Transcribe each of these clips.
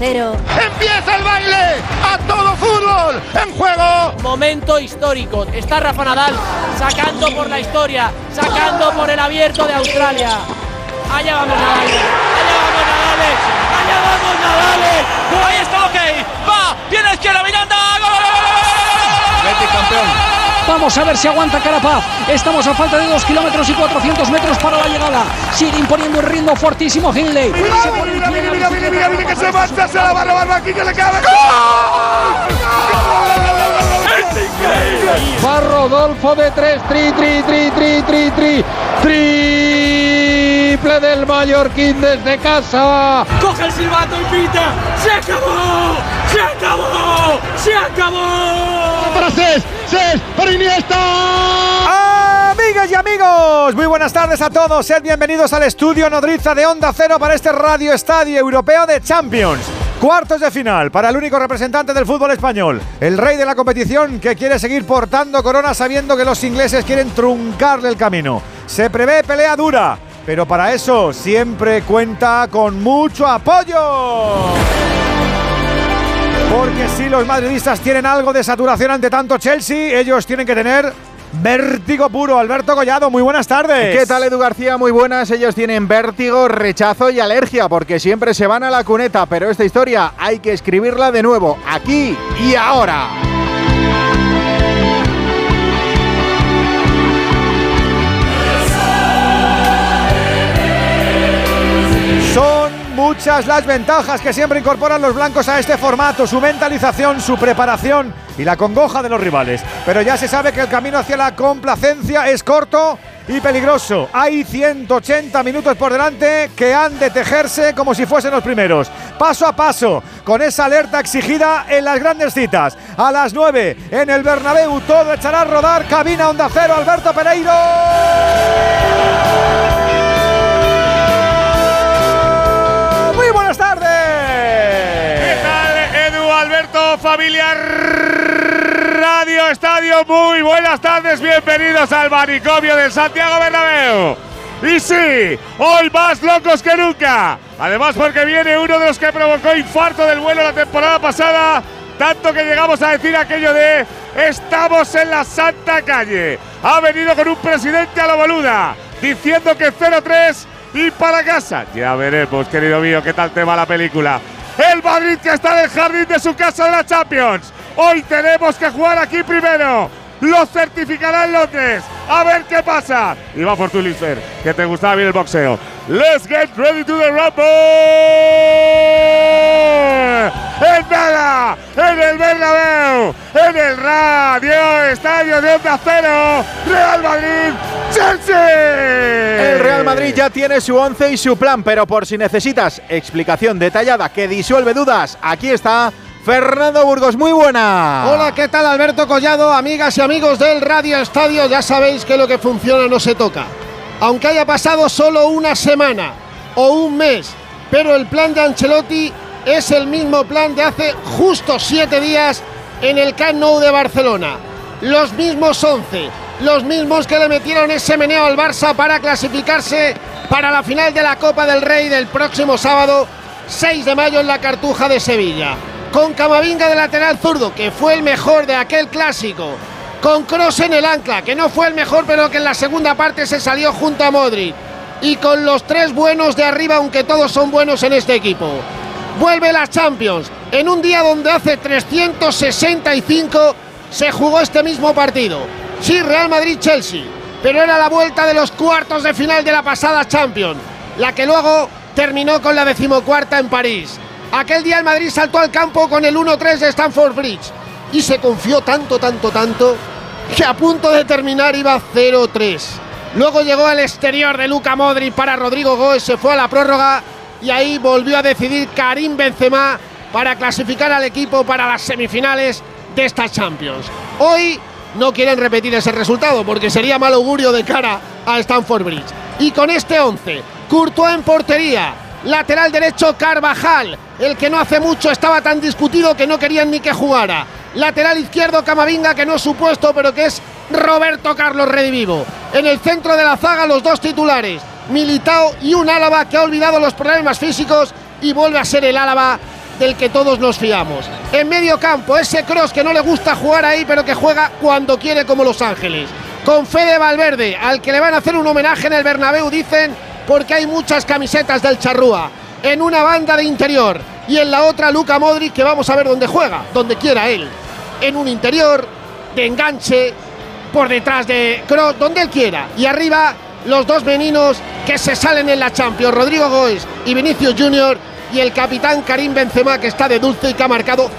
¡Empieza el baile! ¡A todo fútbol! ¡En juego! Momento histórico. Está Rafa Nadal sacando por la historia, sacando por el abierto de Australia. Allá vamos Nadal. Allá vamos Nadal. Allá vamos Nadal. Ahí está, ok. Va. Viene izquierda Miranda. ¡Gol, gol, gol, campeón. Vamos a ver si aguanta Carapaz. Estamos a falta de 2 kilómetros y 400 metros para la llegada. Sigue imponiendo un ritmo fuertísimo Hindley. Mira, mira, mira, mira, mira, mira, que se marcha, se la va a robar aquí que le cabe. Va Rodolfo de 3, tri, tri, tri, tri, tri, tri, triple del Mallorquín desde casa. Coge el silbato y pita. ¡Se acabó! ¡Se acabó! ¡Se acabó! Para Para Iniesta. Amigas y amigos, muy buenas tardes a todos. Sed bienvenidos al estudio Nodriza de Onda Cero para este Radio Estadio Europeo de Champions. Cuartos de final para el único representante del fútbol español, el rey de la competición que quiere seguir portando corona sabiendo que los ingleses quieren truncarle el camino. Se prevé pelea dura, pero para eso siempre cuenta con mucho apoyo. Porque si los madridistas tienen algo de saturación ante tanto Chelsea, ellos tienen que tener Vértigo puro, Alberto Collado, muy buenas tardes. ¿Qué tal Edu García? Muy buenas. Ellos tienen vértigo, rechazo y alergia porque siempre se van a la cuneta, pero esta historia hay que escribirla de nuevo, aquí y ahora. Son muchas las ventajas que siempre incorporan los blancos a este formato, su mentalización, su preparación y la congoja de los rivales. Pero ya se sabe que el camino hacia la complacencia es corto y peligroso. Hay 180 minutos por delante que han de tejerse como si fuesen los primeros. Paso a paso, con esa alerta exigida en las grandes citas. A las 9 en el Bernabéu todo echará a rodar. Cabina Onda Cero, Alberto Pereiro. Familia Radio Estadio? Muy buenas tardes, bienvenidos al manicomio del Santiago Bernabéu. Y sí, hoy más locos que nunca. Además porque viene uno de los que provocó infarto del vuelo la temporada pasada, tanto que llegamos a decir aquello de estamos en la santa calle. Ha venido con un presidente a la boluda, diciendo que 0-3 y para casa. Ya veremos, querido mío, qué tal te va la película. El Madrid que está en el jardín de su casa de la Champions. Hoy tenemos que jugar aquí primero. Lo certificará en Londres. A ver qué pasa. Y va por tu Lisfer, que te gustaba bien el boxeo. Let's get ready to the rumble. En nada, en el Bernabéu, en el Radio Estadio de Onda Cero, Real Madrid, Chelsea. El Real Madrid ya tiene su once y su plan, pero por si necesitas explicación detallada que disuelve dudas, aquí está Fernando Burgos, muy buena. Hola, ¿qué tal Alberto Collado? Amigas y amigos del Radio Estadio, ya sabéis que lo que funciona no se toca. Aunque haya pasado solo una semana o un mes, pero el plan de Ancelotti es el mismo plan de hace justo siete días en el Camp Nou de Barcelona. Los mismos once, los mismos que le metieron ese meneo al Barça para clasificarse para la final de la Copa del Rey del próximo sábado 6 de mayo en la Cartuja de Sevilla con Camavinga de lateral zurdo, que fue el mejor de aquel clásico, con Cross en el ancla, que no fue el mejor, pero que en la segunda parte se salió junto a Modric, y con los tres buenos de arriba, aunque todos son buenos en este equipo. Vuelve la Champions, en un día donde hace 365 se jugó este mismo partido. Sí, Real Madrid-Chelsea, pero era la vuelta de los cuartos de final de la pasada Champions, la que luego terminó con la decimocuarta en París. Aquel día el Madrid saltó al campo con el 1-3 de Stamford Bridge y se confió tanto, tanto, tanto que a punto de terminar iba 0-3. Luego llegó al exterior de Luca Modric para Rodrigo Goes, se fue a la prórroga y ahí volvió a decidir Karim Benzema para clasificar al equipo para las semifinales de esta Champions. Hoy no quieren repetir ese resultado porque sería mal augurio de cara a Stamford Bridge. Y con este 11, Courtois en portería, lateral derecho Carvajal, el que no hace mucho estaba tan discutido que no querían ni que jugara. Lateral izquierdo Camavinga, que no es supuesto, pero que es Roberto Carlos Redivivo. En el centro de la zaga los dos titulares, Militao y un Álava que ha olvidado los problemas físicos y vuelve a ser el Álava del que todos nos fiamos. En medio campo, ese cross que no le gusta jugar ahí, pero que juega cuando quiere como Los Ángeles. Con Fede Valverde, al que le van a hacer un homenaje en el Bernabéu, dicen, porque hay muchas camisetas del Charrúa. En una banda de interior y en la otra Luca Modric, que vamos a ver dónde juega, donde quiera él. En un interior, de enganche, por detrás de Kroos, donde él quiera. Y arriba los dos meninos que se salen en la Champions, Rodrigo Goes y Vinicius Junior y el capitán Karim Benzema que está de dulce y que ha marcado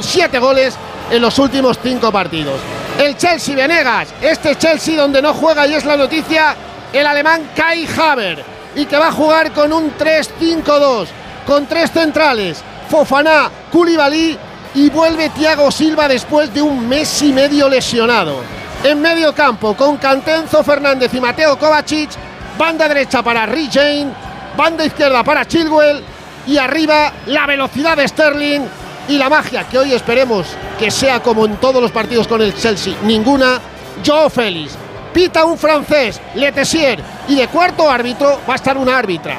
7 goles en los últimos cinco partidos. El Chelsea Venegas, este Chelsea donde no juega y es la noticia el alemán Kai Haver y que va a jugar con un 3-5-2 con tres centrales, Fofana, Koulibaly y vuelve Thiago Silva después de un mes y medio lesionado. En medio campo con Cantenzo Fernández y Mateo Kovacic, banda derecha para Jane, banda izquierda para Chilwell y arriba la velocidad de Sterling y la magia que hoy esperemos que sea como en todos los partidos con el Chelsea, ninguna. Joe Félix, pita un francés, Letessier y de cuarto árbitro va a estar una árbitra.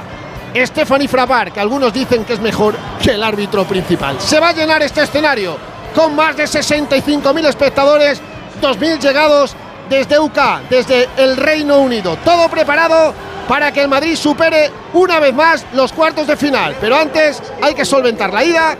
Stephanie Frappard, que algunos dicen que es mejor que el árbitro principal. Se va a llenar este escenario con más de 65.000 espectadores, 2.000 llegados desde UK, desde el Reino Unido. Todo preparado para que el Madrid supere una vez más los cuartos de final. Pero antes hay que solventar la ida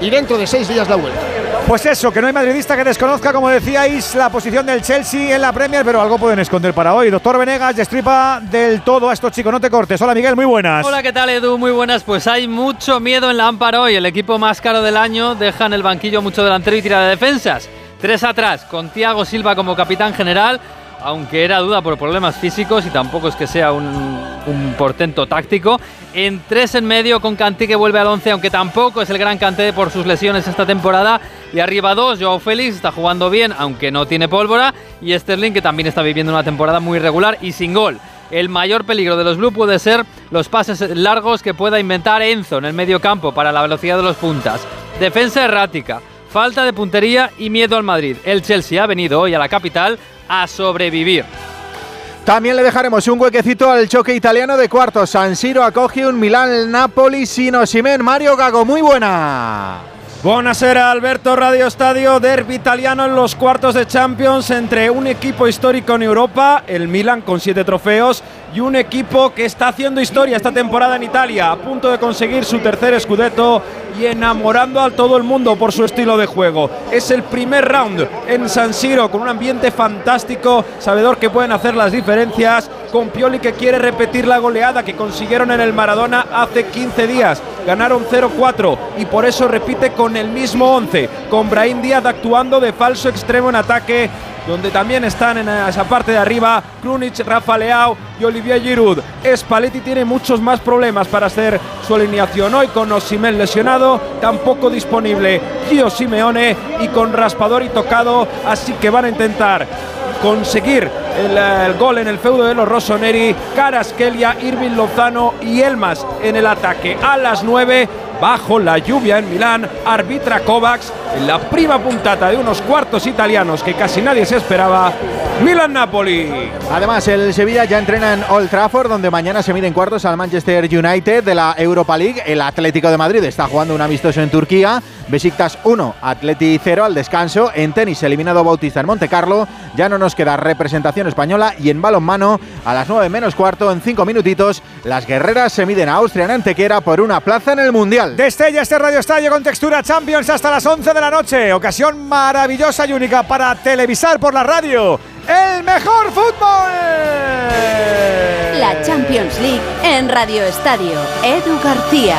y dentro de seis días la vuelta. Pues eso, que no hay madridista que desconozca, como decíais, la posición del Chelsea en la Premier, pero algo pueden esconder para hoy. Doctor Venegas, destripa del todo a estos chicos, no te cortes. Hola Miguel, muy buenas. Hola, ¿qué tal Edu? Muy buenas. Pues hay mucho miedo en la Amparo hoy. El equipo más caro del año deja en el banquillo mucho delantero y tira de defensas. Tres atrás, con Thiago Silva como capitán general, aunque era duda por problemas físicos y tampoco es que sea un, portento táctico. En tres en medio con Kanté que vuelve al 11, aunque tampoco es el gran Kanté por sus lesiones esta temporada. Y arriba dos, Joao Félix está jugando bien, aunque no tiene pólvora. Y Sterling que también está viviendo una temporada muy regular y sin gol. El mayor peligro de los Blue puede ser los pases largos que pueda inventar Enzo en el medio campo para la velocidad de los puntas. Defensa errática, falta de puntería y miedo al Madrid. El Chelsea ha venido hoy a la capital a sobrevivir. También le dejaremos un huequecito al choque italiano de cuartos. San Siro acoge un Milán-Napoli sin Osimen. Mario Gago, muy buena. Buonasera Alberto Radio Estadio, derby italiano en los cuartos de Champions entre un equipo histórico en Europa, el Milan con siete trofeos, y un equipo que está haciendo historia esta temporada en Italia, a punto de conseguir su tercer scudetto y enamorando a todo el mundo por su estilo de juego. Es el primer round en San Siro con un ambiente fantástico, sabedor que pueden hacer las diferencias, con Pioli que quiere repetir la goleada que consiguieron en el Maradona hace 15 días. Ganaron 0-4 y por eso repite con el mismo 11, con Brahim Díaz actuando de falso extremo en ataque donde también están en esa parte de arriba Krunic, Rafa Leao y Olivier Giroud. Spalletti tiene muchos más problemas para hacer su alineación hoy con Osimel lesionado, tampoco disponible Gio Simeone y con raspador y tocado, así que van a intentar conseguir el, gol en el feudo de los Rossoneri, Caraskelia, Irving Lozano y Elmas en el ataque. A las 9 bajo la lluvia en Milán, arbitra Kovacs en la prima puntata de unos cuartos italianos que casi nadie se esperaba. Milan-Napoli. Además, el Sevilla ya entrena en Old Trafford, donde mañana se miden cuartos al Manchester United de la Europa League. El Atlético de Madrid está jugando un amistoso en Turquía. Besiktas 1, Atleti 0 al descanso. En tenis, eliminado Bautista en Monte Carlo. Ya no nos queda representación española. Y en balonmano, a las 9 menos cuarto, en 5 minutitos, las guerreras se miden a Austria en Antequera por una plaza en el Mundial. Destella este Radio Estadio con textura Champions hasta las 11 de la noche. Ocasión maravillosa y única para televisar por la radio. ¡El mejor fútbol! La Champions League en Radio Estadio. Edu García.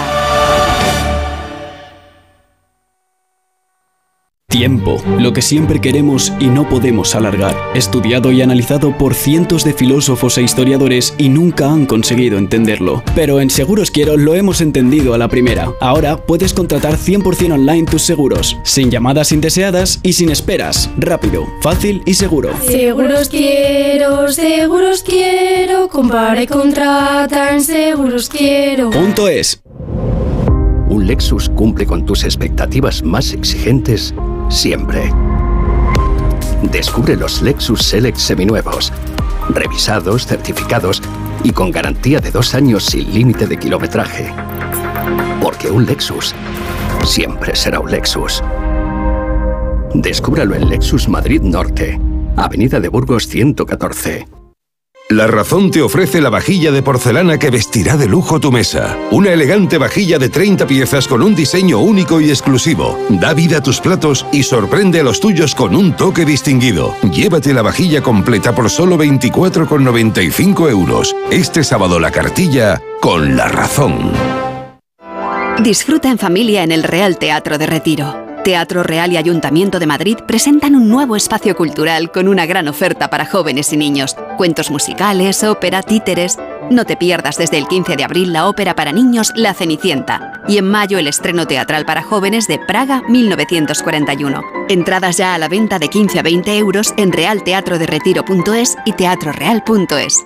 Tiempo, lo que siempre queremos y no podemos alargar. Estudiado y analizado por cientos de filósofos e historiadores y nunca han conseguido entenderlo. Pero en Seguros Quiero lo hemos entendido a la primera. Ahora puedes contratar 100% online tus seguros, sin llamadas indeseadas y sin esperas. Rápido, fácil y seguro. Seguros Quiero, Seguros Quiero, compare y contrata en Seguros Quiero. Punto es. Un Lexus cumple con tus expectativas más exigentes siempre. Descubre los Lexus Select seminuevos, revisados, certificados y con garantía de dos años sin límite de kilometraje. Porque un Lexus siempre será un Lexus. Descúbralo en Lexus Madrid Norte, Avenida de Burgos 114. La Razón te ofrece la vajilla de porcelana que vestirá de lujo tu mesa. Una elegante vajilla de 30 piezas con un diseño único y exclusivo. Da vida a tus platos y sorprende a los tuyos con un toque distinguido. Llévate la vajilla completa por solo 24,95 euros. Este sábado la cartilla con La Razón. Disfruta en familia en el Real Teatro de Retiro. Teatro Real y Ayuntamiento de Madrid presentan un nuevo espacio cultural con una gran oferta para jóvenes y niños. Cuentos musicales, ópera, títeres. No te pierdas desde el 15 de abril la ópera para niños La Cenicienta y en mayo el estreno teatral para jóvenes de Praga 1941. Entradas ya a la venta de 15 a 20 euros en realteatroderetiro.es y teatroreal.es.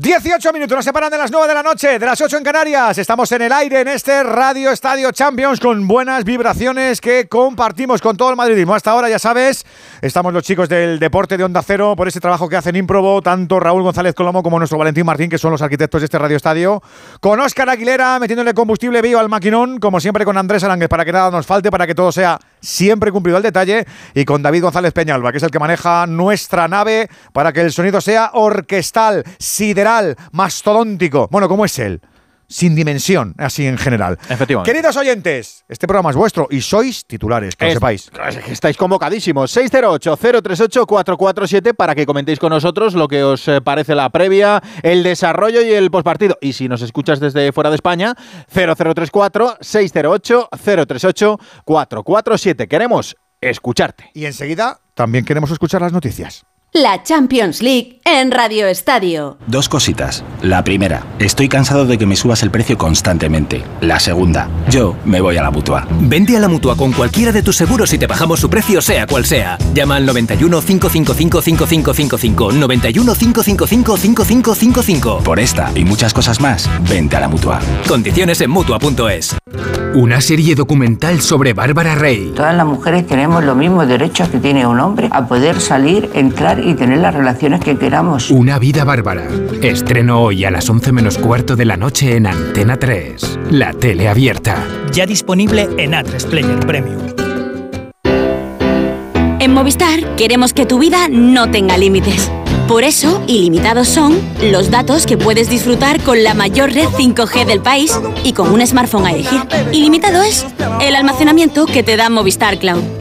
18 minutos nos separan de las 9 de la noche, de las 8 en Canarias. Estamos en el aire en este Radio Estadio Champions con buenas vibraciones que compartimos con todo el madridismo. Hasta ahora, ya sabes, estamos los chicos del deporte de Onda Cero por ese trabajo que hacen Improbo, tanto Raúl González Colomo como nuestro Valentín Martín, que son los arquitectos de este Radio Estadio. Con Óscar Aguilera metiéndole combustible vivo al maquinón, como siempre con Andrés Aránguez, para que nada nos falte, para que todo sea siempre cumplido al detalle. Y con David González Peñalba, que es el que maneja nuestra nave para que el sonido sea orquestal, sideral mastodóntico. Bueno, ¿cómo es él? Sin dimensión, así en general. Efectivamente. Queridos oyentes, este programa es vuestro y sois titulares, que lo sepáis. estáis convocadísimos. 608-038-447 para que comentéis con nosotros lo que os eh, parece la previa, el desarrollo y el pospartido. Y si nos escuchas desde fuera de España, 0034-608-038-447. Queremos escucharte. Y enseguida también queremos escuchar las noticias. La Champions League en Radio Estadio. Dos cositas. La primera, estoy cansado de que me subas el precio constantemente. La segunda, yo me voy a la mutua. Vente a la mutua con cualquiera de tus seguros y te bajamos su precio, sea cual sea. Llama al 91 555 5555. 91 555 5555. Por esta y muchas cosas más, vente a la mutua. Condiciones en mutua.es. Una serie documental sobre Bárbara Rey. Todas las mujeres tenemos los mismos derechos que tiene un hombre a poder salir, entrar y tener las relaciones que queramos. Una vida bárbara. Estreno hoy a las 11 menos cuarto de la noche en Antena 3. La tele abierta. Ya disponible en A3 Player Premium. En Movistar queremos que tu vida no tenga límites. Por eso, ilimitados son los datos que puedes disfrutar con la mayor red 5G del país y con un smartphone a elegir. Ilimitado es el almacenamiento que te da Movistar Cloud.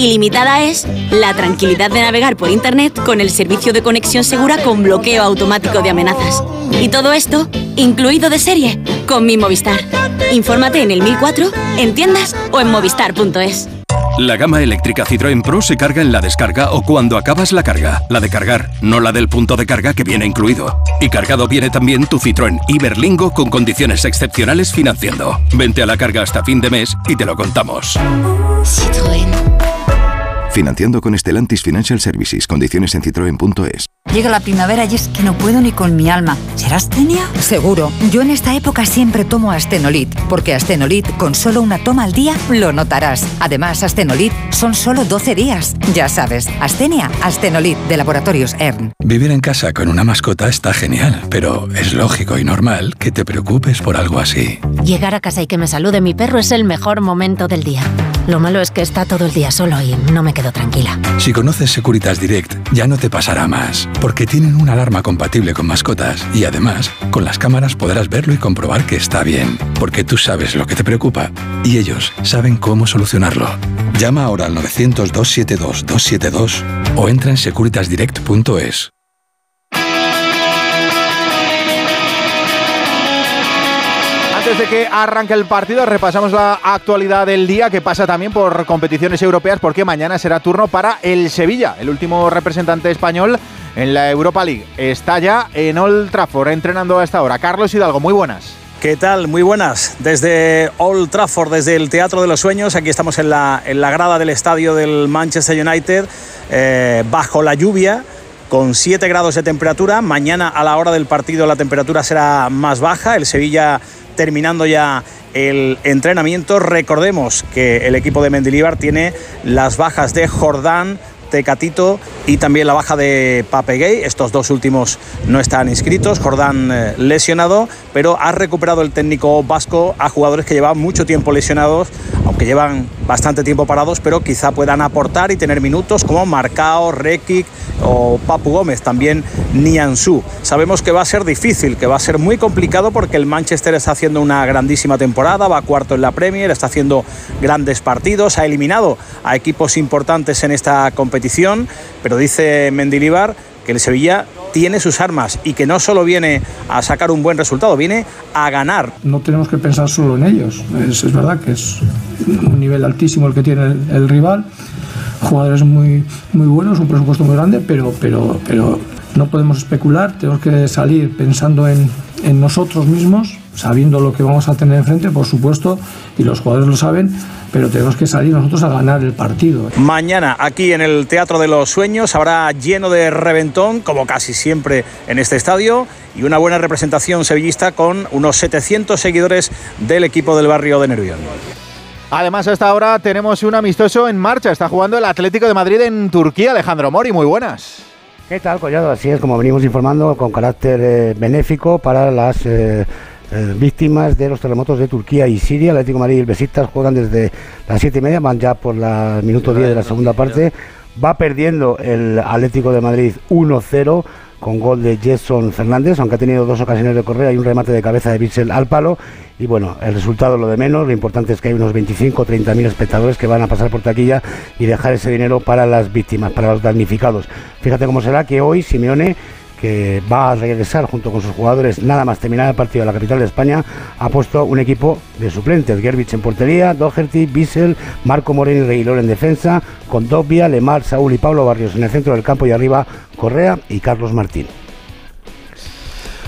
Ilimitada es la tranquilidad de navegar por Internet con el servicio de conexión segura con bloqueo automático de amenazas. Y todo esto, incluido de serie, con mi Movistar. Infórmate en el 1004, en tiendas o en movistar.es. La gama eléctrica Citroën Pro se carga en la descarga o cuando acabas la carga. La de cargar, no la del punto de carga que viene incluido. Y cargado viene también tu Citroën Iberlingo con condiciones excepcionales financiando. Vente a la carga hasta fin de mes y te lo contamos. Financiando con Stellantis Financial Services. Condiciones en citroen.es. Llega la primavera y es que no puedo ni con mi alma. ¿Será astenia? Seguro. Yo en esta época siempre tomo Astenolit, porque Astenolit con solo una toma al día lo notarás. Además, Astenolit son solo 12 días. Ya sabes, Astenia, Astenolit de Laboratorios ERN. Vivir en casa con una mascota está genial, pero es lógico y normal que te preocupes por algo así. Llegar a casa y que me salude mi perro es el mejor momento del día. Lo malo es que está todo el día solo y no me Si conoces Securitas Direct, ya no te pasará más, porque tienen una alarma compatible con mascotas y además, con las cámaras podrás verlo y comprobar que está bien, porque tú sabes lo que te preocupa y ellos saben cómo solucionarlo. Llama ahora al 900-272-272 o entra en securitasdirect.es. Antes de que arranque el partido, repasamos la actualidad del día que pasa también por competiciones europeas porque mañana será turno para el Sevilla, el último representante español en la Europa League. Está ya en Old Trafford entrenando a esta hora. Carlos Hidalgo, muy buenas. ¿Qué tal? Muy buenas. Desde Old Trafford, desde el Teatro de los Sueños, aquí estamos en la, en la grada del estadio del Manchester United, eh, bajo la lluvia, con 7 grados de temperatura. Mañana a la hora del partido la temperatura será más baja. El Sevilla terminando ya el entrenamiento. Recordemos que el equipo de Mendilibar tiene las bajas de Jordán, Tecatito y también la baja de Papegay. Estos dos últimos no están inscritos. Jordán eh, lesionado, pero ha recuperado el técnico vasco a jugadores que llevan mucho tiempo lesionados, aunque llevan bastante tiempo parados, pero quizá puedan aportar y tener minutos como Marcao, Rekic o Papu Gómez, también Niansu. Sabemos que va a ser difícil, que va a ser muy complicado porque el Manchester está haciendo una grandísima temporada, va cuarto en la Premier, está haciendo grandes partidos, ha eliminado a equipos importantes en esta competición, pero dice Mendilibar que el Sevilla tiene sus armas y que no solo viene a sacar un buen resultado, viene a ganar. No tenemos que pensar solo en ellos. Es, verdad que es un nivel altísimo el que tiene el, rival, jugadores muy, muy buenos, un presupuesto muy grande, pero, pero, pero no podemos especular, tenemos que salir pensando en, en nosotros mismos, sabiendo lo que vamos a tener enfrente, por supuesto, y los jugadores lo saben, pero tenemos que salir nosotros a ganar el partido. Mañana aquí en el Teatro de los Sueños habrá lleno de reventón, como casi siempre en este estadio, y una buena representación sevillista con unos 700 seguidores del equipo del barrio de Nervión. Además, hasta ahora tenemos un amistoso en marcha. Está jugando el Atlético de Madrid en Turquía. Alejandro Mori, muy buenas. ¿Qué tal, Collado? Así es, como venimos informando, con carácter eh, benéfico para las eh, eh, víctimas de los terremotos de Turquía y Siria. Atlético de Madrid y el Besiktas juegan desde las 7 y media, van ya por el minuto 10 de la segunda parte. Va perdiendo el Atlético de Madrid 1-0 con gol de Jason Fernández, aunque ha tenido dos ocasiones de correa y un remate de cabeza de Bitzel al palo. Y bueno, el resultado lo de menos, lo importante es que hay unos 25 o 30 mil espectadores que van a pasar por taquilla y dejar ese dinero para las víctimas, para los damnificados. Fíjate cómo será que hoy Simeone que va a regresar junto con sus jugadores nada más terminar el partido a la capital de España, ha puesto un equipo de suplentes. Gerbich en portería, Doherty, Bissell, Marco Moreno y Reguilor en defensa, con Dobia, Lemar, Saúl y Pablo Barrios en el centro del campo y arriba Correa y Carlos Martín.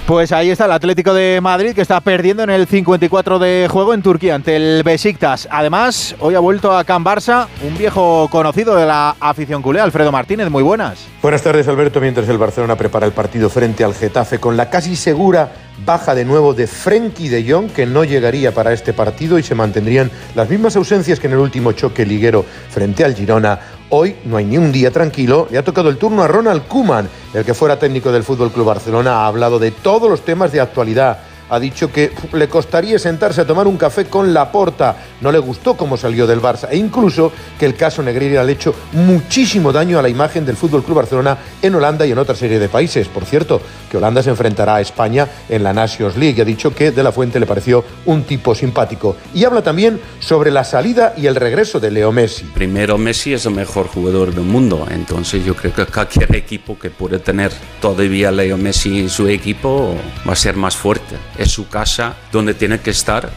Pues ahí está el Atlético de Madrid que está perdiendo en el 54 de juego en Turquía ante el Besiktas. Además, hoy ha vuelto a Can Barça un viejo conocido de la afición culé, Alfredo Martínez. Muy buenas. Buenas tardes, Alberto. Mientras el Barcelona prepara el partido frente al Getafe con la casi segura baja de nuevo de Frenkie de Jong, que no llegaría para este partido y se mantendrían las mismas ausencias que en el último choque liguero frente al Girona. Hoy no hay ni un día tranquilo. Le ha tocado el turno a Ronald Kuman, el que fuera técnico del Fútbol Club Barcelona. Ha hablado de todos los temas de actualidad ha dicho que le costaría sentarse a tomar un café con Laporta. No le gustó cómo salió del Barça e incluso que el caso Negreira le ha hecho muchísimo daño a la imagen del Fútbol Club Barcelona en Holanda y en otra serie de países. Por cierto, que Holanda se enfrentará a España en la Nations League. Ha dicho que De La Fuente le pareció un tipo simpático. Y habla también sobre la salida y el regreso de Leo Messi. Primero, Messi es el mejor jugador del mundo. Entonces, yo creo que cualquier equipo que puede tener todavía Leo Messi en su equipo va a ser más fuerte es su casa donde tiene que estar.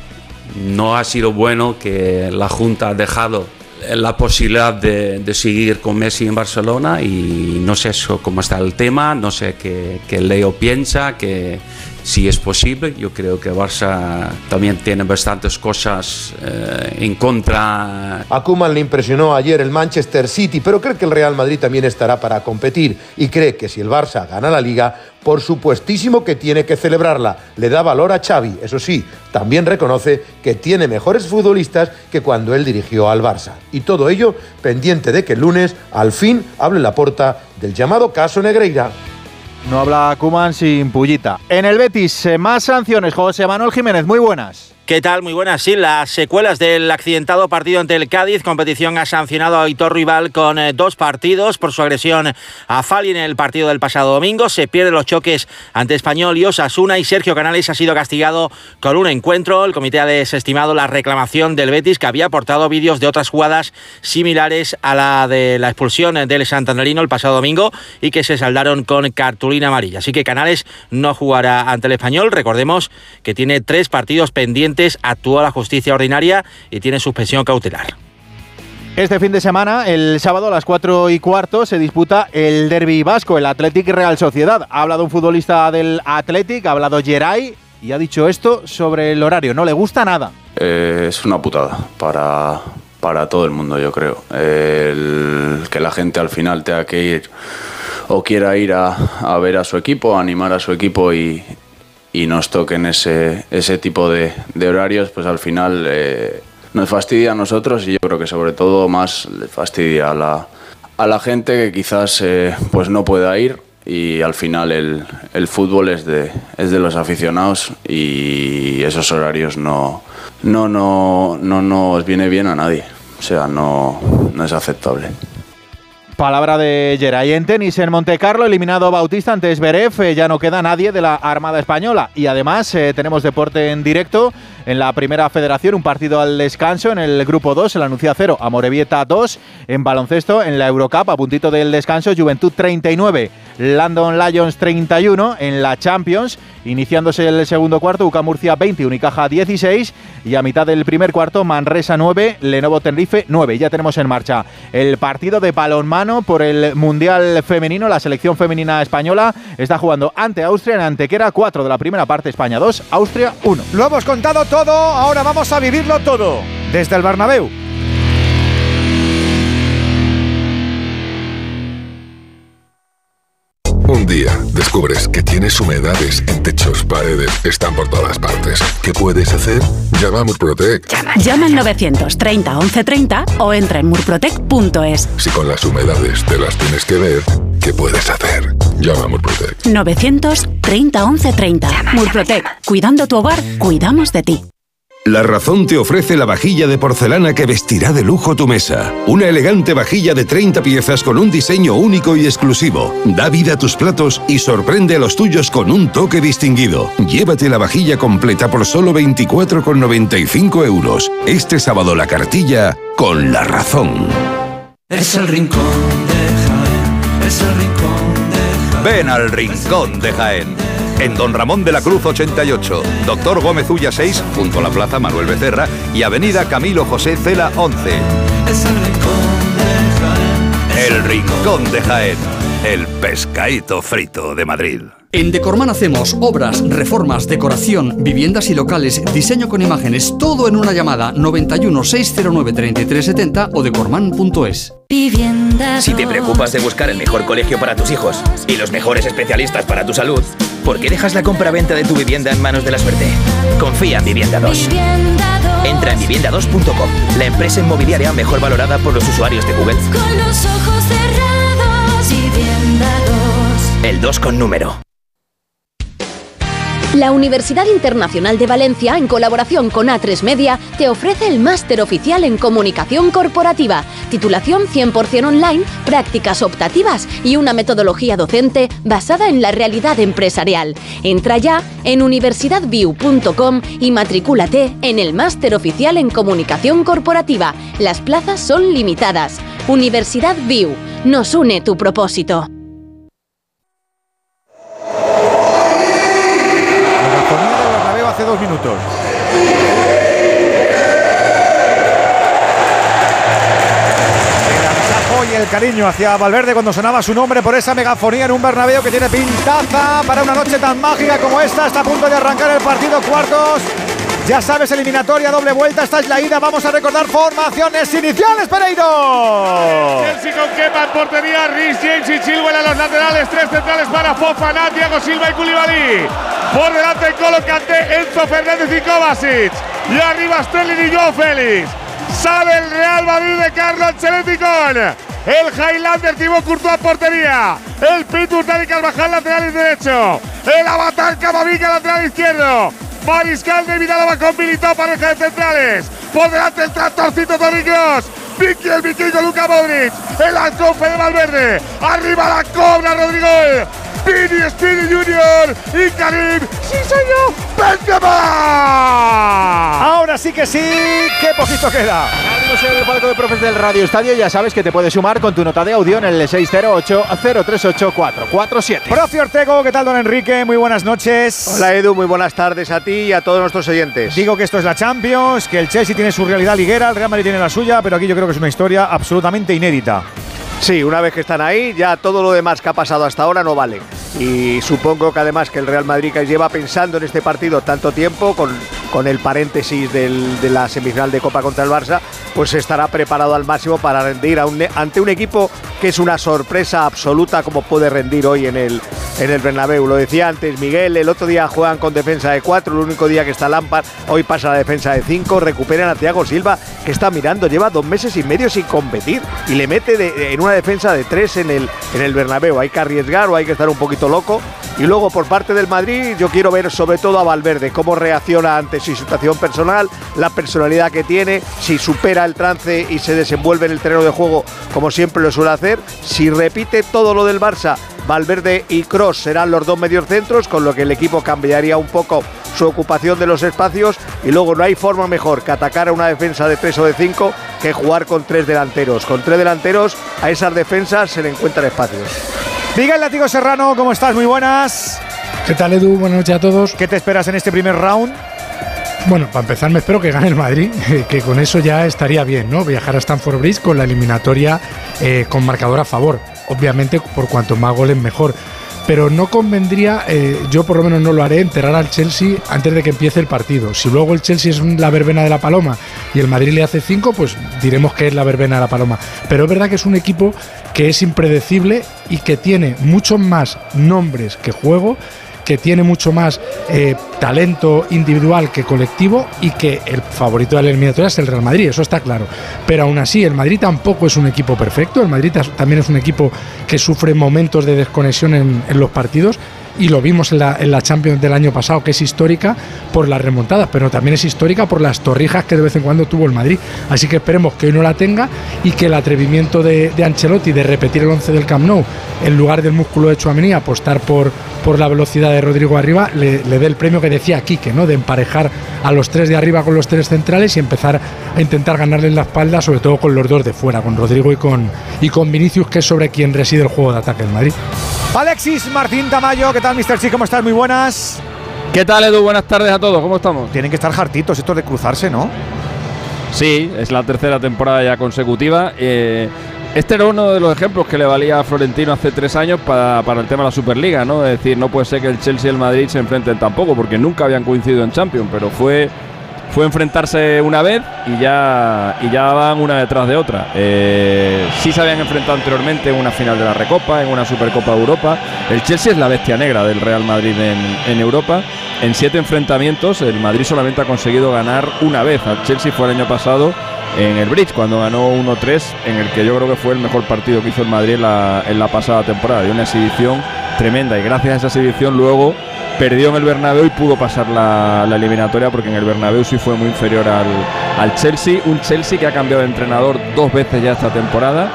No ha sido bueno que la Junta ha dejado la posibilidad de, de, seguir con Messi en Barcelona y no sé cómo está el tema, no sé qué, qué Leo piensa, que si es posible. Yo creo que Barça también tiene bastantes cosas eh, en contra. A Koeman le impresionó ayer el Manchester City, pero cree que el Real Madrid también estará para competir y cree que si el Barça gana la liga, por supuestísimo que tiene que celebrarla. Le da valor a Xavi, eso sí, también reconoce que tiene mejores futbolistas que cuando él dirigió al Barça. Y todo ello pendiente de que el lunes al fin hable la puerta del llamado caso Negreira. No habla Kuman sin pullita. En el Betis, eh, más sanciones. José Manuel Jiménez, muy buenas. ¿Qué tal? Muy buenas. Sí, las secuelas del accidentado partido ante el Cádiz. Competición ha sancionado a Aitor Rival con eh, dos partidos por su agresión a Fali en el partido del pasado domingo. Se pierden los choques ante Español y Osasuna y Sergio Canales ha sido castigado con un encuentro. El comité ha desestimado la reclamación del Betis que había aportado vídeos de otras jugadas similares a la de la expulsión del Santanderino el pasado domingo y que se saldaron con cartulina amarilla. Así que Canales no jugará ante el Español. Recordemos que tiene tres partidos pendientes actuó la justicia ordinaria y tiene suspensión cautelar. Este fin de semana, el sábado a las 4 y cuarto, se disputa el derby vasco, el Athletic Real Sociedad. Ha hablado un futbolista del Athletic, ha hablado Geray y ha dicho esto sobre el horario. No le gusta nada. Eh, es una putada para, para todo el mundo, yo creo. El, que la gente al final tenga que ir o quiera ir a, a ver a su equipo, a animar a su equipo y, y nos toquen ese, ese tipo de, de horarios, pues al final eh, nos fastidia a nosotros y yo creo que sobre todo más fastidia a la, a la gente que quizás eh, pues no pueda ir y al final el, el fútbol es de, es de los aficionados y esos horarios no, no, no, no nos viene bien a nadie. O sea, no, no es aceptable. Palabra de Geray. En tenis, en Monte Carlo, eliminado Bautista ante Zverev, eh, ya no queda nadie de la Armada Española. Y además eh, tenemos deporte en directo en la primera federación, un partido al descanso en el grupo 2, el Anuncia 0, Amorebieta 2, en baloncesto, en la Eurocup, a puntito del descanso, Juventud 39, London Lions 31, en la Champions, iniciándose el segundo cuarto, UCA Murcia 20, Unicaja 16, y a mitad del primer cuarto, Manresa 9, Lenovo Tenerife 9. Ya tenemos en marcha el partido de balonmano por el Mundial Femenino, la selección femenina española está jugando ante Austria en Antequera 4 de la primera parte, España 2, Austria 1. Lo hemos contado todo, ahora vamos a vivirlo todo desde el Bernabéu. Un día descubres que tienes humedades en techos, paredes, están por todas partes. ¿Qué puedes hacer? Llama a Murprotec. Llama al 930 1130 o entra en murprotec.es. Si con las humedades te las tienes que ver, ¿qué puedes hacer? Llama a Murprotec. 930 1130. Murprotec. Cuidando tu hogar, cuidamos de ti. La Razón te ofrece la vajilla de porcelana que vestirá de lujo tu mesa. Una elegante vajilla de 30 piezas con un diseño único y exclusivo. Da vida a tus platos y sorprende a los tuyos con un toque distinguido. Llévate la vajilla completa por solo 24,95 euros. Este sábado la cartilla con La Razón. Es el rincón de es el rincón de Jaén. Ven al Rincón de Jaén. En Don Ramón de la Cruz 88, Doctor Gómez Ulla 6, junto a la Plaza Manuel Becerra y Avenida Camilo José Cela 11. Es el rincón de Jaén. El Rincón de Jaén, el pescadito frito de Madrid. En Decorman hacemos obras, reformas, decoración, viviendas y locales, diseño con imágenes, todo en una llamada 91 609 3370 o decorman.es. Si te preocupas de buscar el mejor colegio para tus hijos y los mejores especialistas para tu salud, ¿por qué dejas la compra-venta de tu vivienda en manos de la suerte? Confía en Vivienda 2. Entra en vivienda2.com, la empresa inmobiliaria mejor valorada por los usuarios de Google. Con los ojos cerrados, Vivienda 2. El 2 con número. La Universidad Internacional de Valencia, en colaboración con A3 Media, te ofrece el máster oficial en comunicación corporativa, titulación 100% online, prácticas optativas y una metodología docente basada en la realidad empresarial. Entra ya en universidadview.com y matricúlate en el máster oficial en comunicación corporativa. Las plazas son limitadas. Universidad View. Nos une tu propósito. Minutos. Y el cariño hacia Valverde cuando sonaba su nombre por esa megafonía en un Bernabéu que tiene pintaza para una noche tan mágica como esta. Está a punto de arrancar el partido cuartos. Ya sabes, eliminatoria, doble vuelta, esta es la ida. Vamos a recordar formaciones iniciales, Pereiro. Chelsea con Kepa en portería, Rhys James y Chilwell a los laterales, tres centrales para Fofana, Thiago Silva y Koulibaly. Por delante Colo Kanté, Enzo Fernández y Kovacic. Y arriba Sterling y Joe Félix. Sale el Real Madrid de Carlo Ancelotti con el Highlander Thibaut Courtois portería. El Pitur Dani Carvajal lateral derecho. El Avatar Camavinga lateral izquierdo. Mariscal de Vidalaba con Militao pareja de centrales. Por delante el tractorcito Kroos. Vicky el vikingo Luca Modric. El alcofe de Valverde. Arriba la cobra Rodrigo. Vini Speedy Junior y Karim. ¡Sí, señor! ¡Benzema! Ahora sí que sí, qué poquito queda. Abrimos el palco de profes del Radio Estadio. Ya sabes que te puedes sumar con tu nota de audio en el 608-038-447. Profe Ortego, ¿qué tal, don Enrique? Muy buenas noches. Hola, Edu. Muy buenas tardes a ti y a todos nuestros oyentes. Digo que esto es la Champions, que el Chelsea tiene su realidad liguera, el Real Madrid tiene la suya, pero aquí yo creo que es una historia absolutamente inédita. Sí, una vez que están ahí, ya todo lo demás que ha pasado hasta ahora no vale. Y supongo que además que el Real Madrid que lleva pensando en este partido tanto tiempo, con, con el paréntesis del- de la semifinal de Copa contra el Barça, pues estará preparado al máximo para rendir ante un equipo que es una sorpresa absoluta como puede rendir hoy en el, en el Bernabéu. Lo decía antes Miguel, el otro día juegan con defensa de cuatro, el único día que está Lampard, hoy pasa la defensa de cinco, recuperan a Thiago Silva, que está mirando, lleva dos meses y medio sin competir y le mete en una defensa de tres en el, en el Bernabéu. Hay que arriesgar o hay que estar un poquito loco. Y luego por parte del Madrid yo quiero ver sobre todo a Valverde, cómo reacciona ante su situación personal, la personalidad que tiene, si supera el trance y se desenvuelve en el terreno de juego como siempre lo suele hacer, si repite todo lo del Barça, Valverde y Cross serán los dos mediocentros, con lo que el equipo cambiaría un poco su ocupación de los espacios y luego no hay forma mejor que atacar a una defensa de tres o de cinco que jugar con tres delanteros. Con tres delanteros a esas defensas se le encuentran espacios. Miguel Látigo Serrano, ¿cómo estás? Muy buenas. ¿Qué tal, Edu? Buenas noches a todos. ¿Qué te esperas en este primer round? Bueno, para empezar me espero que gane el Madrid, que con eso ya estaría bien, ¿no? Viajar a Stamford Bridge con la eliminatoria eh, con marcador a favor. Obviamente, por cuanto más goles mejor. Pero no convendría, eh, yo por lo menos no lo haré, enterrar al Chelsea antes de que empiece el partido. Si luego el Chelsea es la verbena de la paloma y el Madrid le hace cinco, pues diremos que es la verbena de la paloma. Pero es verdad que es un equipo que es impredecible y que tiene muchos más nombres que juego que tiene mucho más eh, talento individual que colectivo y que el favorito de la eliminatoria es el Real Madrid, eso está claro. Pero aún así, el Madrid tampoco es un equipo perfecto, el Madrid también es un equipo que sufre momentos de desconexión en, en los partidos y lo vimos en la, en la Champions del año pasado, que es histórica por las remontadas, pero también es histórica por las torrijas que de vez en cuando tuvo el Madrid. Así que esperemos que hoy no la tenga y que el atrevimiento de, de Ancelotti de repetir el 11 del Camp Nou en lugar del músculo de Chouameni, apostar por, por la velocidad de Rodrigo arriba, le, le dé el premio que decía Quique, ¿no? de emparejar a los tres de arriba con los tres centrales y empezar a intentar ganarle en la espalda, sobre todo con los dos de fuera, con Rodrigo y con, y con Vinicius, que es sobre quien reside el juego de ataque del Madrid. Alexis Martín Tamayo, ¿qué tal, Mr. Chi? ¿Cómo estás? Muy buenas. ¿Qué tal, Edu? Buenas tardes a todos. ¿Cómo estamos? Tienen que estar hartitos estos de cruzarse, ¿no? Sí, es la tercera temporada ya consecutiva. Eh, este era uno de los ejemplos que le valía a Florentino hace tres años para, para el tema de la Superliga, ¿no? Es decir, no puede ser que el Chelsea y el Madrid se enfrenten tampoco, porque nunca habían coincidido en Champions, pero fue, fue enfrentarse una vez y ya, y ya van una detrás de otra. Eh, sí se habían enfrentado anteriormente en una final de la Recopa, en una Supercopa de Europa. El Chelsea es la bestia negra del Real Madrid en, en Europa. En siete enfrentamientos, el Madrid solamente ha conseguido ganar una vez. Al Chelsea fue el año pasado en el Bridge, cuando ganó 1-3, en el que yo creo que fue el mejor partido que hizo el Madrid la, en la pasada temporada. Y una exhibición tremenda. Y gracias a esa exhibición luego perdió en el Bernabéu y pudo pasar la, eliminatoria porque en el Bernabéu sí fue muy inferior al, Chelsea. Un Chelsea que ha cambiado de entrenador dos veces ya esta temporada.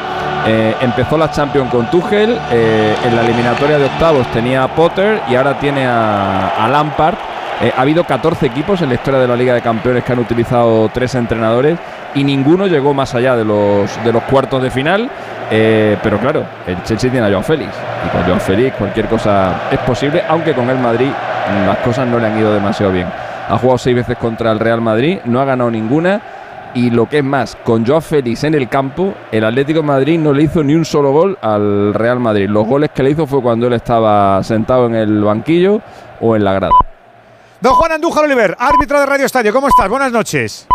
Eh, empezó la Champions con Tuchel, eh, en la eliminatoria de octavos tenía a Potter y ahora tiene a, a Lampard. Eh, ha habido 14 equipos en la historia de la Liga de Campeones que han utilizado tres entrenadores y ninguno llegó más allá de los, de los cuartos de final. Eh, pero claro, el Chelsea tiene a Joao Félix y con Joao Félix cualquier cosa es posible, aunque con el Madrid las cosas no le han ido demasiado bien. Ha jugado seis veces contra el Real Madrid, no ha ganado ninguna. Y lo que es más, con Joao Félix en el campo, el Atlético de Madrid no le hizo ni un solo gol al Real Madrid. Los goles que le hizo fue cuando él estaba sentado en el banquillo o en la grada. Don Juan Andújar Oliver, árbitro de Radio Estadio, ¿cómo estás? Buenas noches.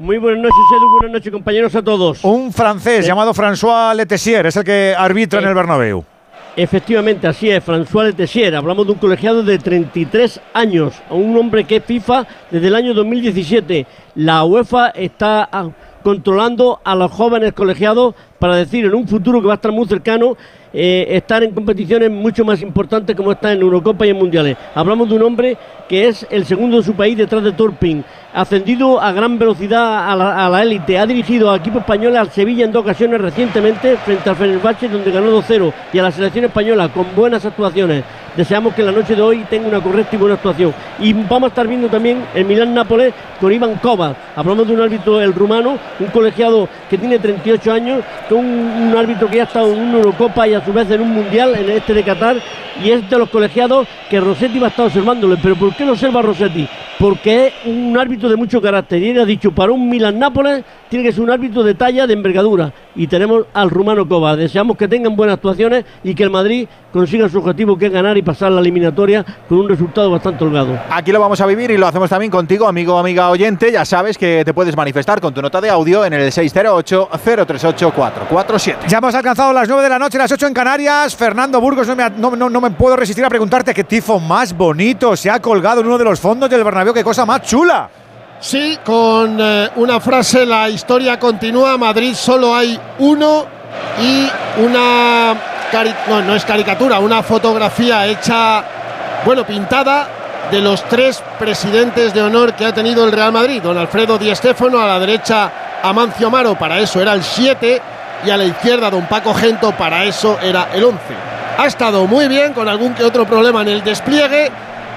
Muy buenas noches, Edu. Buenas noches, compañeros, a todos. Un francés llamado François Letessier es el que arbitra en el Bernabéu. Efectivamente, así es, François Letessier. Hablamos de un colegiado de 33 años, un hombre que es FIFA desde el año 2017. La UEFA está ah, controlando a los jóvenes colegiados para decir en un futuro que va a estar muy cercano eh, estar en competiciones mucho más importantes como está en Eurocopa y en Mundiales. Hablamos de un hombre que es el segundo de su país detrás de Torpin, ascendido a gran velocidad a la, élite, ha dirigido a equipos españoles al Sevilla en dos ocasiones recientemente frente al Fenerbahce donde ganó 2-0 y a la selección española con buenas actuaciones. Deseamos que la noche de hoy tenga una correcta y buena actuación. Y vamos a estar viendo también el Milán-Nápoles con Iván Kovac. Hablamos de un árbitro, el rumano, un colegiado que tiene 38 años, que un, árbitro que ya ha estado en una Eurocopa y a su vez en un Mundial, en este de Qatar, y es de los colegiados que Rossetti va a estar observándole. ¿Pero por qué lo observa Rossetti? porque es un árbitro de mucho carácter. Y él ha dicho, para un Milan-Nápoles tiene que ser un árbitro de talla, de envergadura. Y tenemos al rumano Cova. Deseamos que tengan buenas actuaciones y que el Madrid consiga su objetivo, que es ganar y pasar la eliminatoria con un resultado bastante holgado. Aquí lo vamos a vivir y lo hacemos también contigo, amigo o amiga oyente. Ya sabes que te puedes manifestar con tu nota de audio en el 608-038-447. Ya hemos alcanzado las 9 de la noche, las 8 en Canarias. Fernando Burgos, no me, no, no- me puedo resistir a preguntarte qué tifo más bonito se ha colgado en uno de los fondos del Bernabéu. ¡Qué cosa más chula! Sí, con eh, una frase, la historia continúa, Madrid solo hay uno y una, no, no es caricatura, una fotografía hecha, bueno, pintada de los tres presidentes de honor que ha tenido el Real Madrid. Don Alfredo Di Stéfano, a la derecha Amancio Amaro, para eso era el 7, y a la izquierda Don Paco Gento, para eso era el 11. Ha estado muy bien, con algún que otro problema en el despliegue,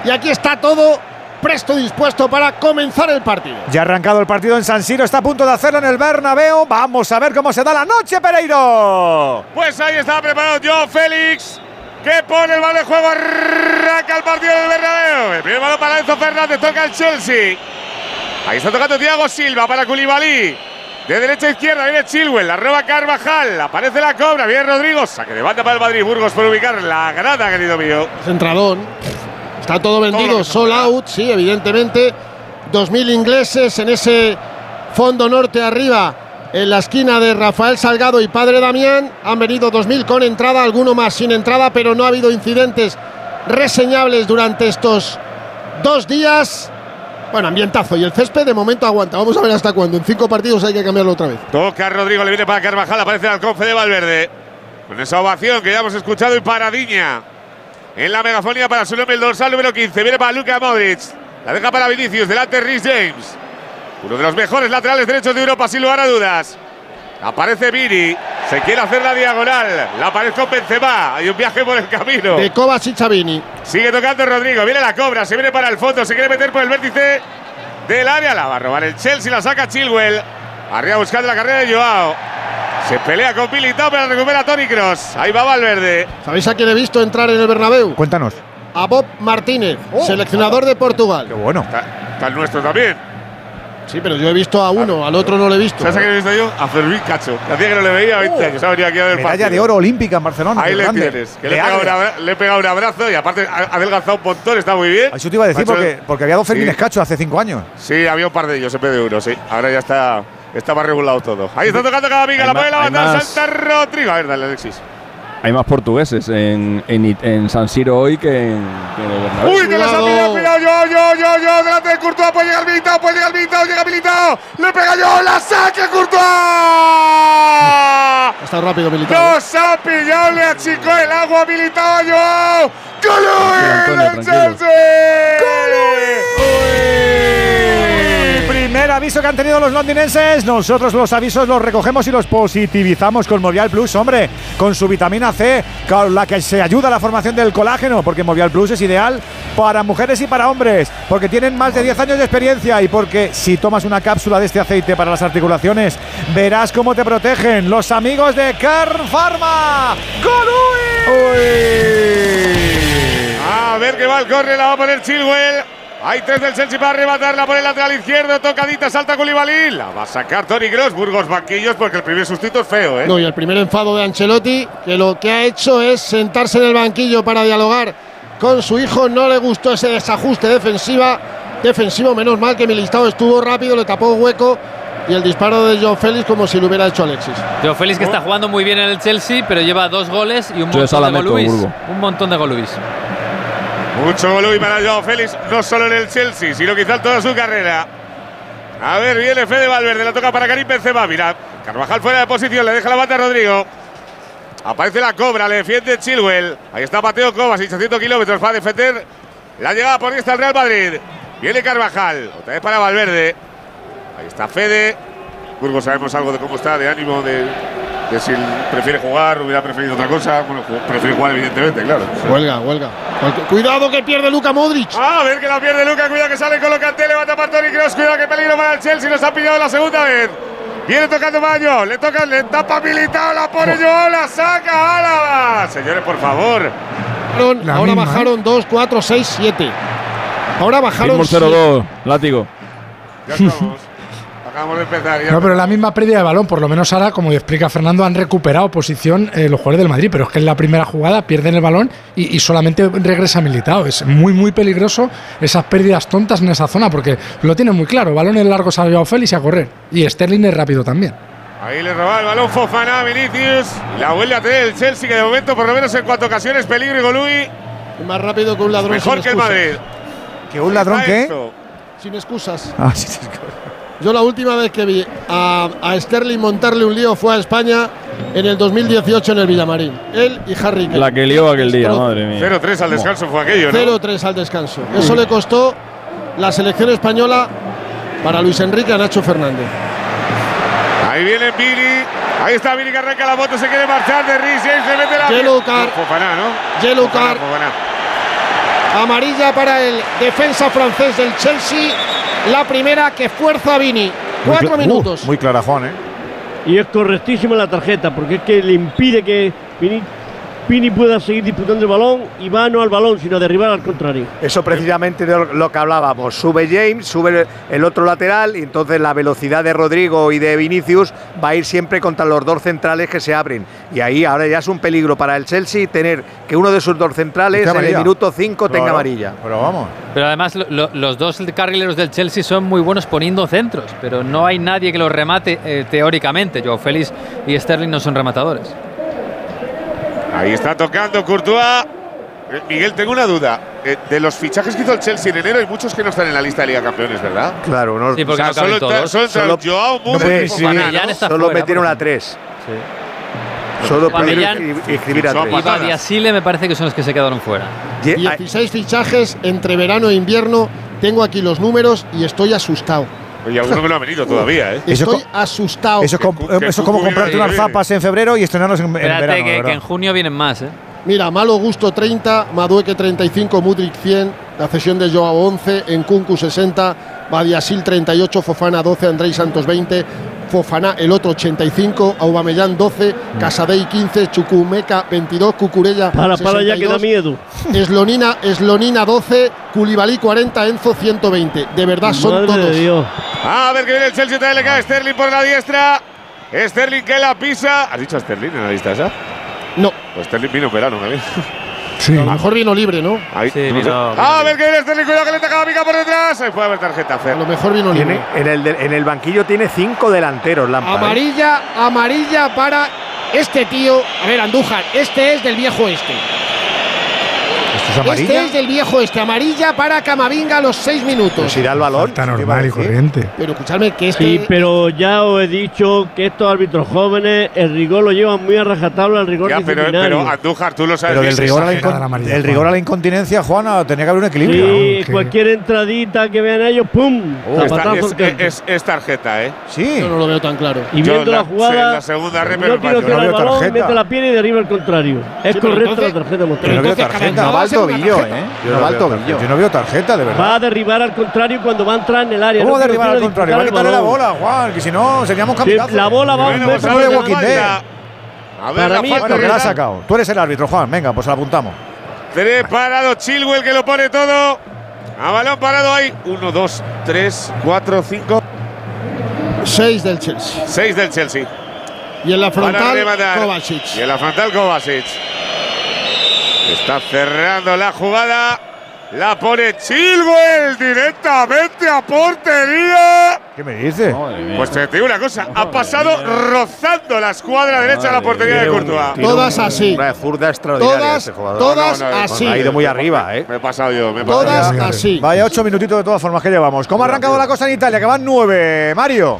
y aquí está todo presto dispuesto para comenzar el partido. Ya ha arrancado el partido en San Siro, está a punto de hacerlo en el Bernabéu. Vamos a ver cómo se da la noche, Pereiro. Pues ahí está preparado Joe Félix, que pone el balón de juego, arranca el partido del Bernabéu. El primer balón para Enzo Fernández, toca el Chelsea. Ahí está tocando Thiago Silva para Koulibaly. De derecha a izquierda viene Chilwell, la roba Carvajal, aparece la cobra, viene Rodrigo, saque de banda para el Madrid, Burgos por ubicar la grada, querido mío. Centradón. Está todo vendido, sold out, sí, evidentemente. 2.000 ingleses en ese fondo norte arriba, en la esquina de Rafael Salgado y Padre Damián. Han venido 2.000 con entrada, alguno más sin entrada, pero no ha habido incidentes reseñables durante estos dos días. Bueno, ambientazo. Y el césped de momento aguanta. Vamos a ver hasta cuándo. En cinco partidos hay que cambiarlo otra vez. Toca Rodrigo, le viene para Carvajal, aparece el alconce de Valverde. Con esa ovación que ya hemos escuchado y paradiña. En la megafonía para su nombre el dorsal número 15. Viene para Luka Modric. La deja para Vinicius, delante Rhys James. Uno de los mejores laterales derechos de Europa, sin lugar a dudas. Aparece Vini. Se quiere hacer la diagonal. La aparece con Benzema. Hay un viaje por el camino. De Kovacic a Vini. Sigue tocando Rodrigo. Viene la cobra. Se viene para el fondo. Se quiere meter por el vértice del área. La va a robar el Chelsea. La saca Chilwell. Arriba buscando la carrera de Joao. Se pelea con Militao, pero recupera Tony Cross. Ahí va Valverde. ¿Sabéis a quién he visto entrar en el Bernabéu? Cuéntanos. A Bob Martínez, seleccionador de Portugal. Qué bueno. Está el nuestro también. Sí, pero yo he visto a uno, al otro no lo he visto. ¿Sabes a quién he visto yo? A Fermín Cacho. que Hacía que no le veía 20 años. Ha venido aquí a ver el Oh. Medalla partido. de oro olímpica en Barcelona. Ahí le grande. tienes. Que le he, pegado un arde. abra- le he pegado un abrazo y aparte ha adelgazado un montón. Está muy bien. Eso te iba a decir porque, porque había dos Fermines sí. Cacho hace cinco años. Sí, había un par de ellos en vez de uno, sí. Ahora ya está, está más regulado todo. Ahí está tocando cada amiga, Hay la puede levantar, más- salta Rodrigo. A ver, dale, Alexis. Hay más portugueses en, en, en San Siro hoy que en, que en. Uy, que les ha pillado, cuidado, yo, yo, yo, yo, delante de Courtois, puede llegar Militao, puede llegar Militao, llega Militao, le pega yo, la saque Courtois. Está rápido Militao. Nos ha pillado, le achicó el agua Militao, a Joao. ¡Gol del Chelsea! Aviso que han tenido los londinenses. Nosotros los avisos los recogemos y los positivizamos con Movial Plus, hombre. Con su vitamina C, con la que se ayuda a la formación del colágeno. Porque Movial Plus es ideal para mujeres y para hombres. Porque tienen más de 10 años de experiencia. Y porque si tomas una cápsula de este aceite para las articulaciones, verás cómo te protegen los amigos de Car Pharma. A ver que va el córner, la va a poner Chilwell. Hay tres del Chelsea para arrebatarla por el lateral izquierdo. Tocadita, salta Koulibaly. La va a sacar Tony Gross, Burgos Banquillos, porque el primer sustituto es feo, ¿eh? No, y el primer enfado de Ancelotti, que lo que ha hecho es sentarse en el banquillo para dialogar con su hijo. No le gustó ese desajuste defensiva. Defensivo, menos mal que Militao estuvo rápido, le tapó hueco. Y el disparo de Joe Félix como si lo hubiera hecho Alexis. Teo Félix que está jugando muy bien en el Chelsea, pero lleva dos goles y un montón de. Burgo. Un montón de golubis. Mucho gol para Joao Félix, no solo en el Chelsea, sino quizá toda su carrera. A ver, viene Fede Valverde, la toca para Karim Benzema. Mira, Carvajal fuera de posición, le deja la banda a Rodrigo. Aparece la cobra, le defiende Chilwell. Ahí está Mateo Kovacic, 800 kilómetros para defender la llegada por esta el Real Madrid. Viene Carvajal, otra vez para Valverde. Ahí está Fede. Burgos sabemos algo de cómo está, de ánimo, de, de si prefiere jugar, hubiera preferido otra cosa. Bueno, prefiere jugar, evidentemente, claro. Huelga, huelga. Cuidado que pierde Luka Modric. A ver que la pierde Luca, cuidado que sale con Locante, levanta para Toni Kroos, cuidado que peligro para el Chelsea, nos ha pillado la segunda vez. Viene tocando Mayo, le toca, le tapa militado, la pone yo, la saca Álava. Señores, por favor. La ahora misma, bajaron 2, 4, 6, 7. Ahora bajaron. Pitbull 0-2, látigo. Ya estamos. Acabamos de empezar. ya. No, pero la misma pérdida de balón, por lo menos ahora, como explica Fernando, han recuperado posición eh, los jugadores del Madrid, pero es que en la primera jugada pierden el balón y, y solamente regresa Militao. Es muy, muy peligroso esas pérdidas tontas en esa zona, porque lo tienen muy claro. Balones largos a Joao Félix y a correr. Y Sterling es rápido también. Ahí le roba el balón Fofana a Vinicius. La vuelve a tener el Chelsea, que de momento, por lo menos en cuatro ocasiones, peligro y Golui. Más rápido que un ladrón. Mejor sin que el excusas. Madrid. ¿Que un ladrón qué? Sin excusas. Ah, sí, sí. Yo la última vez que vi a, a Sterling montarle un lío fue a España en el 2018 en el Villamarín. Él y Harry Kane. La que lió aquel día, madre mía. 0-3 al descanso fue aquello, ¿no? 0-3 al descanso. Eso le costó la selección española para Luis Enrique a Nacho Fernández. Ahí viene Vini. Ahí está Vini que arranca la moto, se quiere marchar de James, le mete la. Yellow card. No, Fofana, ¿no? Yellow card. Amarilla para el defensa francés del Chelsea. La primera que fuerza a Vini. Muy Cuatro cla- uh, minutos. muy clara, Juan, ¿eh? Y es correctísima la tarjeta, porque es que le impide que Vini, Vini pueda seguir disputando el balón y va no al balón, sino a derribar al contrario. Eso precisamente de lo que hablábamos. Sube James, sube el otro lateral y entonces la velocidad de Rodrigo y de Vinicius va a ir siempre contra los dos centrales que se abren. Y ahí ahora ya es un peligro para el Chelsea tener que uno de sus dos centrales en el minuto 5 tenga amarilla. Pero vamos. Pero además lo- lo- los dos carrileros del Chelsea son muy buenos poniendo centros, pero no hay nadie que los remate eh, teóricamente. Joao Félix y Sterling no son rematadores. Ahí está tocando Courtois. Eh, Miguel, tengo una duda. Eh, de los fichajes que hizo el Chelsea en enero, hay muchos que no están en la lista de Liga Campeones, ¿verdad? Claro, no, Sí, porque O sea, no solo, entra- todos. solo entraron Solo- Joao, no Mudryk puede y escribir, Fofana, Pamellán ¿no? está solo fuera, metieron a tres. Solo pudieron escribir a Son tres. Y me parece que son los que se quedaron fuera. Ye- 16 fichajes entre verano e invierno. Tengo aquí los números y estoy asustado. Oye, alguno que no ha venido todavía, ¿eh? Eso Estoy co- asustado. Eso, cu- que eso es como comprarte unas zapas en febrero y estrenarnos en, en Espérate verano. que, que en junio vienen más, ¿eh? Mira, Malo Gusto 30, Madueque 35, Mudrik 100, la cesión de Joao 11, Enkunku 60, Badiasil 38, Fofana 12, Andrei Santos 20, Fofana el otro 85, Aubameyang 12, Casadei 15, Chucumeca 22, Cucurella Para, para ya que da 62, miedo. Eslonina, Eslonina 12, Culibalí 40, Enzo 120. De verdad son Madre todos. de Dios. A ver que viene el Chelsea, trae le cae Sterling por la diestra. Sterling que la pisa. ¿Has dicho a Sterling en la lista esa? No, Pues Sterling vino verano, ¿no? Sí. a lo mejor vino libre, ¿no? Ahí, Sí, no vino- A ver que viene Sterling, cuidado que le toca la pica por detrás. Ahí puede haber tarjeta, A Fer. lo mejor vino libre. En, el en el banquillo tiene cinco delanteros, Lampard. ¿eh? Amarilla, amarilla para este tío. A ver, Andújar, este es del viejo este. ¿Esto es Este es del viejo este. Amarilla para Camavinga a los seis Pero minutos. si da el balón. Está ¿qué va a normal y corriente. Pero escuchadme que este. Sí, pero ya os he dicho que estos árbitros jóvenes el rigor lo llevan muy a rajatabla, el rigor Ya, pero, pero Andújar, tú lo sabes. Pero bien, rigor, a la, exagerada incon- la amarilla, del Juan. rigor a la incontinencia, Juana, tenía que haber un equilibrio. Sí, Aunque- cualquier entradita que vean ellos, ¡pum! Esta- Zapatazo es, tarjeta, ¿eh? Sí. Yo no lo veo tan claro. y yo viendo la- la, jugada, sí, la segunda rep no que No el balón, tarjeta. mete la pierna y derriba el contrario. Es pero correcta entonces- la tarjeta entonces, tarjeta. Va va a tobillo. ¿eh? Yo No no va al veo tobillo. tarjeta. Yo no veo tarjeta, de verdad. Va a derribar al contrario cuando va a entrar en el área. ¿Cómo no quiero derribar al contrario? Va a quitarle la bola, Juan, que si no seríamos kamikazes. la bola va a un pues a ver de la. A Para mí. Bueno, que la ha sacado. Tú eres el árbitro, Juan. Venga, pues la apuntamos. Preparado Chilwell que lo pone todo. A balón parado ahí. 1, 2, 3, 4, 5, 6 del Chelsea. 6 del Chelsea. Y en la frontal. Kovacic. Y en la frontal Kovacic. Está cerrando la jugada. La pone Chilwell directamente a portería. ¿Qué me dices? Pues te digo una cosa, ha pasado rozando la escuadra derecha de la portería de Courtois. Todas así. Una zurda extraordinaria Todas, jugador. todas No, no, no, así. Ha ido muy arriba, ¿eh? Me he pasado yo, me he pasado. Todas así. Vaya ocho minutitos de todas formas que llevamos. ¿Cómo ha arrancado la cosa en Italia? Que van nueve. Mario.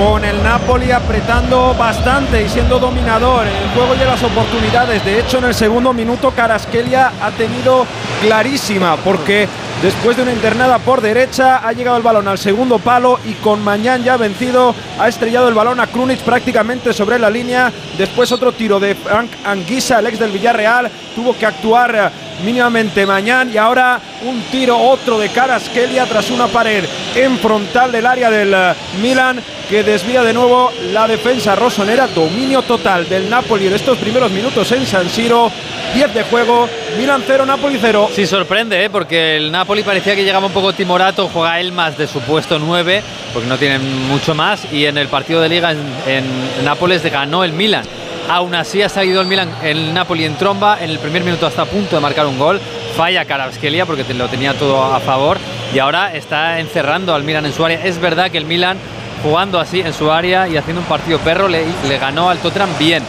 Con el Napoli apretando bastante y siendo dominador en el juego y en las oportunidades. De hecho, en el segundo minuto Caraskelia ha tenido clarísima porque después de una internada por derecha ha llegado el balón al segundo palo y con Mañán ya vencido ha estrellado el balón a Krunic prácticamente sobre la línea. Después otro tiro de Frank Anguissa, el ex del Villarreal, tuvo que actuar mínimamente mañana y ahora un tiro otro de Karaskelia tras una pared en frontal del área del eh, Milan que desvía de nuevo la defensa rosonera. Dominio total del Napoli en estos primeros minutos en San Siro. 10 de juego, Milan 0, Napoli 0. Sí, sorprende, ¿eh? porque el Napoli parecía que llegaba un poco timorato, juega él más de su puesto 9, porque no tienen mucho más, y en el partido de liga en, en Nápoles ganó el Milan. Aún así ha salido el Milan, el Napoli en tromba, en el primer minuto hasta a punto de marcar un gol, falla Karabskelia porque te- lo tenía todo a favor y ahora está encerrando al Milan en su área. Es verdad que el Milan jugando así en su área y haciendo un partido perro le, le ganó al Tottenham bien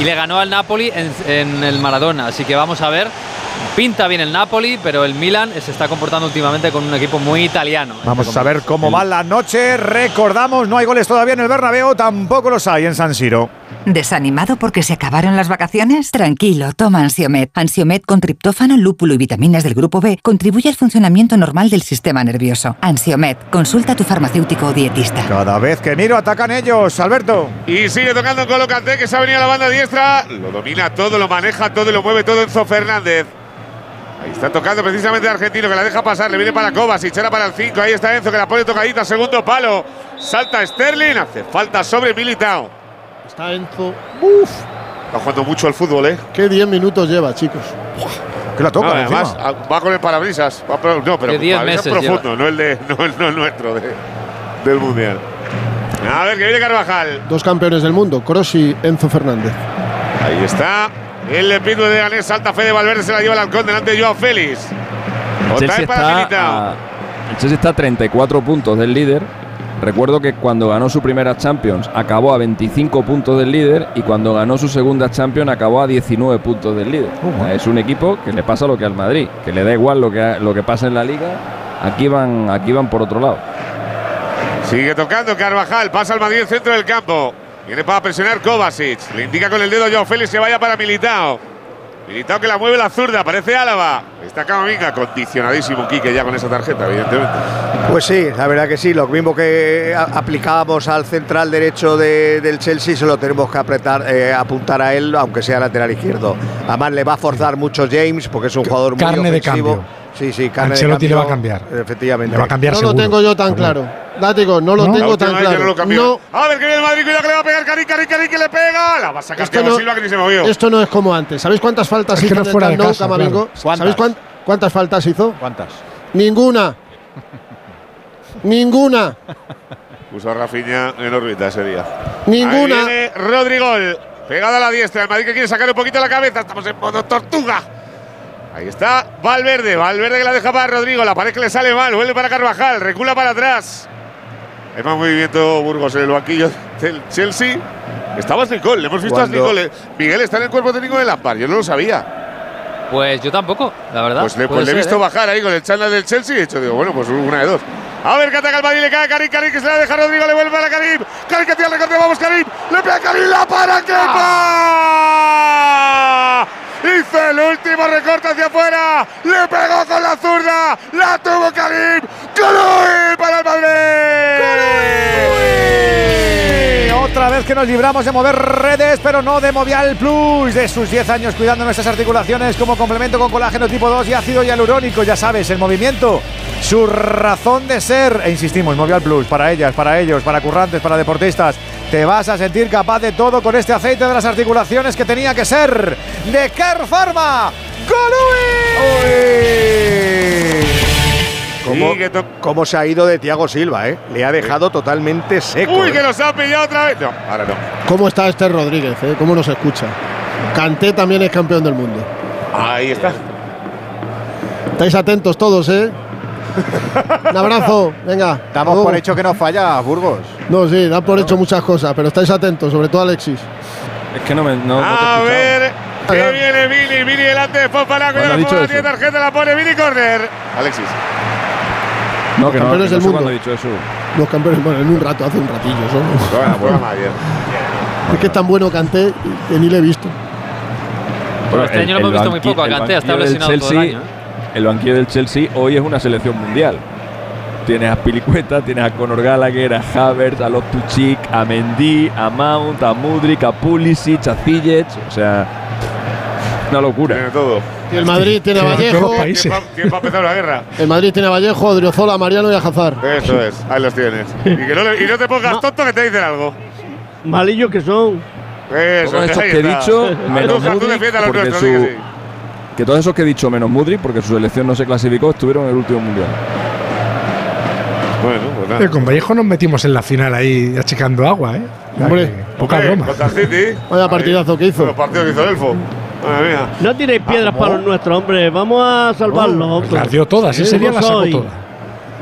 y le ganó al Napoli en, en el Maradona, así que vamos a ver. Pinta bien el Napoli, pero el Milan se está comportando últimamente con un equipo muy italiano. Vamos a ver cómo va la noche. Recordamos, no hay goles todavía en el Bernabéu, tampoco los hay en San Siro. ¿Desanimado porque se acabaron las vacaciones? Tranquilo, toma Ansiomet. Ansiomet con triptófano, lúpulo y vitaminas del grupo B contribuye al funcionamiento normal del sistema nervioso. Ansiomet, consulta a tu farmacéutico o dietista. Cada vez que miro atacan ellos, Alberto. Y sigue tocando en Colo Kanté, que se ha venido a la banda diestra. Lo domina todo, lo maneja todo y lo mueve todo Enzo Fernández. Ahí está tocando precisamente el argentino, que la deja pasar. Le viene para Kovacic, era para el 5. Ahí está Enzo, que la pone tocadita. Segundo palo. Salta Sterling. Hace falta sobre Militao. Está Enzo. Uf, Está jugando mucho al fútbol, ¿eh? qué 10 minutos lleva, chicos. Que la toca No, además, ah, va con el parabrisas. Va pro- no, pero De 10 parabrisas meses profundo, no el, de, no, el- no el nuestro de- del Mundial. A ver, que viene Carvajal. Dos campeones del mundo, Kroos y Enzo Fernández. Ahí está. El pitbull de Ganés, salta Fede Valverde, se la lleva al halcón delante de Joao Félix. El Otra vez para está a, el Chelsea está a 34 puntos del líder. Recuerdo que cuando ganó su primera Champions acabó a 25 puntos del líder y cuando ganó su segunda Champions acabó a 19 puntos del líder. Sea, es un equipo que le pasa lo que al Madrid, que le da igual lo que, lo que pasa en la liga. Aquí van, aquí van por otro lado. Sigue tocando Carvajal, pasa al Madrid centro del campo. Viene para presionar Kovacic. Le indica con el dedo a Joao Félix que vaya para Militao. Militao que la mueve la zurda, parece Álava. Está Camavinga, condicionadísimo Quique ya con esa tarjeta, evidentemente. Pues sí, la verdad que sí. Lo mismo que aplicábamos al central derecho de- del Chelsea, se lo tenemos que apretar, eh, apuntar a él, aunque sea lateral izquierdo. Además, le va a forzar mucho James porque es un jugador muy Carne de ofensivo. cambio. Sí, sí, Ancelotti le va a cambiar. Efectivamente. Le va a cambiar No lo seguro. tengo yo tan claro. Látigo, no lo ¿No? Tengo tan claro. no lo. No, A ver que viene el Madrid, cuidado que le va a pegar Cari, Cari, Cari, que le pega. La va a sacar Esto no- Silva que ni se movió. esto no es como antes. ¿Sabéis cuántas faltas Es que hizo no en el de casa, Camavingo? claro. ¿Cuántas? ¿Sabéis cuán- cuántas faltas hizo? ¿Cuántas? Ninguna. Ninguna. Puso a Rafinha en órbita ese día. Ninguna. Ahí viene Rodrigol. Pegada a la diestra. El Madrid que quiere sacar un poquito la cabeza. Estamos en modo tortuga. Ahí está Valverde. Valverde que la deja para Rodrigo. La pared que le sale mal. Vuelve para Carvajal. Recula para atrás. Hay más movimiento Burgos en el banquillo del Chelsea. Estabas Nicole. Le hemos visto a Nicole. Miguel está en el cuerpo técnico de Lampard. Yo no lo sabía. Pues yo tampoco, la verdad. Pues le, pues le he visto ¿eh? bajar ahí con el chándal del Chelsea y he dicho, digo, bueno, pues una de dos. A ver que ataca el Madrid, le cae a Karim, Karim que se la deja a Rodrigo, le vuelve a Karim. Karim que tiene el recorte, vamos Karim. Le pega a Karim, la para Kepa. Hizo el último recorte hacia afuera. Le pegó con la zurda. La tuvo Karim. ¡Clui para el Madrid! Otra vez que nos libramos de mover redes, pero no de Movial Plus. De sus 10 años cuidando nuestras articulaciones como complemento con colágeno tipo 2 y ácido hialurónico. Ya sabes, el movimiento, su razón de ser. E insistimos, Movial Plus, para ellas, para ellos, para currantes, para deportistas. Te vas a sentir capaz de todo con este aceite de las articulaciones que tenía que ser de Care Pharma. ¡Colui! ¿Cómo, Sí, que to- cómo se ha ido de Thiago Silva, eh? Le ha dejado totalmente seco. Uy, eh. que nos ha pillado otra vez. No, ahora no. ¿Cómo está este Rodríguez? eh? ¿Cómo nos escucha? Canté también es campeón del mundo. Ahí está. Estáis atentos todos, ¿eh? Un abrazo, venga. Damos por hecho que no falla Burgos. No, sí, dan por hecho muchas cosas, pero estáis atentos, sobre todo Alexis. Es que no me. No, no te he A escuchado. ver, que viene Vini, Vini delante de Fofana, ¿Cuándo ha cuidado, eso? tiene tarjeta, la pone Vini corner. Alexis. No, que no, campeones que no del sé mundo. dicho eso. Los campeones, bueno, en un rato, hace un ratillo solo. Bueno, programa ayer. Es que es tan bueno Canté que ni le he visto. Pero este año lo hemos visto muy poco a banquillo del lesionado todo el Chelsea- año. ¿eh? El banquillo del Chelsea hoy es una selección mundial. Tienes a Pilicueta, tienes a Conor Gallagher, a Havertz, a Loftus-Cheek, a Mendy, a Mount, a Mudrik, a Pulisic, a Ziyech, o sea, Una locura. Tiene todo. Y el Madrid tiene a Vallejo. ¿Quién va, quién va a empezar una guerra? El Madrid tiene a Vallejo, Odriozola, Mariano y a Hazard. Eso es, ahí los tienes. Y, que no, le- y no te pongas tonto que te dicen algo. Malillos que son. Eso, Todos estos que he dicho, menos Tú, tú Mudryk, defiende a los porque nuestros, su- di que sí. Que todos esos que he dicho, menos Mudrik, porque su selección no se clasificó, estuvieron en el último mundial. Bueno, pues nada. con Vallejo nos metimos en la final ahí achicando agua, ¿eh? Hombre, poca Hombre, broma. Vaya partidazo que hizo. Los partidos que hizo el Elfo. No tiréis piedras para los nuestros, hombre. Vamos a salvarlos. hombre. Las dio todas, ese día las sacó soy. todas.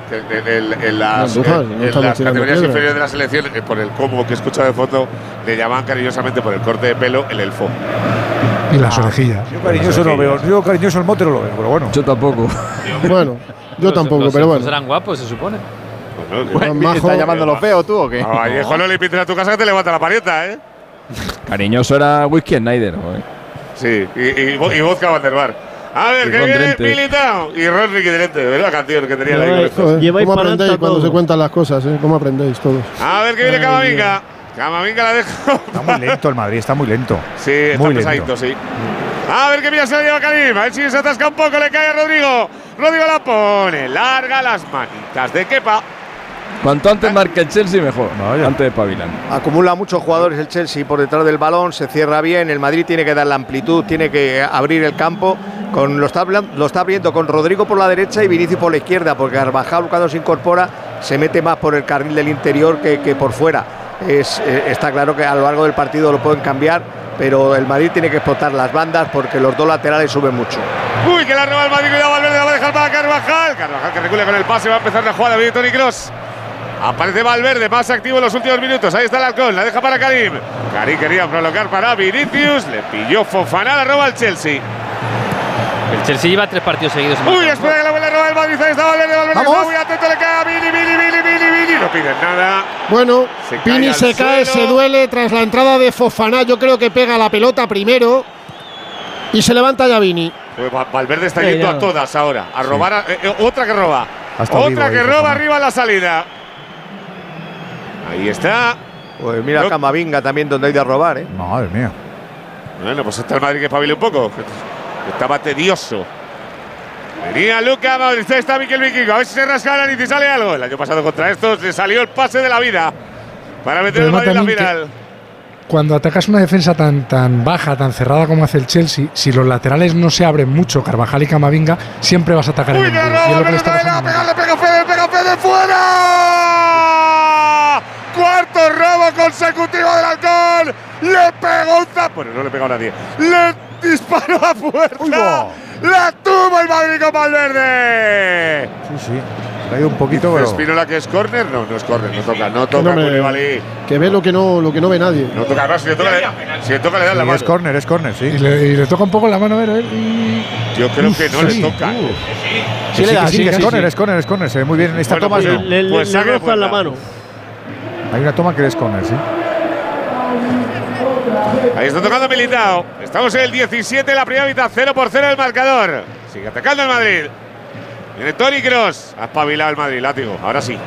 En, en- en las, No, no en las categorías inferiores de la selección, eh, por el combo que he escuchado de foto, le llamaban cariñosamente por el corte de pelo el elfo. Y las orejillas. Yo cariñoso no veo. Yo cariñoso el mote no lo veo, pero bueno. Yo tampoco. Bueno, yo tampoco, los pero bueno. eran guapos, se supone. Bueno, que- Tan majo. ¿Estás llamándolo feo tú o qué? Vallejo no le pintes a tu casa que te levanta la parieta, ¿eh? Cariñoso era Whisky Snyder. joder. Sí, y, y, y vodka Van der Bar. A ver, que viene. Militao y Ron Ricky Drenthe, ¿ves la canción que tenía ahí con esto? ¿Cómo aprendéis cuando se cuentan las cosas? Eh? ¿Cómo aprendéis todos? A ver, que viene Camavinga. Camavinga la dejo. Está muy lento el Madrid, está muy lento. Sí, está Muy pesadito, lento. sí. A ver qué mira se la lleva Karim. A ver si se atasca un poco, le cae a Rodrigo. Rodrigo la pone, larga las manitas de Kepa. Cuanto antes marque el Chelsea, mejor. Vaya. Antes de Pavilán. Acumula muchos jugadores el Chelsea por detrás del balón, se cierra bien. El Madrid tiene que dar la amplitud, tiene que abrir el campo. Con, lo, está, lo está abriendo con Rodrigo por la derecha y Vinicius por la izquierda, porque Carvajal cuando se incorpora se mete más por el carril del interior que, que por fuera. Es, eh, está claro que a lo largo del partido lo pueden cambiar, pero el Madrid tiene que explotar las bandas porque los dos laterales suben mucho. Uy, que la roba el Madrid, cuidado Valverde, la va a dejar para Carvajal. Carvajal que recule con el pase, va a empezar la jugada, viene Tony Cross. Aparece Valverde, más activo en los últimos minutos. Ahí está el halcón, la deja para Karim. Karim quería prolongar para Vinicius, le pilló Fofana, la roba el Chelsea. El Chelsea lleva tres partidos seguidos. en Uy, espera que la vuelve a robar el Madrid, ahí está Valverde, Valverde Vamos. está muy atento, le cae a Vini, Vini, Vini, Vini, Vini. No piden nada. Bueno, Se al se cae, suelo. se duele tras la entrada de Fofana. Yo creo que pega la pelota primero y se levanta ya Vini. Eh, Va- Valverde está Sí, yendo ya. a todas ahora. A robar. a- eh, otra que roba. Otra que Fofana. roba arriba en la salida. Ahí está. Pues mira No. Camavinga también donde hay de robar, ¿eh? Madre mía. Bueno, pues está el Madrid que espabile un poco. Estaba tedioso. Venía Luca, está Mikel Vikingo. A ver si se rascaran y si sale algo. El año pasado contra estos le salió el pase de la vida. Para meter el Madrid en la final. Cuando atacas una defensa tan, tan baja, tan cerrada como hace el Chelsea, si los laterales no se abren mucho, Carvajal y Camavinga, siempre vas a atacar Uy, en el le le pega Fede, pega Fede fuera. Robo consecutivo del halcón. Le pegó un zap. Bueno, no le pegó a nadie. Le disparó a puerta. La tuvo el Madrid con Valverde. Sí, sí. Ha ido un poquito, pero. Espinola que es córner. No, no es córner. No toca. No toca no me- Koulibaly. que ve lo que no, lo que no ve nadie. No toca. Además, si le toca, le, si le, toca, le dan la mano. es córner, es córner, sí. Y le, y le toca un poco la mano a ver, y- Yo creo que no sí. le toca. Sí, Sí, sí, le da, sí, sí, es córner, sí. es córner, es córner. Se ve muy bien en esta Bueno, toma. pues sí. no. Le, le, Pues le rozan la mano. Hay una toma que es sí. Ahí está tocando Militao. Estamos en el 17, la primera mitad, 0 por 0 el marcador. Sigue atacando el Madrid. Viene Tony Cross. Ha espabilado el Madrid, látigo. Ahora sí.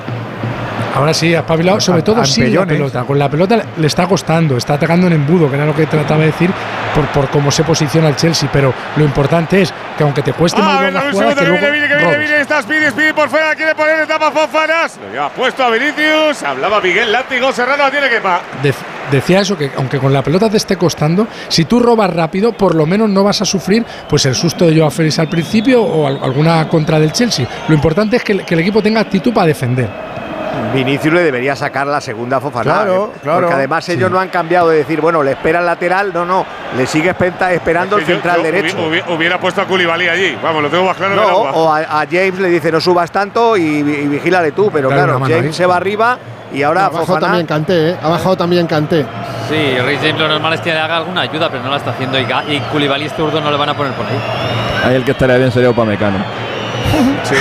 Ahora sí, ha espabilado, sobre A- todo sin la pelota. Con la pelota le está costando, está atacando en embudo, que era lo que trataba de decir por, por cómo se posiciona el Chelsea. Pero lo importante es que aunque te cueste A más ver, la jugada, segundo, que viene, luego viene, que viene. Está Speedy, Speedy por fuera, quiere poner etapa Fofanas. Lo lleva puesto a Vinicius. Hablaba Miguel Látigo, Serrano la tiene que pa. Dec- decía eso, que aunque con la pelota te esté costando, si tú robas rápido, por lo menos no vas a sufrir pues el susto de Joao Félix al principio o al- alguna contra del Chelsea. Lo importante es que el, que el equipo tenga actitud para defender. Vinicius le debería sacar la segunda Fofana. Claro, ¿eh? claro. Porque además ellos no han cambiado de decir, bueno, le espera el lateral. No, no. Le sigue espenta- esperando el Es que central yo derecho. hubi- hubi- Hubiera puesto a Koulibaly allí. Vamos, lo tengo más claro que el No, agua. o a, a James le dice no subas tanto y, y vigílale tú, pero claro, James ahí. se va arriba y ahora ha bajado también Canté, ¿eh? Ha bajado también Canté. Sí, Rich James lo normal es que le haga alguna ayuda, pero no la está haciendo. Y, y Koulibaly este urdo no le van a poner por ahí. Ahí el que estaría bien sería Upamecano. Sí,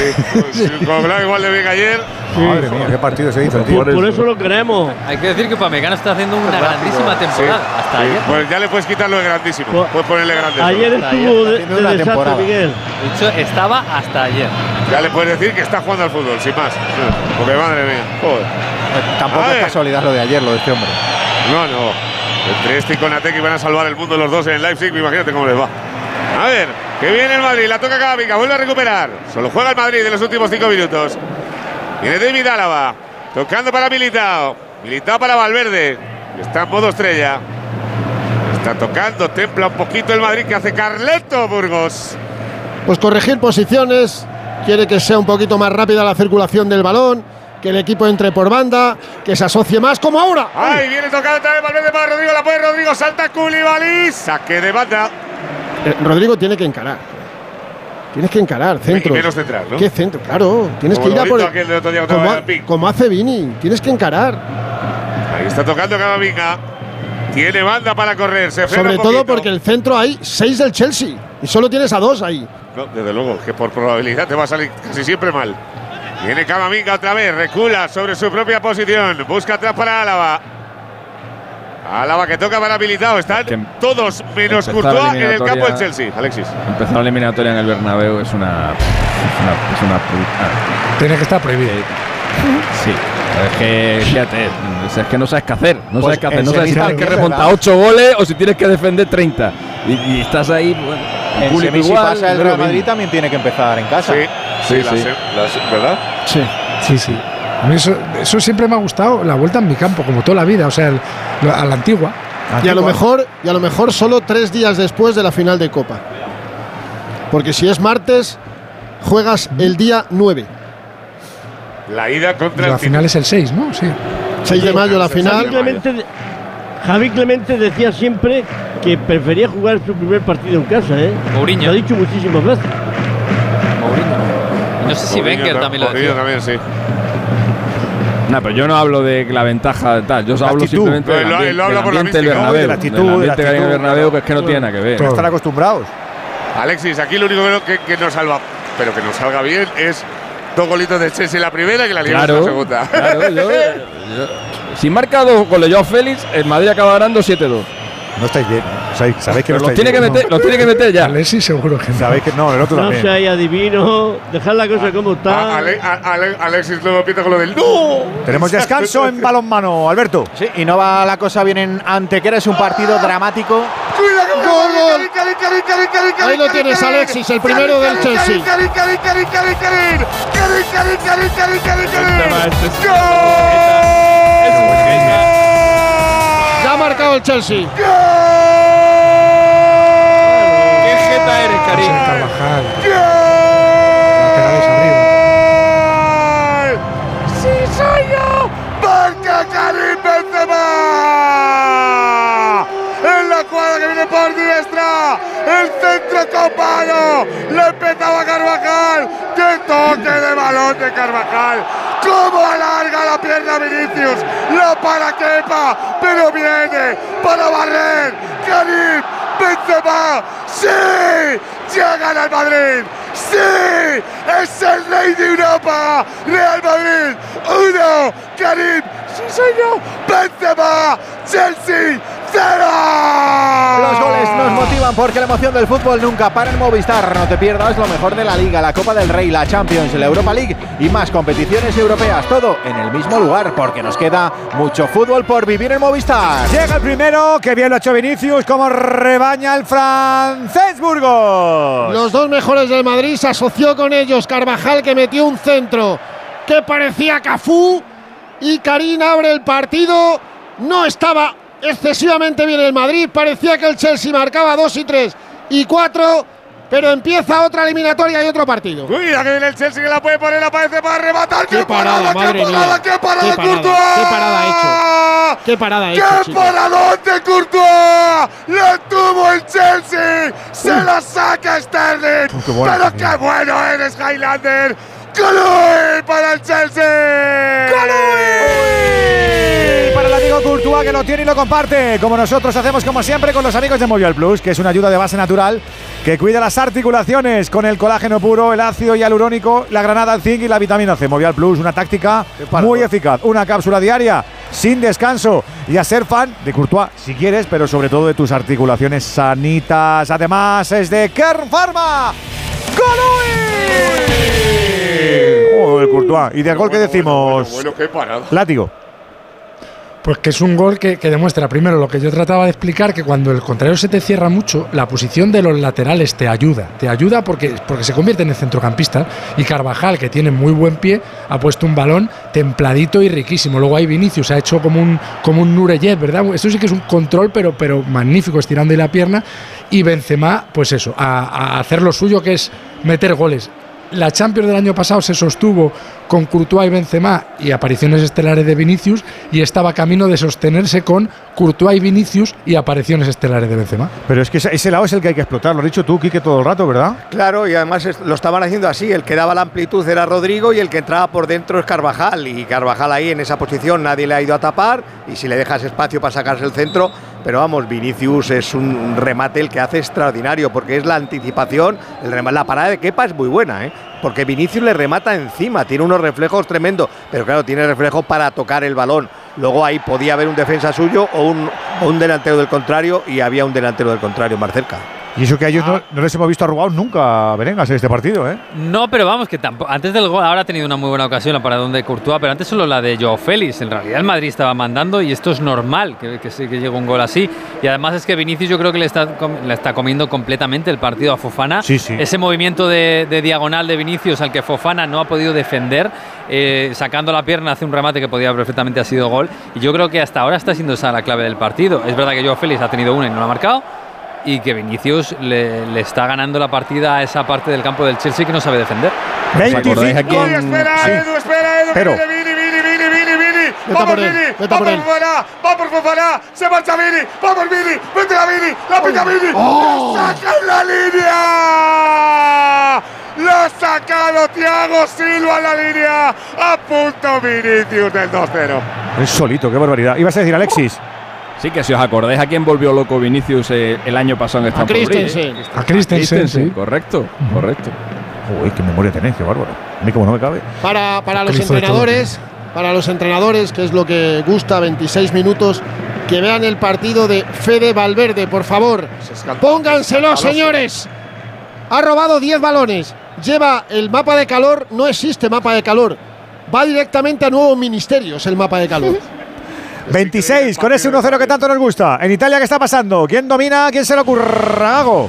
sí, igual de bien que ayer. Madre mía, qué partido se hizo, tío. Por, por eso lo queremos. Hay que decir que Upamecano está haciendo una grandísima temporada. Hasta Sí, ayer. Pues ya le puedes quitar lo de grandísimo. Pues- Puedes ponerle grande. Ayer estuvo de, de una desastre, temporada. Miguel. De hecho, estaba hasta ayer. Ya le puedes decir que está jugando al fútbol, sin más. Porque madre mía. Joder. Tampoco es casualidad lo de ayer, lo de este hombre. No, no. Entre este y Konatek iban a salvar el mundo los dos en el Leipzig, imagínate cómo les va. A ver, que viene el Madrid, la toca Camavinga, vuelve a recuperar. Solo juega el Madrid en los últimos cinco minutos. Viene David Álava, tocando para Militao. Militao para Valverde, está en modo estrella. Está tocando, templa un poquito el Madrid que hace Carleto Burgos. Pues corregir posiciones, quiere que sea un poquito más rápida la circulación del balón, que el equipo entre por banda, que se asocie más como ahora. Ay, viene tocando otra vez Valverde para Rodrigo, la puede Rodrigo, salta Koulibaly, saque de banda. Eh, Rodrigo tiene que encarar. Tienes que encarar, centro. Menos central, ¿no? ¿Qué centro? Claro, tienes Como que ir a por. otro día contra como, hace Vini, tienes que encarar. Ahí está tocando Camavinga. Tiene banda para correr, se Sobre todo poquito. porque el centro hay seis del Chelsea y solo tienes a dos ahí. No, desde luego, que por probabilidad te va a salir casi siempre mal. Viene Camavinga otra vez, recula sobre su propia posición, busca atrás para Álava. Álava que toca para habilitado, están todos menos Courtois en el campo del Chelsea. Alexis. Empezar la eliminatoria en el Bernabéu es una. Es una, es una puta. Tiene que estar prohibido. Sí. Es que, fíjate, es que no sabes qué hacer. No Pues sabes qué hacer. No sabes si tienes que remontar ¿verdad? 8 goles o si tienes que defender 30. Y, y estás ahí. Bueno, En público si igual, pasa el Real Madrid también tiene que empezar en casa. Sí, Sí, la sí. se- la ¿verdad? Sí. Sí, sí. A mí eso, eso siempre me ha gustado, la vuelta en mi campo, como toda la vida, o sea, el- lo- a la antigua. Y a lo mejor, y a lo mejor solo tres días después de la final de Copa. Porque si es martes, juegas el día 9. La ida contra La el final es el 6, ¿no? Sí. 6 de mayo la final. Clemente, Javi Clemente decía siempre que prefería jugar su primer partido en casa, ¿eh? Mourinho. Lo ha dicho muchísimas veces. No sé si Mourinho Wenger ta- también lo Mourinho decía. también, sí. No, pero yo no hablo de la ventaja tal. Yo hablo actitud. simplemente del ambiente, él lo habla del por la ambiente del mística, ¿no? Bernabéu. De la actitud, del de la actitud. Bernabéu, que es que no tiene nada que ver. Están acostumbrados. Alexis, aquí lo único que, que nos salva, pero que nos salga bien, es dos golitos de Chelsea en la primera y que la liamos en Claro, la segunda. claro, yo- yo- si marca dos goles Joao Félix, el Madrid acaba ganando 7-2. No estáis bien. ¿eh? Sabéis, sabéis que no los estáis tiene que bien. meter, los tiene que meter ya. Alexis seguro que no. Sabéis que no, el otro No también. seáis adivino, dejad la cosa como está. A- Ale- a- Ale- Alexis luego empieza con lo del ¡No! Tenemos descanso en balonmano, Alberto. Sí, y no va la cosa bien en Antequera, es un partido dramático. ¡Cuida que Gol, gol. Ahí lo tienes, Alexis, el primero del Chelsea. Karim, marcado el Chelsea. ¿Qué jeta eres, José viene por diestra, el centro copado, le empezaba Carvajal, ¡qué toque de balón de Carvajal! ¡Cómo alarga la pierna Vinicius! ¡La para Kepa! ¡Pero viene para barrer! ¡Karim Benzema! ¡Sí! ¡Ya gana el Madrid! ¡Sí! ¡Es el rey de Europa! ¡Real Madrid! ¡Uno! ¡Karim! ¡Sí yo! ¡Benzema! ¡Chelsea! ¡Cero! Los goles nos motivan porque la emoción del fútbol nunca para en Movistar. No te pierdas lo mejor de la Liga, la Copa del Rey, la Champions, la Europa League y más competiciones europeas. Todo en el mismo lugar porque nos queda mucho fútbol por vivir en Movistar. Llega el primero, que bien lo ha hecho Vinicius, como rebaña el francés Burgos. Los dos mejores del Madrid se asoció con ellos. Carvajal que metió un centro que parecía Cafú y Karim abre el partido. No estaba excesivamente bien el Madrid. Parecía que el Chelsea marcaba dos y tres y cuatro. Pero empieza otra eliminatoria y otro partido. Cuida que viene el Chelsea que la puede poner, aparece para rematar. ¡Qué, Qué parada, madre ¡Qué parada! mía. ¡Qué parada, Qué parada, Courtois! qué parada ha hecho. Qué parada ha hecho, ¡Qué chicos. paradón de Courtois! ¡La tuvo el Chelsea! ¡Se la saca Sterling! qué buena ¡Pero qué bueno eres, Highlander! ¡Colui para el Chelsea! El amigo Courtois que lo tiene y lo comparte, como nosotros hacemos como siempre con los amigos de Movial Plus, que es una ayuda de base natural que cuida las articulaciones con el colágeno puro, el ácido hialurónico, la granada, el zinc y la vitamina C. Movial Plus, una táctica muy eficaz, una cápsula diaria sin descanso y a ser fan de Courtois si quieres, pero sobre todo de tus articulaciones sanitas. Además es de Kern Pharma. ¡Colui! Oh, el Courtois. Y del gol que decimos, Bueno, qué parada. látigo. Pues que es un gol que, que demuestra primero lo que yo trataba de explicar, que cuando el contrario se te cierra mucho, la posición de los laterales te ayuda. Te ayuda porque, porque se convierten en centrocampistas. Y Carvajal, que tiene muy buen pie, ha puesto un balón templadito y riquísimo. Luego hay Vinicius, ha hecho como un, como un Nureyev, ¿verdad? Esto sí que es un control, pero, pero magnífico, estirando ahí la pierna. Y Benzema, pues eso, a hacer lo suyo, que es meter goles. La Champions del año pasado se sostuvo con Courtois y Benzema y apariciones estelares de Vinicius y estaba camino de sostenerse con Courtois y Vinicius y apariciones estelares de Benzema. Pero es que ese, lado es el que hay que explotar, lo has dicho tú, Quique, todo el rato, ¿verdad? Claro, y además lo estaban haciendo así. El que daba la amplitud era Rodrigo y el que entraba por dentro es Carvajal. Y Carvajal ahí en esa posición nadie le ha ido a tapar. Y si le dejas espacio para sacarse el centro. Pero vamos, Vinicius es un remate el que hace extraordinario porque es la anticipación. La parada de Kepa es muy buena, ¿eh? Porque Vinicius le remata encima, tiene unos reflejos tremendos. Pero claro, tiene reflejos para tocar el balón. Luego ahí podía haber un defensa suyo o un, o un delantero del contrario y había un delantero del contrario más cerca. Y eso que a ellos Ah. no, no les hemos visto arrugados nunca, Berengas, en este partido, ¿eh? No, pero vamos, que tampoco, antes del gol, ahora ha tenido una muy buena ocasión la parada de Courtois, pero antes solo la de Joao Félix. En realidad el Madrid estaba mandando y esto es normal que, que, que llegue un gol así. Y además es que Vinicius yo creo que le está, com- le está comiendo completamente el partido a Fofana. Sí, sí. Ese movimiento de, de diagonal de Vinicius al que Fofana no ha podido defender, eh, sacando la pierna hace un remate que podía perfectamente ha sido gol. Y yo creo que hasta ahora está siendo esa la clave del partido. Es verdad que Joao Félix ha tenido una y no la ha marcado. Y que Vinicius le, le está ganando la partida a esa parte del campo del Chelsea que no sabe defender. 25 Uy, espera, Sí. Edu, espera, Edu, Pero- Vini, Vini, Vini, Vini, Vini. Va a por Vini, a va por. Fofana, va por Fofana, se marcha Vini, va por Vini, vete a Vini, la pica Vini, ¡Oh! ¡la saca en la línea! ¡Lo ha sacado Thiago Silva en la línea! A punto Vinicius del 2-0. Es solito, qué barbaridad. Ibas a decir, Alexis. Sí, que si os acordáis a quién volvió loco Vinicius eh, el año pasado en A Stamford Bridge. Christensen. A Christensen, sí. Correcto, correcto. Uy, qué memoria tenéis, qué bárbaro. A mí como no me cabe. Para, para los entrenadores, para los entrenadores, que es lo que gusta, 26 minutos, que vean el partido de Fede Valverde, por favor. Pónganselo, señores. Ha robado 10 balones. Lleva el mapa de calor, no existe mapa de calor. Va directamente a nuevos ministerios el mapa de calor. 26, con ese 1-0 que tanto nos gusta. En Italia, ¿qué está pasando? ¿Quién domina? ¿Quién se le ocurra? Gago.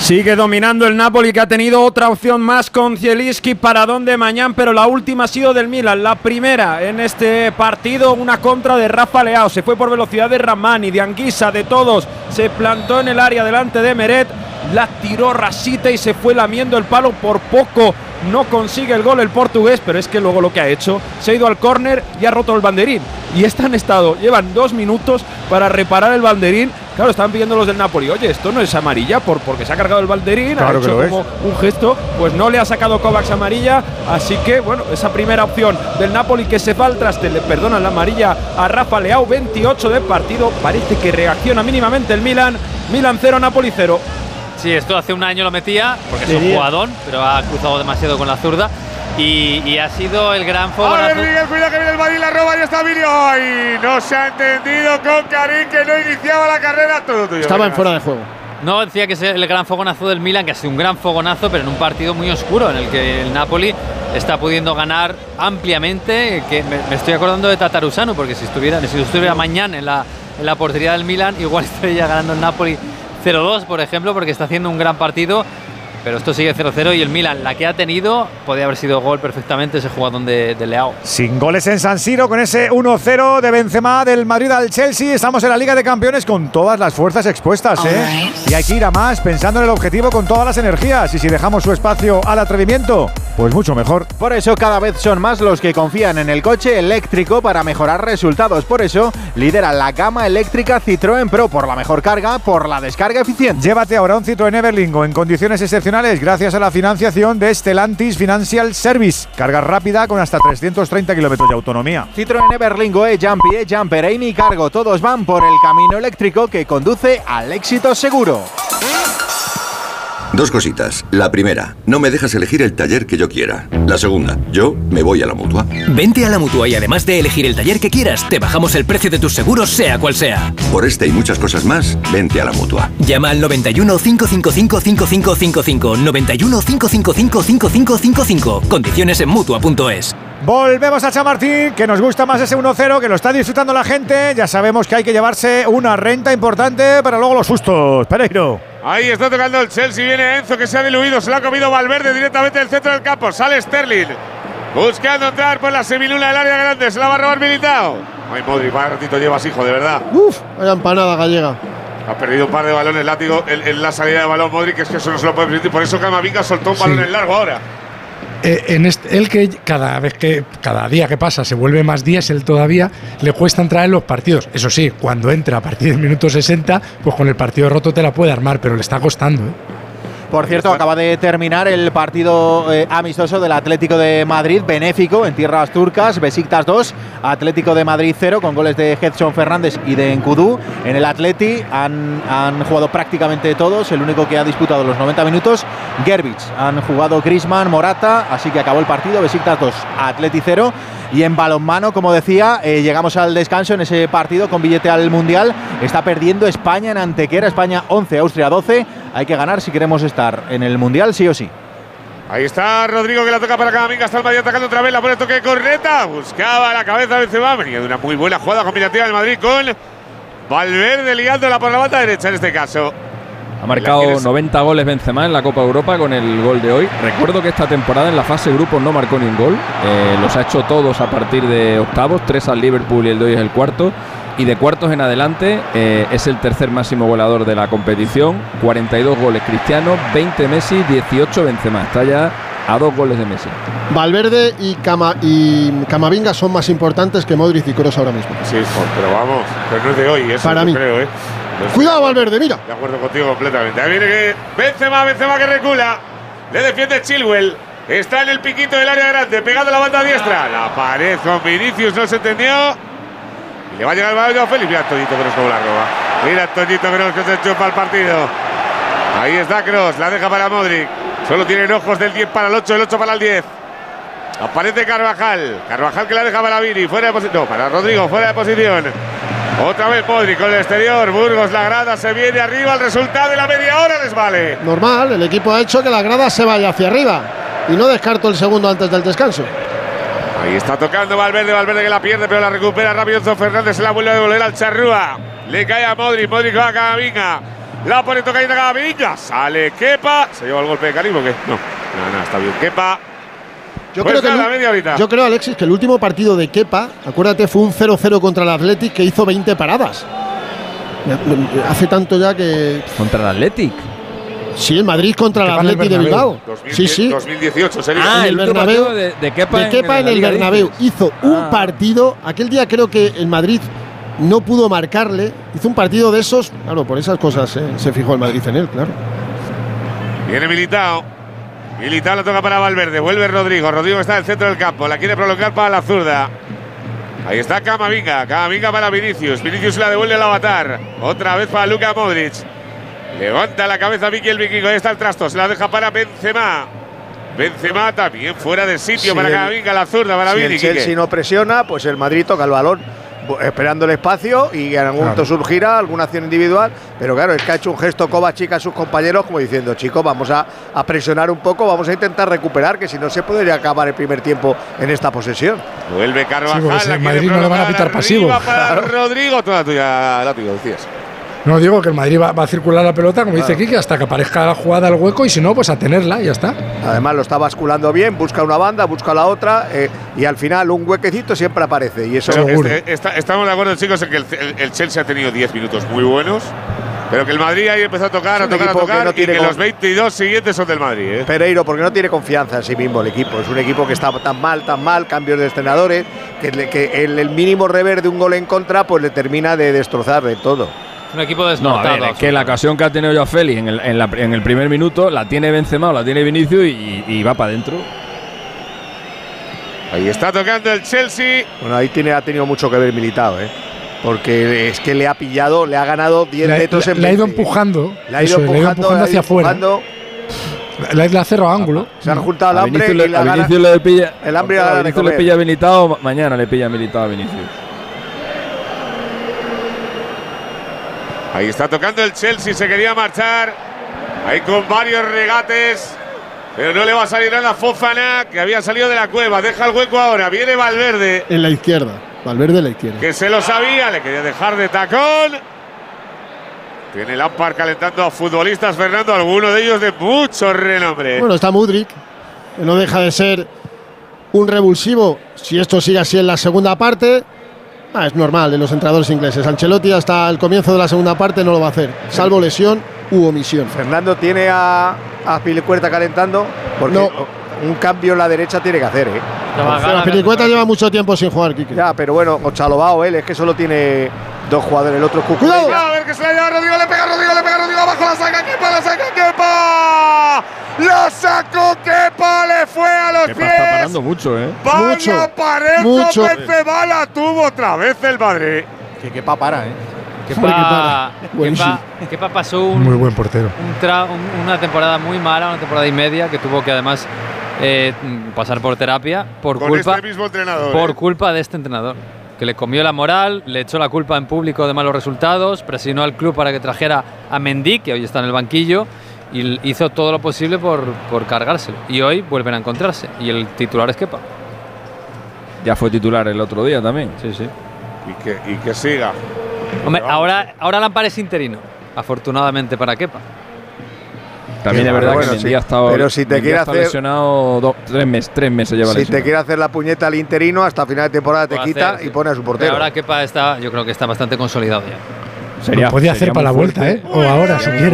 Sigue dominando el Napoli que ha tenido otra opción más con Zielinski para donde mañana, pero la última ha sido del Milan. La primera en este partido, una contra de Rafa Leao. Se fue por velocidad de Ramani, de Anguisa, de todos. Se plantó en el área delante de Meret. La tiró Rasita y se fue lamiendo el palo por poco. No consigue el gol el portugués, pero es que luego lo que ha hecho, se ha ido al córner y ha roto el banderín. Y esta han estado, llevan dos minutos para reparar el banderín. Claro, estaban pidiendo los del Napoli, oye, esto no es amarilla por, porque se ha cargado el banderín, Claro ha hecho es. como un gesto, pues no le ha sacado Kovacs amarilla, así que bueno, esa primera opción del Napoli que se va al traste, le perdonan la amarilla a Rafa Leao, 28 de partido, parece que reacciona mínimamente el Milan, Milan 0, Napoli 0. Sí, esto hace un año lo metía, porque es un jugadón, pero ha cruzado demasiado con la zurda. Y, y ha sido el gran A ver, fogonazo. Miguel, cuidado que viene el Madrid, la roba y está Vini. ¡Ay! No se ha entendido con Karim que no iniciaba la carrera. Todo tuyo. Estaba en fuera de juego. No, decía que es el gran fogonazo del Milan, que ha sido un gran fogonazo, pero en un partido muy oscuro, en el que el Napoli está pudiendo ganar ampliamente. Que me, me estoy acordando de Tatarusano, porque si estuviera, si estuviera mañana en la, en la portería del Milan, igual estaría ganando el Napoli 0-2, por ejemplo, porque está haciendo un gran partido. Pero esto sigue 0-0 y el Milan, la que ha tenido, podía haber sido gol perfectamente ese jugador de, de Leao. Sin goles en San Siro, con ese 1-0 de Benzema del Madrid al Chelsea. Estamos en la Liga de Campeones con todas las fuerzas expuestas, ¿eh? Y hay que ir a más, pensando en el objetivo con todas las energías. Y si dejamos su espacio al atrevimiento, pues mucho mejor. Por eso cada vez son más los que confían en el coche eléctrico para mejorar resultados. Por eso lidera la gama eléctrica Citroën Pro por la mejor carga, por la descarga eficiente. Llévate ahora un Citroën Everlingo en condiciones excepcionales gracias a la financiación de Stellantis Financial Service. Carga rápida con hasta 330 kilómetros de autonomía. Citroën Everlingo E-Jumpy, E-Jumper, e Cargo, todos van por el camino eléctrico que conduce al éxito seguro. Dos cositas. La primera, no me dejas elegir el taller que yo quiera. La segunda, yo me voy a la mutua. Vente a la mutua y además de elegir el taller que quieras, te bajamos el precio de tus seguros, sea cual sea. Por este y muchas cosas más, vente a la mutua. Llama al 91 555 5555. 91 555 5555. Condiciones en mutua.es. Volvemos a Chamartín, que nos gusta más ese 1-0, que lo está disfrutando la gente. Ya sabemos que hay que llevarse una renta importante para luego los sustos. Pereiro. Ahí está tocando el Chelsea. Viene Enzo que se ha diluido. Se lo ha comido Valverde directamente del centro del campo. Sale Sterling. Buscando entrar por la semiluna del área grande. Se la va a robar Militao. Ay, Modric, vaya ratito llevas, hijo, de verdad. Uf, vaya empanada gallega. Ha perdido un par de balones látigo en, en la salida de balón Modric, que es que eso no se lo puede permitir. Por eso Camavinga soltó un balón en largo ahora. Eh, en este, él que cada vez que cada día que pasa se vuelve más días, él todavía le cuesta entrar en los partidos. Eso sí, cuando entra a partir del minuto 60, pues con el partido roto te la puede armar, pero le está costando. ¿eh? Por cierto, acaba de terminar el partido eh, amistoso del Atlético de Madrid, benéfico, en tierras turcas, Besiktas 2, Atlético de Madrid 0, con goles de Edson Fernández y de Encudú. En el Atleti han, han jugado prácticamente todos, el único que ha disputado los 90 minutos, Gerbich. Han jugado Grisman, Morata, así que acabó el partido, Besiktas 2, Atleti 0. Y en balonmano, como decía, eh, llegamos al descanso en ese partido con billete al Mundial. Está perdiendo España en Antequera, España 11, Austria 12. Hay que ganar si queremos estar en el Mundial, sí o sí. Ahí está Rodrigo que la toca para Camavinga. Está el Madrid atacando otra vez. La pone toque corneta. Buscaba la cabeza de Benzema. Venía de una muy buena jugada combinativa del Madrid con Valverde liándola por la banda derecha en este caso. Ha marcado 90 goles Benzema en la Copa Europa con el gol de hoy. Recuerdo que esta temporada en la fase grupos no marcó ni un gol. Eh, los ha hecho todos a partir de octavos. Tres al Liverpool y el de hoy es el cuarto. Y de cuartos en adelante eh, es el tercer máximo goleador de la competición. 42 goles Cristiano, 20 Messi, 18 Benzema. Está ya a dos goles de Messi. Valverde y, Cama, y Camavinga son más importantes que Modric y Kroos ahora mismo. Sí, pero vamos, pero no es de hoy, eso Para mí. creo, ¿eh? Cuidado, Valverde, mira. De acuerdo contigo completamente. Ahí viene que Benzema, Benzema que recula. Le defiende Chilwell. Está en el piquito del área grande, pegando la banda diestra. La pared con Vinicius no se entendió. Le va a llegar el balón a Félix. Mira Toñito Kroos como la roba. Mira Toñito Kroos que se chupa el partido. Ahí está Kroos, la deja para Modric. Solo tienen ojos del 10 para el 8, el 8 para el 10. Aparece Carvajal. Carvajal que la deja para Vini, fuera de posición. Para Rodrigo, fuera de posición. Otra vez Modric con el exterior. Burgos, la grada se viene arriba. El resultado de la media hora les vale. Normal, el equipo ha hecho que la grada se vaya hacia arriba. Y no descarto el segundo antes del descanso. Ahí está tocando Valverde, Valverde que la pierde, pero la recupera rápido Enzo Fernández, se la vuelve a devolver al Charrúa. Le cae a Modric, Modric va a Camavinga. La pone tocando a Camavinga, sale Kepa. ¿Se lleva el golpe de Caribo o qué? No, no, no, está bien. Kepa. Yo Pues creo que nada, el- horita. yo creo, Alexis, que el último partido de Kepa, acuérdate, fue un 0-0 contra el Athletic que hizo 20 paradas. Me- me- Hace tanto ya que. Contra el Athletic. Sí, el Madrid contra el Athletic de. Bilbao. 2010, Sí, sí. 2018 sería. Ah, el Bernabéu. de- de Kepa en- de Kepa en en, el Bernabéu. Hizo un Ah. partido. Aquel día creo que el Madrid no pudo marcarle. Hizo un partido de esos. Claro, por esas cosas eh, se fijó el Madrid en él, claro. Viene Militao. Militao la toca para Valverde. Vuelve Rodrigo. Rodrigo está en el centro del campo. La quiere prolongar para la zurda. Ahí está Camavinga. Camavinga para Vinicius. Vinicius la devuelve al avatar. Otra vez para Luka Modric. Levanta la cabeza Miki el Vikingo. Ahí está el trasto. Se la deja para Benzema. Benzema también fuera de sitio Si para Camavinga. La zurda para si Vini. el Chelsea no presiona, pues el Madrid toca el balón esperando el espacio y en algún momento surgirá alguna acción individual. Pero claro, es que ha hecho un gesto Kovacic a sus compañeros como diciendo, chicos, vamos a, a presionar un poco, vamos a intentar recuperar, que si no se podría acabar el primer tiempo en esta posesión. Vuelve Carvajal. Sí, en quiere Madrid no le van a pitar pasivo. Para Claro. Rodrigo. Toda tuya, la tuya, decías. No digo que el Madrid va, va a circular la pelota, como dice. Kike, hasta que aparezca la jugada al hueco y si no, pues a tenerla y ya está. Además lo está basculando bien, busca una banda, busca la otra eh, y al final un huequecito siempre aparece. Y eso este- está- estamos de acuerdo, chicos, en que el, el- el Chelsea ha tenido 10 minutos muy buenos. Pero que el Madrid ahí empezó a tocar, a tocar, a equipo que tocar. no y tiene que con- los 22 siguientes son del Madrid. ¿eh? Pereiro, porque no tiene confianza en sí mismo el equipo. Es un equipo que está tan mal, tan mal, cambios de entrenadores, que, que el, el mínimo rever de un gol en contra, pues le termina de destrozar de todo. Un equipo No, a desnortado. ver, es que la ocasión que ha tenido yo a Félix en el, en la- en el primer minuto la tiene Benzema o la tiene Vinicius y, y va para adentro. Ahí está tocando el Chelsea. Bueno, ahí tiene, ha tenido mucho que ver militado, ¿eh? Porque es que le ha pillado, le ha ganado 10 Le, metros le- en le ha ido 20. empujando. Le ha ido eso, le ha ido empujando, empujando le ha hacia ido afuera. empujando. Le, le ha cerrado ángulo. Se han juntado el A hambre Vinicius y le, la a gana- Vinicius le pilla, el hambre y la a Vinicius le pilla militado, ma- mañana le pilla militado a Vinicius. Ahí está tocando el Chelsea, se quería marchar. Ahí con varios regates. Pero no le va a salir nada a Fofana, que había salido de la cueva. Deja el hueco ahora. Viene Valverde, En la izquierda. Valverde en la izquierda. que se lo sabía. Le quería dejar de tacón. Tiene Lampard calentando a futbolistas, Fernando. Alguno de ellos de mucho renombre. Bueno, está Mudrik, no deja de ser un revulsivo. Si esto sigue así en la segunda parte, ah, es normal de los entrenadores ingleses. Ancelotti hasta el comienzo de la segunda parte no lo va a hacer, salvo lesión u omisión. Fernando tiene a, a Pilicueta calentando. Porque un cambio en la derecha tiene que hacer, ¿eh? La Pilicueta lleva mucho tiempo sin jugar, Kike. Ya, pero bueno, o Chalobao, él es que solo tiene dos jugadores. El otro es Cucurella. A ver que se la lleva Rodrigo, le pega Rodrigo, le pega Rodrigo, abajo la saca Kepa, la saca Kepa. La sacó Kepa, le fue a los Kepa está pies. parando mucho, ¿eh? Vaya Mucho, pared mucho. con Benzema la tuvo otra vez el Madrid. Que Kepa para, ¿eh? Kepa. Kepa- Kepa pasó un, Muy buen portero. un tra- un- una temporada muy mala, una temporada y media, que tuvo que además eh, pasar por terapia por Con culpa, este mismo entrenador. por ¿eh? culpa de este entrenador. Que le comió la moral, le echó la culpa en público de malos resultados, presionó al club para que trajera a Mendy, que hoy está en el banquillo, y hizo todo lo posible por, por cargárselo. Y hoy vuelven a encontrarse. Y el titular es Kepa. Ya fue titular el otro día también. Sí, sí. Y que, y que siga. Hombre, ahora, ahora Lampard es interino, afortunadamente para Kepa. También es verdad bueno, que sí. Mendy ha estado, Pero si te quiere hacer- lesionado do- tres, meses, tres meses lleva Si te quiere hacer la puñeta al interino, hasta final de temporada te quita hacer, y sí. pone a su Pero portero. ahora Kepa está, yo creo que está bastante consolidado ya. Lo podía hacer para la vuelta, ¿eh? O ahora, si quiere.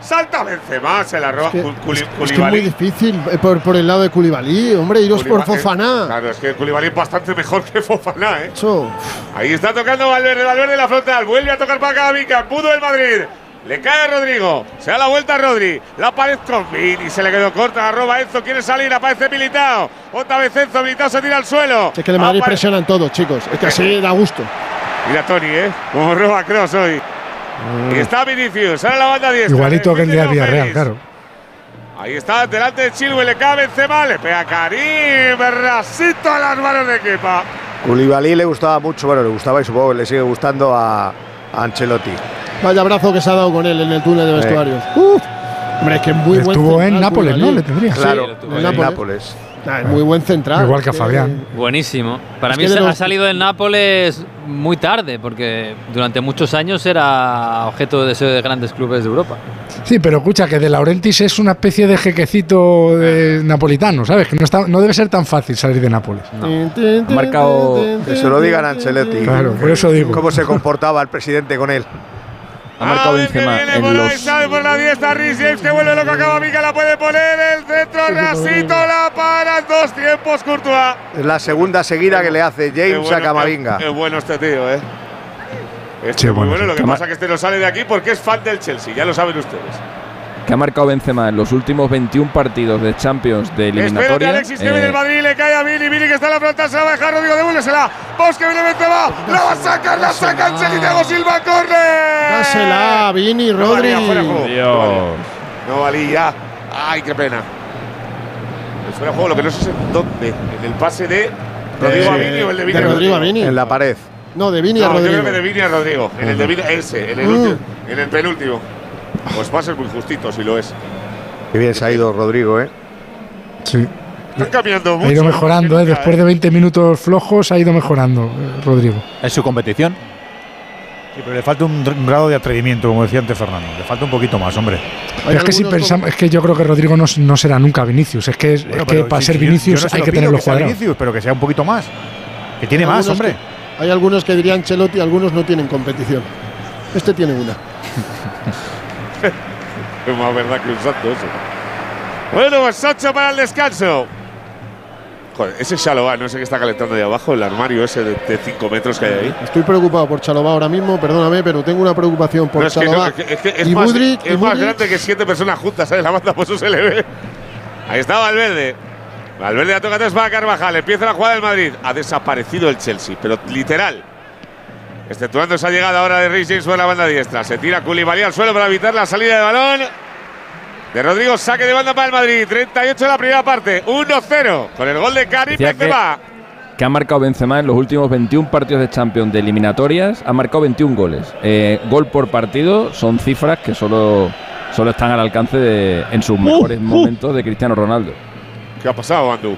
Salta Benzema, se la roba. que- Cul- Culi- Es que es muy Koulibaly. difícil eh, por, por el lado de Koulibaly, hombre, iros por Koulibaly- Fofana. Claro, es que Koulibaly es bastante mejor que Fofana, ¿eh? Eso. Ahí está tocando Valverde, Valverde en la frontal. Vuelve a tocar para Camavinga. Pudo el Madrid. Le cae a Rodrigo. Se da la vuelta a Rodri. La pared con Vini. Se le quedó corta. Arroba Enzo. Quiere salir. Aparece Militao. Otra vez Enzo. Militao se tira al suelo. Es que el Madrid Apare- presionan todos, chicos. Es que así da gusto. Mira Tony, ¿eh? Como roba Cross hoy. Y está Vinicius. Sale la banda diestra. Igualito que el día de. Villarreal, claro. Ahí está, delante de Chilwell. Le cae Benzema. Le pega Karim. Rasito a las manos de Kepa. Koulibaly le gustaba mucho, bueno, le gustaba y supongo que le sigue gustando a Ancelotti. Vaya abrazo que se ha dado con él en el túnel de Eh. vestuarios. Uf. Hombre, es que muy buen Estuvo en Nápoles, ¿no? Koulibaly. Le tendría. Claro, Sí, en Nápoles. Nápoles. Ah, es muy buen central. Igual que a Eh, Fabián. Buenísimo. Para Es mí se- ha salido del Nápoles muy tarde, porque durante muchos años era objeto de deseo de grandes clubes de Europa. Sí, pero escucha, que De Laurentiis es una especie de jequecito de napolitano, ¿sabes? Que no, está, no debe ser tan fácil salir de Nápoles. Ha marcado. Que se lo digan a Ancelotti. Claro, por eso digo. ¿Cómo se comportaba el presidente con él? Ha marcado A ver que Benzema viene en por los sale por la diestra, Rhys James que vuelve loco a Camavinga, la puede poner, el centro rasito, la para, dos tiempos, Courtois. Es la segunda seguida que le hace Qué James bueno, a Camavinga. Qué, qué bueno este tío, ¿eh? Este Sí, es muy bueno, bueno, lo que pasa es que este no sale de aquí porque es fan del Chelsea, ya lo saben ustedes. Que ha marcado Benzema en los últimos 21 partidos de Champions de Espérate, eliminatoria. Alexis, que viene eh, el Madrid, le cae a Vini, Vini que está en la frontal, se la va a dejar, Rodrigo, devuélvesela. Vos que viene Benzema, la va a sacar, la saca el Chelsea, Thiago Silva, corre. Dásela, Vini, No Rodri. valía, fuera de juego. Dios. No valía. Ay, qué pena. Fuera de juego, lo que no sé es en dónde. En el pase de Rodrigo a Vini o el de Vini de a Rodrigo a Vini. En la pared. No, de Vini a No, yo Rodrigo. creo que de Vini a Rodrigo. En el de Vini, ese, en el, Mm. último, en el penúltimo. Pues pases muy justitos, si lo es. Qué bien se ha ido Rodrigo, ¿eh? Sí. Están cambiando mucho. Ha ido mejorando, ¿eh? Después de 20 minutos flojos, ha ido mejorando, eh, Rodrigo. Es su competición. Sí, pero le falta un, grado de atrevimiento, como decía antes Fernando. Le falta un poquito más, hombre. Pero es que si pensamos, es que yo creo que Rodrigo no, no será nunca Vinicius. Es que, es, Bueno, que para si- ser yo- Vinicius yo no se hay que tenerlo sea cuadrado. Vinicius, pero que sea un poquito más. Que tiene Hay más, hombre. que- hay algunos que dirían Chelotti, algunos no tienen competición. Este tiene una. Es más verdad que un santo eso. Bueno, pues 8 para el descanso. Joder, ese Shalom, no sé qué está calentando ahí abajo, el armario ese de 5 metros que hay ahí. Estoy preocupado por Chalobá ahora mismo, perdóname, pero tengo una preocupación por No, es que, no, Chalobá. es que- es que es y más, Mudryk, es y más Mudryk. grande que siete personas juntas en la banda, por eso se le ve. Ahí está Valverde. Valverde a toca tres para Carvajal. Empieza la jugada del Madrid. Ha desaparecido el Chelsea, pero literal. Exceptuando esa llegada ahora de James por la banda diestra. Se tira Koulibaly al suelo para evitar la salida de balón. De Rodrigo, saque de banda para el Madrid. 38 en la primera parte. 1-0 con el gol de Karim Decía que- Benzema. que ha marcado Benzema en los últimos 21 partidos de Champions de eliminatorias, ha marcado 21 goles. Eh, gol por partido son cifras que solo, solo están al alcance de, en sus mejores momentos de Cristiano Ronaldo. ¿Qué ha pasado, Andu?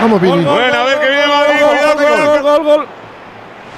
Vamos, Vini. Bueno, a ver que viene Madrid. Gol, Cuidado, gol, cuidado. gol, gol, gol.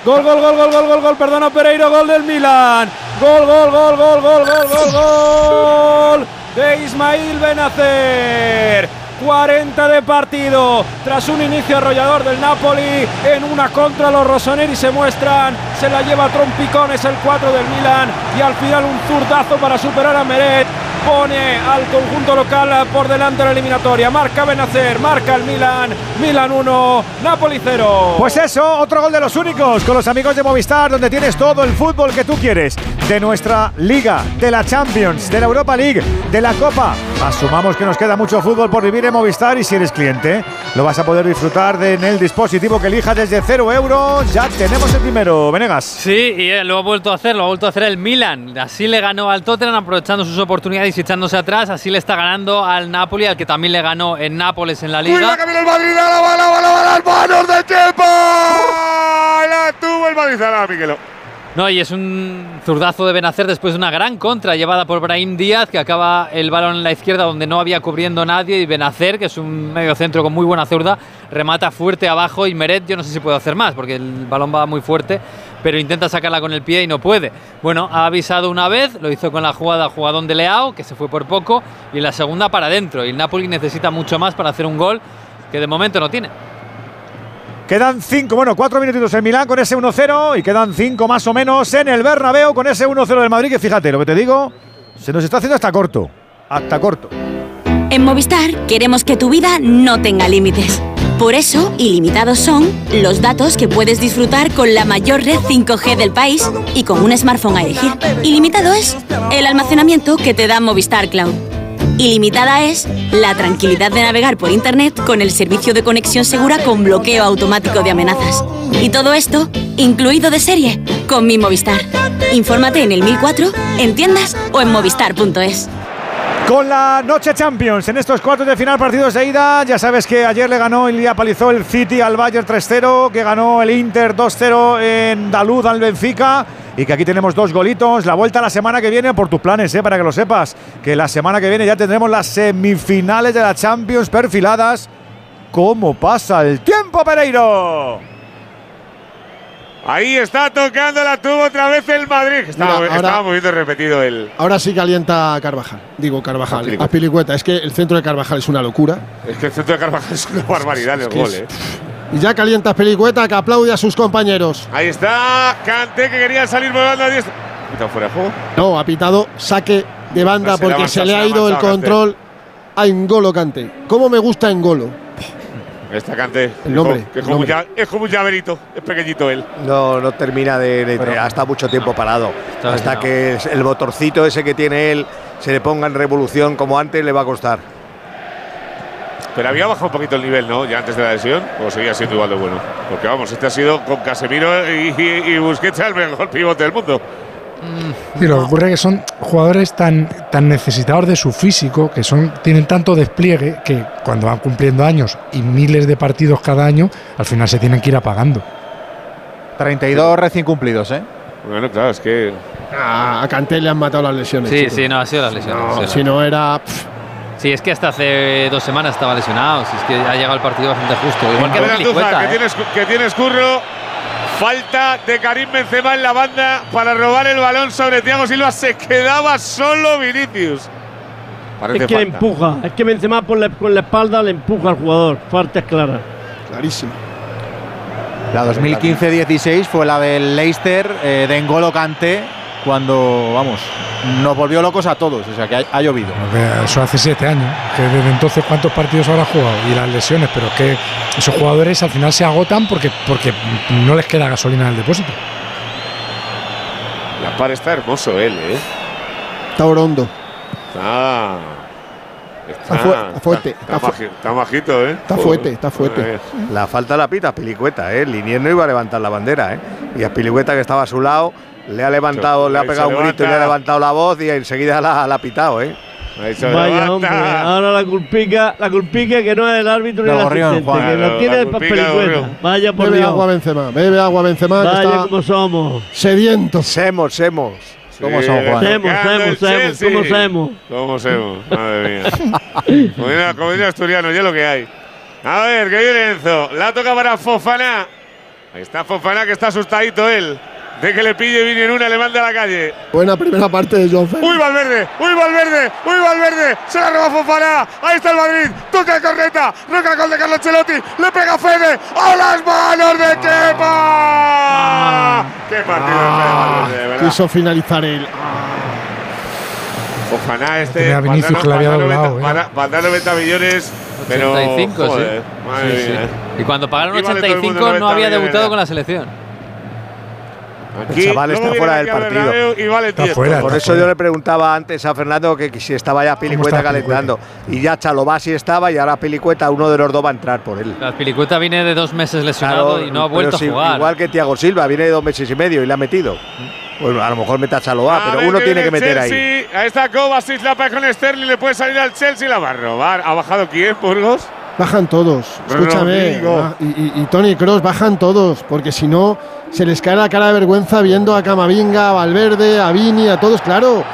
Gol, gol, gol, gol, gol, gol, gol, perdona Pereiro, gol del Milan. Gol, gol, gol, gol, gol, gol, gol, gol de Ismail Benacer. 40 de partido. Tras un inicio arrollador del Napoli en una contra los rossoneri se muestran se la lleva trompicones el 4 del Milan y al final un zurdazo para superar a Meret. Pone al conjunto local por delante de la eliminatoria. Marca Benacer marca el Milan Milan 1 Napoli 0 Pues eso, otro gol de los únicos con los amigos de Movistar, donde tienes todo el fútbol que tú quieres. De nuestra liga, de la Champions, de la Europa League, de la Copa. Asumamos que nos queda mucho fútbol por vivir en Movistar y si eres cliente, lo vas a poder disfrutar de, en el dispositivo que elijas desde 0 euros. Ya tenemos el primero, Venegas. Sí, y eh, lo ha vuelto a hacer, lo ha vuelto a hacer el Milan. Así le ganó al Tottenham aprovechando sus oportunidades y echándose atrás. Así le está ganando al Napoli, al que también le ganó en Nápoles en la Liga. que viene el Madrid. A la bala, bala, bala. Manos de Kepa. La tuvo el Madrid. A la Miguelo. No, y es un zurdazo de Benacer después de una gran contra llevada por Brahim Díaz, que acaba el balón en la izquierda donde no había cubriendo nadie. Y Benacer, que es un medio centro con muy buena zurda, remata fuerte abajo. Y Meret, yo no sé si puede hacer más, porque el balón va muy fuerte, pero intenta sacarla con el pie y no puede. Bueno, ha avisado una vez, lo hizo con la jugada jugadón de Leao, que se fue por poco, y la segunda para adentro. Y el Napoli necesita mucho más para hacer un gol que de momento no tiene. Quedan 5, bueno, 4 minutitos en Milán con ese 1-0 y quedan 5 más o menos en el Bernabéu con ese 1-0 del Madrid, que fíjate, lo que te digo, se nos está haciendo hasta corto. Hasta corto. En Movistar queremos que tu vida no tenga límites. Por eso, ilimitados son los datos que puedes disfrutar con la mayor red 5G del país y con un smartphone a elegir. Ilimitado es el almacenamiento que te da Movistar Cloud. Ilimitada es la tranquilidad de navegar por Internet con el servicio de conexión segura con bloqueo automático de amenazas. Y todo esto, incluido de serie, con mi Movistar. Infórmate en el 1004, en tiendas o en movistar.es. Con la noche Champions en estos cuartos de final partidos de ida, ya sabes que ayer le ganó y apalizó el City al Bayern 3-0, que ganó el Inter 2-0 en Dalud al Benfica y que aquí tenemos dos golitos. La vuelta la semana que viene por tus planes, eh, para que lo sepas, que la semana que viene ya tendremos las semifinales de la Champions perfiladas. ¿Cómo pasa el tiempo, Pereiro? Ahí está tocando la tuvo otra vez el Madrid. Estaba, Mira, ahora- estaba moviendo repetido el. Ahora sí calienta Carvajal. Digo Carvajal. Azpilicueta. Azpilicueta. Es que el centro de Carvajal es una locura. Es que el centro de Carvajal es una barbaridad el gol, es- eh. Y ya calienta Azpilicueta que aplaude a sus compañeros. Ahí está Kanté que quería salir volando a diestra. ¿Está fuera de juego? No, ha pitado saque de banda No, se porque se le ha ido el control a Engolo Cante. ¿Cómo me gusta Engolo? Está Kanté. El nombre, Que es, como un nombre. ya- es como un llaverito. Es pequeñito él. No, no termina de. de- de- ha estado mucho tiempo parado. Está Hasta que el motorcito ese que tiene él se le ponga en revolución como antes le va a costar. Pero había bajado un poquito el nivel, ¿no? Ya antes de la lesión. O seguía siendo igual de bueno. Porque vamos, este ha sido con Casemiro y, y, y Busquets el mejor pivote del mundo. Sí, lo que ocurre es que son jugadores tan, tan necesitados de su físico, que son, tienen tanto despliegue, que cuando van cumpliendo años y miles de partidos cada año, al final se tienen que ir apagando. 32 recién cumplidos, ¿eh? Bueno, claro, es que. A, a Kanté le han matado las lesiones. Sí, chicos. sí, no, ha sido la lesión. No, ha sido la- si no era. pff, Sí, es que hasta hace dos semanas estaba lesionado. Si es que ha llegado el partido bastante justo. Igual que A ver, Azpilicueta, Andújar, que, ¿eh? tienes, que tienes curro. Falta de Karim Benzema en la banda para robar el balón sobre Thiago Silva. Se quedaba solo Vinicius. Parece es que le falta. empuja, es que Benzema por la- con la espalda le empuja al jugador. Falta clara. Clarísimo. La 2015-16 fue la del Leicester eh, de Engolo Kanté cuando, vamos, nos volvió locos a todos. O sea, que ha, ha llovido. Eso hace siete años. Que desde entonces, ¿cuántos partidos habrá jugado? Y las lesiones, pero es que esos jugadores al final se agotan porque, porque no les queda gasolina en el depósito. La par está hermoso él, ¿eh? Está orondo. Está. Está fu- está fuerte, Está, está fu- está majito, ¿eh? Está fuerte, está fuerte. La falta la pita Pilicueta, ¿eh? Linier no iba a levantar la bandera, ¿eh? Y a Pilicueta que estaba a su lado le ha levantado, le ha pegado un grito y le ha levanta. levantado la voz y enseguida la, la ha pitado, ¿eh? Vaya levanta. hombre, ahora la culpica, la culpica que no es el árbitro ni el asistente, Juan. que La- lo tiene. Gorrión. Vaya por Bebe Dios. agua Benzema. Bebe agua Benzema. que Vaya está como somos. sediento. Semos, semos. ¿Cómo son, Juan? Semos, semos, semos, ¿cómo semos? ¿Cómo semos? Madre mía. como diría asturiano, ya lo que hay. A ver, que viene Enzo. La toca para Fofana. Ahí está Fofana, que está asustadito él. De que le pille, viene en una, le manda a la calle. Buena primera parte de John Félix. ¡Uy, Valverde! ¡Uy, Valverde! ¡Uy, Valverde! ¡Se la roba Fofana! ¡Ahí está el Madrid! ¡Toca el corneta! ¡Roca el gol de Carlo Ancelotti! ¡Le pega Fede! ¡A las manos de Kepa! ¡Qué partido de Valverde, verdad! Quiso finalizar él. Fofana este. Tenía a Vinicius que le había dar doblado, 90 ¿eh? para- para dar 90 millones. Pero, 85, joder, sí. Madre Sí, sí. mía. Y cuando pagaron Aquí vale todo el mundo 85 no 90 había millones, debutado ¿eh? con la selección. Aquí, el chaval está fuera del partido. Bernabéu Y vale Está 10. fuera. Por eso yo le preguntaba antes a Fernando que si estaba ya Pilicueta calentando. Y ya Chalobasi estaba y ahora Pilicueta, uno de los dos va a entrar por él. La Pilicueta viene de dos meses lesionado Claro, y no ha vuelto a jugar. Igual que Tiago Silva, viene de dos meses y medio y le ha metido. Bueno, a lo mejor mete a Chalobá, A pero ver uno tiene que meter ahí. Chelsea. Ahí está Kovacic, la pega con Sterling, le puede salir al Chelsea, la va a robar. ¿Ha bajado quién, Burgos? Bajan todos. Escúchame. Y, y- y Tony Cross bajan todos. Porque si no, se les cae la cara de vergüenza viendo a Camavinga, a Valverde, a Vini, a todos. Claro.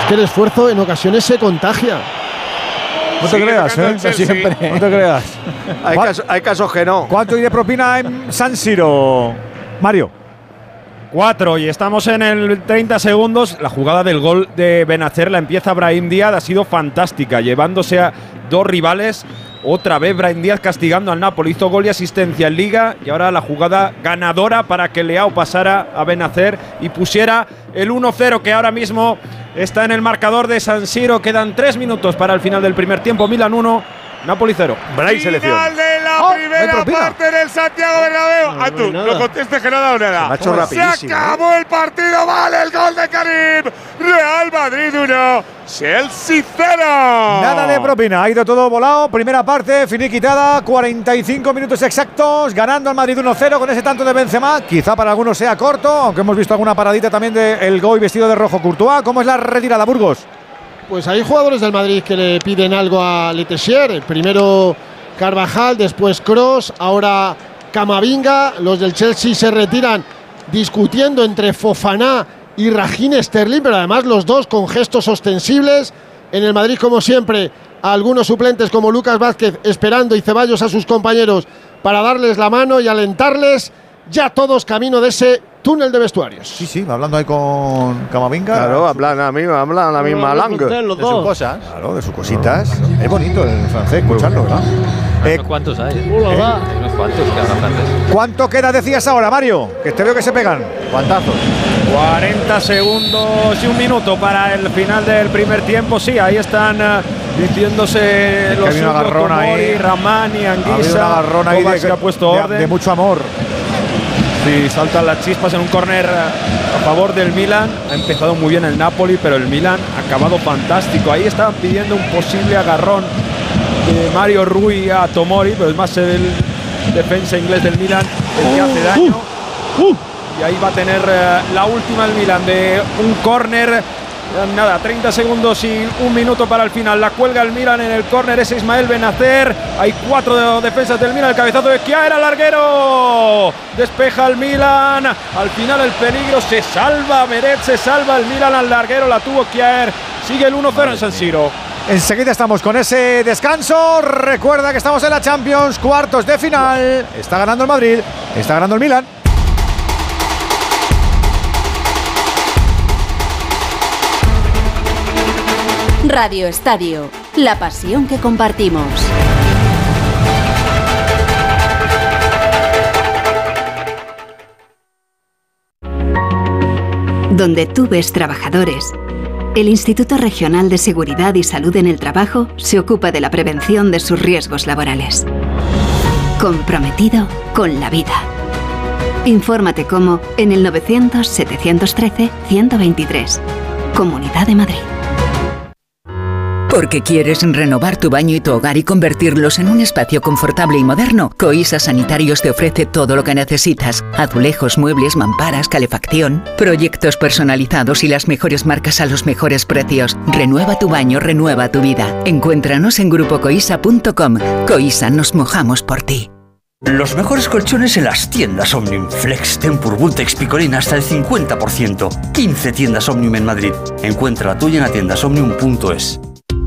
Es que el esfuerzo en ocasiones se contagia. No te Sigue creas, ¿eh? Siempre. No te creas. Hay, ¿Cuál- caso- hay casos que no. ¿Cuánto hay de propina en San Siro, Mario? Cuatro y estamos en el 30 segundos. La jugada del gol de Benacer la empieza Brahim Díaz. Ha sido fantástica, llevándose a dos rivales. Otra vez Brahim Díaz castigando al Napoli. Hizo gol y asistencia en Liga. Y ahora la jugada ganadora para que Leao pasara a Benacer y pusiera el 1-0 que ahora mismo está en el marcador de San Siro. Quedan tres minutos para el final del primer tiempo. Milan 1, Napoli 0. Bray selección. Final de la Oh, primera parte del Santiago Bernabéu. No, ah, no tú, no contestes que no ha dado nada. Se ha hecho Se rapidísimo, ¿eh? acabó el partido, vale el gol de Karim. Real Madrid 1, Chelsea 0. Nada de propina, ha ido todo volado. Primera parte, finiquitada, 45 minutos exactos, ganando al Madrid 1-0 con ese tanto de Benzema. Quizá para algunos sea corto, aunque hemos visto alguna paradita también de El Goy vestido de rojo Courtois. ¿Cómo es la retirada, Burgos? Pues hay jugadores del Madrid que le piden algo a Letessier. Primero Carvajal, después Cross, ahora Camavinga. Los del Chelsea se retiran discutiendo entre Fofaná y Raheem Sterling, pero además los dos con gestos ostensibles. En el Madrid, como siempre, algunos suplentes como Lucas Vázquez esperando y Ceballos a sus compañeros para darles la mano y alentarles. Ya todos camino de ese túnel de vestuarios. Sí, sí, hablando ahí con Camavinga. Claro, hablan la misma, hablan la misma langa. de sus cosas. Claro, de sus cositas. Es bonito el francés escucharlo, ¿verdad? Hay Eh, unos cuantos hay. Hola, va. Hay unos cuantos que hablan francés. ¿Cuánto queda, decías ahora, Mario? Que te veo que se pegan. ¿Cuántazos? 40 segundos y un minuto para el final del primer tiempo. Sí, ahí están eh, diciéndose Es que los había un suyos, agarrón Tomori, ahí. Ramani, Ha habido Anguissa. un agarrón ahí de, que ha puesto de- orden. de mucho amor. Sí, saltan las chispas en un córner eh, a favor del Milan. Ha empezado muy bien el Napoli, pero el Milan ha acabado fantástico. Ahí estaban pidiendo un posible agarrón de Mario Rui a Tomori, pero es más el defensa inglés del Milan el que hace daño. Y ahí va a tener eh, la última el Milan de un córner. Nada, 30 segundos y un minuto para el final. La cuelga el Milan en el córner, es Ismael Benacer. Hay cuatro de- defensas del Milan. El cabezazo de Chiara, larguero. Despeja el Milan. Al final el peligro se salva. Meret se salva. El Milan al larguero la tuvo Chiar. Sigue el 1-0 en San Siro. Enseguida estamos con ese descanso. Recuerda que estamos en la Champions, cuartos de final. Está ganando el Madrid, está ganando el Milan. Radio Estadio, la pasión que compartimos. Donde tú ves trabajadores, el Instituto Regional de Seguridad y Salud en el Trabajo se ocupa de la prevención de sus riesgos laborales. Comprometido con la vida. Infórmate cómo en el 900-713-123. Comunidad de Madrid. Porque quieres renovar tu baño y tu hogar y convertirlos en un espacio confortable y moderno, Coisa Sanitarios te ofrece todo lo que necesitas. Azulejos, muebles, mamparas, calefacción, proyectos personalizados y las mejores marcas a los mejores precios. Renueva tu baño, renueva tu vida. Encuéntranos en grupocoisa.com. Coisa, nos mojamos por ti. Los mejores colchones en las tiendas Omnium. Flex, Tempur, Vultex, Picolín hasta el 50%. 15 tiendas Omnium en Madrid. Encuentra la tuya en la tienda omnium.es.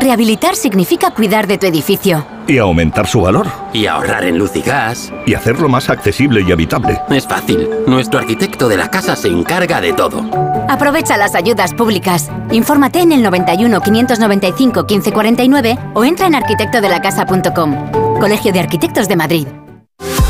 Rehabilitar significa cuidar de tu edificio. Y aumentar su valor. Y ahorrar en luz y gas. Y hacerlo más accesible y habitable. Es fácil. Nuestro arquitecto de la casa se encarga de todo. Aprovecha las ayudas públicas. Infórmate en el 91 595 1549 o entra en arquitectodelacasa.com. Colegio de Arquitectos de Madrid.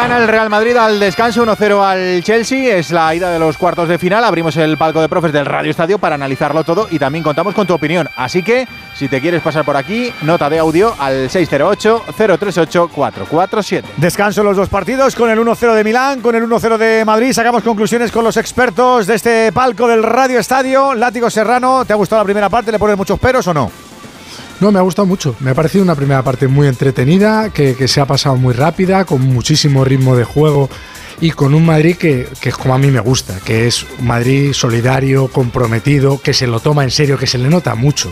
Gana el Real Madrid al descanso 1-0 al Chelsea. Es la ida de los cuartos de final. Abrimos el palco de profes del Radio Estadio para analizarlo todo y también contamos con tu opinión. Así que, si te quieres pasar por aquí, nota de audio al 608-038-447. Descanso los dos partidos con el 1-0 de Milán, con el 1-0 de Madrid. Sacamos conclusiones con los expertos de este palco del Radio Estadio. Látigo Serrano, ¿te ha gustado la primera parte? ¿Le pones muchos peros o no? No, me ha gustado mucho. Me ha parecido una primera parte muy entretenida, que, que se ha pasado muy rápida, con muchísimo ritmo de juego y con un Madrid que, que es como a mí me gusta, que es un Madrid solidario, comprometido, que se lo toma en serio, que se le nota mucho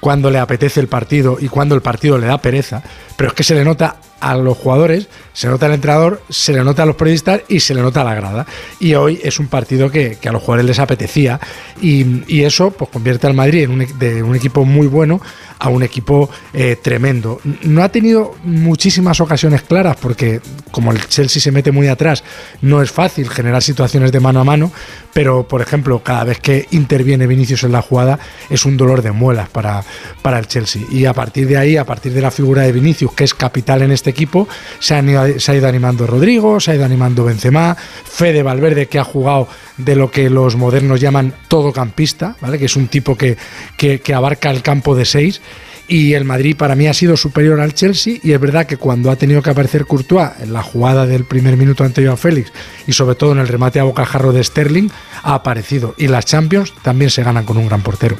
cuando le apetece el partido y cuando el partido le da pereza, pero es que se le nota a los jugadores, se nota al entrenador, se le nota a los periodistas y se le nota a la grada. Y hoy es un partido que, a los jugadores les apetecía y, y, eso pues convierte al Madrid en un, de un equipo muy bueno a un equipo eh, tremendo. No ha tenido muchísimas ocasiones claras porque como el Chelsea se mete muy atrás, no es fácil generar situaciones de mano a mano, pero por ejemplo, cada vez que interviene Vinicius en la jugada es un dolor de muelas para, para el Chelsea. Y a partir de ahí, a partir de la figura de Vinicius, que es capital en este equipo, se, ha ido animando Rodrigo, se ha ido animando Benzema, Fede Valverde, que ha jugado de lo que los modernos llaman todocampista, ¿vale? que es un tipo que, que, que abarca el campo de seis y el Madrid para mí ha sido superior al Chelsea y es verdad que cuando ha tenido que aparecer Courtois en la jugada del primer minuto anterior a Félix y sobre todo en el remate a bocajarro de Sterling ha aparecido y las Champions también se ganan con un gran portero.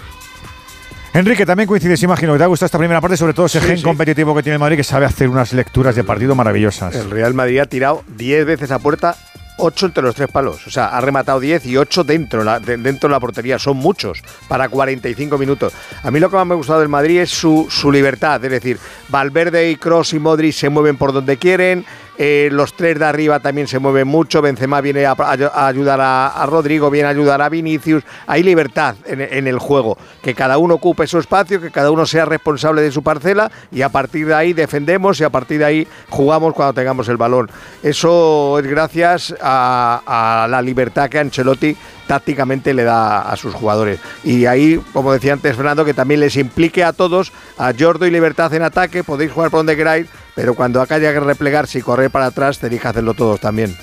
Enrique, también coincides, imagino que te ha gustado esta primera parte, sobre todo ese Sí, gen sí. competitivo que tiene el Madrid, que sabe hacer unas lecturas de partido maravillosas. El Real Madrid ha tirado 10 veces a puerta, 8 entre los tres palos. O sea, ha rematado 10 y 8 dentro, la- de- dentro de la portería. Son muchos para 45 minutos. A mí lo que más me ha gustado del Madrid es su, su libertad. Es decir, Valverde y Cross y Modric se mueven por donde quieren. Eh, los tres de arriba también se mueven mucho. Benzema viene a, ayudar a, Rodrigo, viene a ayudar a Vinicius. Hay libertad en, en el juego. Que cada uno ocupe su espacio, que cada uno sea responsable de su parcela y a partir de ahí defendemos y a partir de ahí jugamos cuando tengamos el balón. Eso es gracias a, a la libertad que Ancelotti tácticamente le da a sus jugadores. Y ahí, como decía antes Fernando, que también les implique a todos, a Jordo y Libertad en ataque, podéis jugar por donde queráis, pero cuando acá haya que replegarse y correr para atrás, tenéis que hacerlo todos también.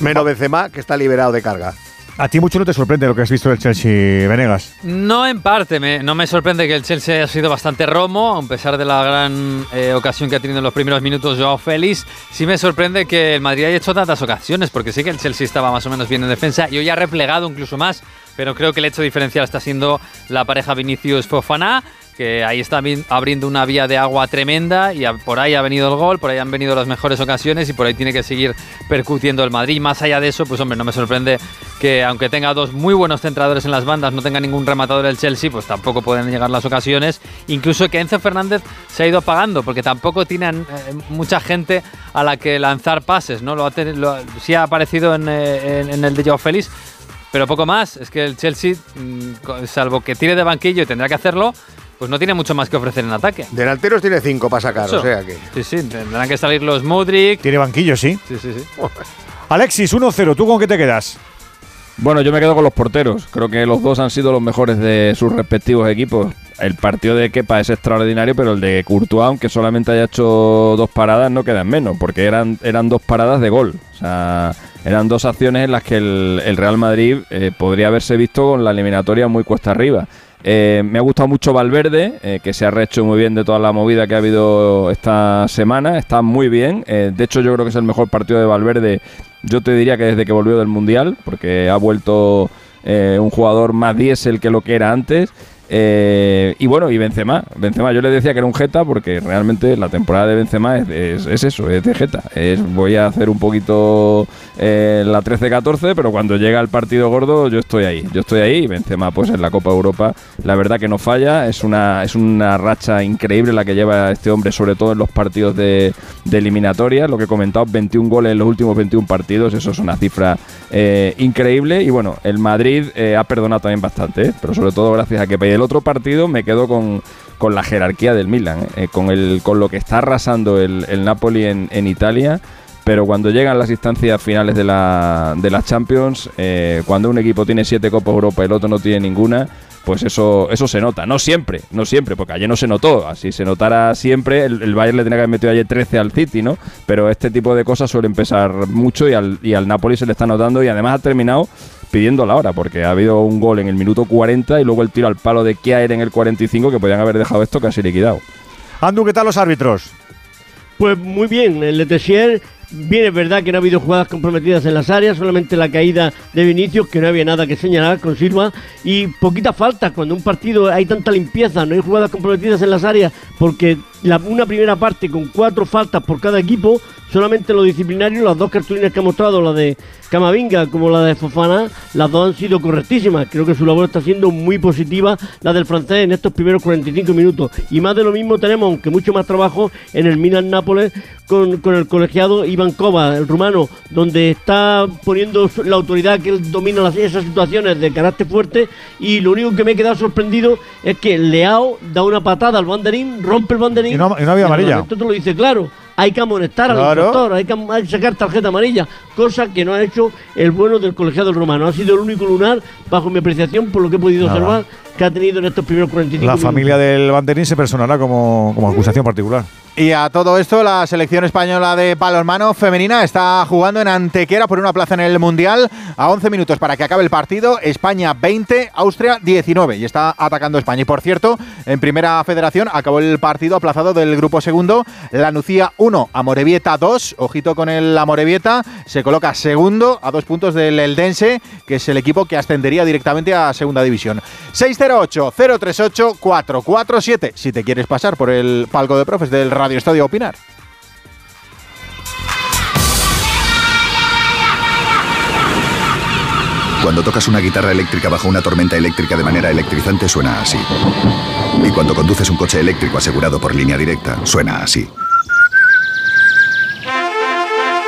Menos Benzema, que está liberado de carga. A ti mucho no te sorprende lo que has visto del Chelsea, Venegas. No en parte, me- no me sorprende que el Chelsea haya sido bastante romo, a pesar de la gran eh, ocasión que ha tenido en los primeros minutos Joao Félix. Sí me sorprende que el Madrid haya hecho tantas ocasiones, porque sí que el Chelsea estaba más o menos bien en defensa y hoy ha replegado incluso más, pero creo que el hecho diferencial está siendo la pareja Vinicius-Fofana, que ahí está abriendo una vía de agua tremenda y por ahí ha venido el gol, por ahí han venido las mejores ocasiones y por ahí tiene que seguir percutiendo el Madrid. Más allá de eso, pues hombre, no me sorprende que aunque tenga dos muy buenos centradores en las bandas, no tenga ningún rematador el Chelsea, pues tampoco pueden llegar las ocasiones. Incluso que Enzo Fernández se ha ido apagando, porque tampoco tienen eh, mucha gente a la que lanzar pases, ¿no? Lo ha lo- sí ha aparecido en, eh, en- el de Joao Félix, pero poco más. Es que el Chelsea, mm, salvo que tire de banquillo y tendrá que hacerlo, pues no tiene mucho más que ofrecer en ataque. Delanteros tiene 5 para sacar, Eso. o sea que. Sí, sí, tendrán que salir los Modric. Tiene banquillo, sí. Sí, sí, sí. Alexis, 1-0, ¿tú con qué te quedas? Bueno, yo me quedo con los porteros. Creo que los dos han sido los mejores de sus respectivos equipos. El partido de Kepa es extraordinario, pero el de Courtois, aunque solamente haya hecho dos paradas, no queda en menos, porque eran, eran dos paradas de gol. O sea, eran dos acciones en las que el, el Real Madrid eh, podría haberse visto con la eliminatoria muy cuesta arriba. Eh, me ha gustado mucho Valverde, eh, que se ha rehecho muy bien de toda la movida que ha habido esta semana. Está muy bien. Eh, de hecho, yo creo que es el mejor partido de Valverde. Yo te diría que desde que volvió del Mundial, porque ha vuelto eh, un jugador más diésel que lo que era antes. Eh, y bueno, y Benzema. Benzema, yo le decía que era un Jeta porque realmente la temporada de Benzema es, es- es eso, es de Jeta. Voy a hacer un poquito eh, la 13-14, pero cuando llega el partido gordo yo estoy ahí. Yo estoy ahí y Benzema pues en la Copa Europa la verdad que no falla. Es una, es una racha increíble la que lleva este hombre, sobre todo en los partidos de, de eliminatoria. Lo que he comentado, 21 goles en los últimos 21 partidos, eso es una cifra eh, increíble. Y bueno, el Madrid ha perdonado también bastante, pero sobre todo gracias a que y el otro partido me quedo con, con la jerarquía del Milan, ¿eh? Eh, con, el, con lo que está arrasando el, el Napoli en, en Italia. Pero cuando llegan las instancias finales de la, de las Champions, eh, cuando un equipo tiene siete Copas Europa y el otro no tiene ninguna, pues eso, eso se nota. No siempre, no siempre, porque ayer no se notó. Así se notara siempre, el, el Bayern le tenía que haber metido ayer 13 al City, ¿no? Pero este tipo de cosas suelen pesar mucho y al, y al Napoli se le está notando y además ha terminado pidiendo la hora, porque ha habido un gol en el minuto 40 y luego el tiro al palo de Kiaer en el 45 que podían haber dejado esto casi liquidado. Andu, ¿qué tal los árbitros? Pues muy bien, el Letessier Bien, es verdad que no ha habido jugadas comprometidas en las áreas, solamente la caída de Vinicius, que no había nada que señalar con Silva, y poquitas faltas. Cuando un partido hay tanta limpieza, no hay jugadas comprometidas en las áreas, porque una primera parte con cuatro faltas por cada equipo, solamente lo disciplinario, las dos cartulinas que ha mostrado, la de Camavinga como la de Fofana, las dos han sido correctísimas. Creo que su labor está siendo muy positiva, la del francés en estos primeros 45 minutos. Y más de lo mismo tenemos, aunque mucho más trabajo, en el Milan Nápoles con, con el colegiado Iván Kova, el rumano, donde está poniendo la autoridad que él domina las, esas situaciones de carácter fuerte. Y lo único que me he quedado sorprendido es que Leao da una patada al banderín, rompe el banderín. Y no- y no había amarilla. Esto te lo dice claro. Hay que amonestar al infractor, hay que, hay que sacar tarjeta amarilla, cosa que no ha hecho el bueno del colegiado romano. Ha sido el único lunar, bajo mi apreciación, por lo que he podido Nada. observar, que ha tenido en estos primeros 45 La minutos. familia del banderín se personará como, como acusación particular. Y a todo esto, la selección española de balonmano femenina está jugando en Antequera por una plaza en el Mundial a 11 minutos para que acabe el partido. España 20, Austria 19 y está atacando España. Y por cierto, en primera federación acabó el partido aplazado del grupo segundo. La Nucía 1, Amorebieta 2. Ojito con el Amorebieta. Se coloca segundo a dos puntos del Eldense, que es el equipo que ascendería directamente a segunda división. 608-038-447. Si te quieres pasar por el palco de profes del Radio Estadio opinar. Cuando tocas una guitarra eléctrica bajo una tormenta eléctrica de manera electrizante suena así. Y cuando conduces un coche eléctrico asegurado por línea directa, suena así.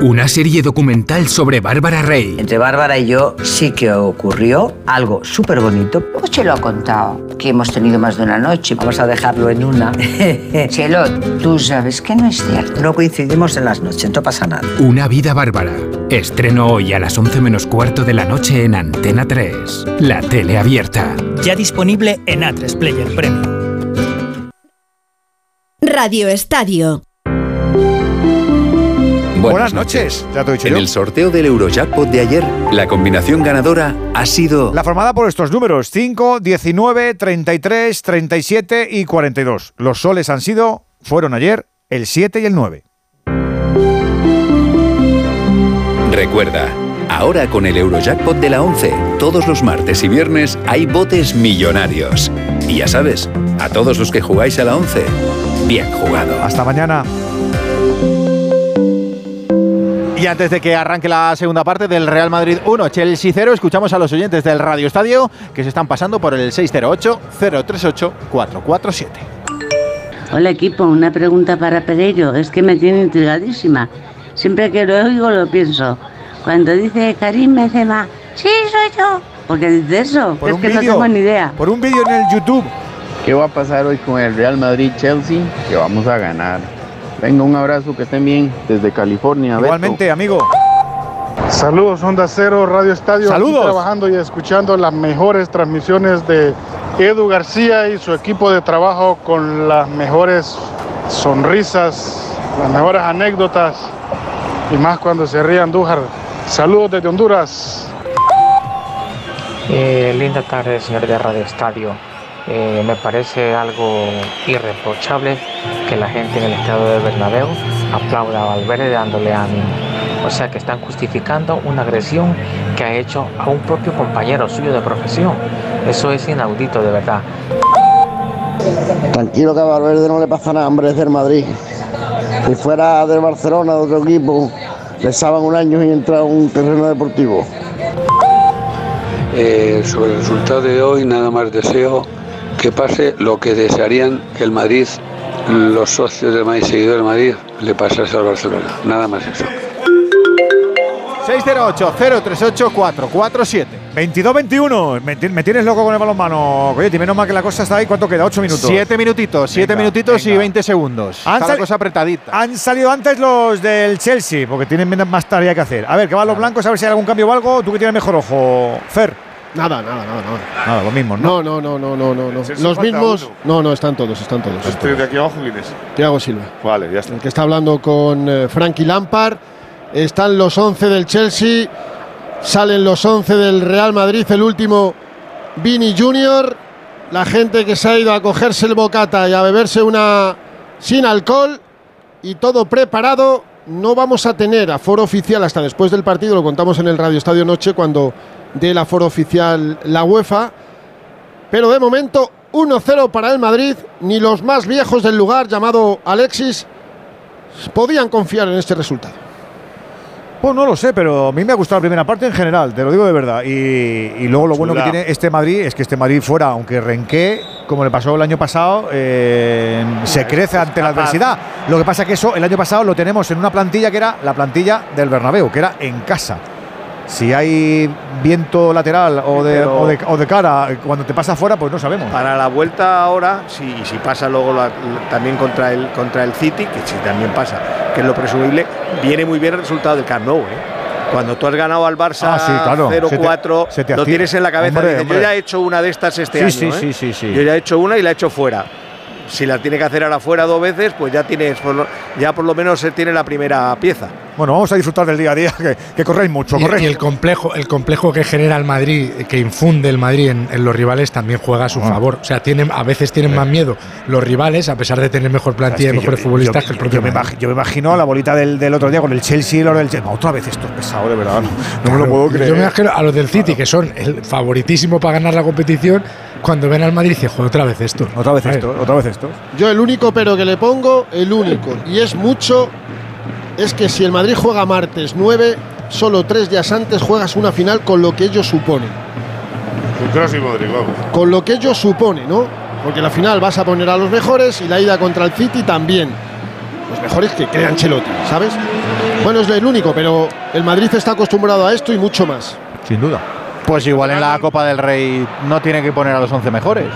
Una serie documental sobre Bárbara Rey. Entre Bárbara y yo sí que ocurrió algo súper bonito. Pues se lo ha contado, que hemos tenido más de una noche. Vamos a dejarlo en una. Chelo, tú sabes que no es cierto. No coincidimos en las noches, no pasa nada. Una vida bárbara. Estreno hoy a las 11 menos cuarto de la noche en Antena 3. La tele abierta. Ya disponible en A3 Player Premium. Radio Estadio. Buenas, noches. Ya te he dicho En yo. el sorteo del Eurojackpot de ayer, la combinación ganadora ha sido La formada por estos números 5, 19, 33, 37 y 42. Los soles han sido, fueron ayer, el 7 y el 9. Recuerda, ahora con el Eurojackpot de la 11, todos los martes y viernes hay botes millonarios. Y ya sabes, a todos los que jugáis a la 11, bien jugado. Hasta mañana. Y antes de que arranque la segunda parte del Real Madrid 1, Chelsea 0, escuchamos a los oyentes del Radio Estadio que se están pasando por el 608-038-447. Hola equipo, una pregunta para Pereiro. Es que me tiene intrigadísima. Siempre que lo oigo lo pienso. Cuando dice Karim Benzema, sí, soy yo. ¿Por qué dice eso? Por es que no vídeo. tengo ni idea. Por un vídeo en el YouTube. ¿Qué va a pasar hoy con el Real Madrid-Chelsea? Que vamos a ganar. Venga, un abrazo, que estén bien desde California. Beto. Igualmente, amigo. Saludos, Onda Cero, Radio Estadio. aquí Saludos. trabajando y escuchando las mejores transmisiones de Edu García y su equipo de trabajo con las mejores sonrisas, las mejores anécdotas y más cuando se ríe Andújar. Saludos desde Honduras. Eh, linda tarde, señor de Radio Estadio. Eh, me parece algo irreprochable que la gente en el estadio de Bernabéu aplauda a Valverde dándole ánimo. O sea que están justificando una agresión que ha hecho a un propio compañero suyo de profesión. Eso es inaudito, de verdad. Tranquilo que a Valverde no le pasa nada, hombre, es del Madrid. Si fuera del Barcelona, de otro equipo, le saban un año y entra a un terreno deportivo. Eh, sobre el resultado de hoy, nada más deseo que pase lo que desearían que el Madrid, los socios del Madrid, seguidores del Madrid, le pasase al Barcelona. Nada más eso. 608-038-447. 22-21. Me, ti- me tienes loco con el balonmano. Oye, menos mal que la cosa está ahí. ¿Cuánto queda? 8 minutos. Siete minutitos, siete Venga, minutitos y venga. 20 segundos. Han Está la cosa apretadita. Han salido antes los del Chelsea, porque tienen más tarea que hacer. A ver, que van los blancos, a ver si hay algún cambio o algo. Tú que tienes mejor ojo, Fer. Nada, nada, nada, nada. Nada, lo mismo, ¿no? No, no, no, no, no, no. Los mismos. uno. No, no, están todos, están todos. Este de aquí abajo, ¿quién es? Tiago Silva. Vale, ya está. El que está hablando con eh, Frankie Lampard. Están los 11 del Chelsea. Salen los 11 del Real Madrid. El último, Vini Junior. La gente que se ha ido a cogerse el bocata y a beberse una sin alcohol. Y todo preparado. No vamos a tener aforo oficial hasta después del partido. Lo contamos en el Radio Estadio Noche cuando dé el aforo oficial la UEFA. Pero de momento 1-0 para el Madrid. Ni los más viejos del lugar, llamado Alexis, podían confiar en este resultado. Pues no lo sé, pero a mí me ha gustado la primera parte en general, te lo digo de verdad. Y, y luego lo bueno que tiene este Madrid es que este Madrid fuera, aunque renqué, como le pasó el año pasado, eh, se crece ante la adversidad. Lo que pasa que eso el año pasado lo tenemos en una plantilla que era la plantilla del Bernabéu, que era en casa. Si hay viento lateral o de, o de, o de cara cuando te pasa afuera, pues no sabemos. Para la vuelta ahora, si, y si pasa luego la- también contra el, contra el City, que si también pasa, que es lo presumible, viene muy bien el resultado del Camp Nou. ¿eh? Cuando tú has ganado al Barça Ah, sí, claro. 0-4, Se te- se te lo tienes en la cabeza. Hombre, dices, hombre. Yo ya he hecho una de estas este Sí, año. sí, ¿eh? sí, sí, sí. Yo ya he hecho una y la he hecho fuera. Si la tiene que hacer ahora fuera dos veces, pues ya tienes, ya por lo menos se tiene la primera pieza. Bueno, vamos a disfrutar del día a día, que, que corréis mucho. Y, corréis y el complejo, el complejo que genera el Madrid, que infunde el Madrid en, en los rivales, también juega a su Ah. favor. O sea, tienen, a veces tienen más miedo los rivales, a pesar de tener mejor plantilla Es y mejores yo- futbolistas yo- que el propio yo me, Madrid. imag- yo me imagino la bolita del, del otro día con el Chelsea y lo del Chelsea. Otra vez esto es pesado, de verdad. No, no me lo puedo Yo creer. me imagino a los del City, que son el favoritísimo para ganar la competición, cuando ven al Madrid dicen, joder, otra vez esto. Otra vez esto, otra vez esto. Yo el único pero que le pongo, el único, y es mucho, es que si el Madrid juega martes 9, solo tres días antes juegas una final con lo que ello supone. Un cross y Modric, vamos. Con lo que ello supone, ¿no? Porque la final vas a poner a los mejores y la ida contra el City también. Los mejores que crea Ancelotti, ¿sabes? Bueno, es el único, pero el Madrid está acostumbrado a esto y mucho más. Sin duda. Pues igual en la Copa del Rey no tiene que poner a los 11 mejores.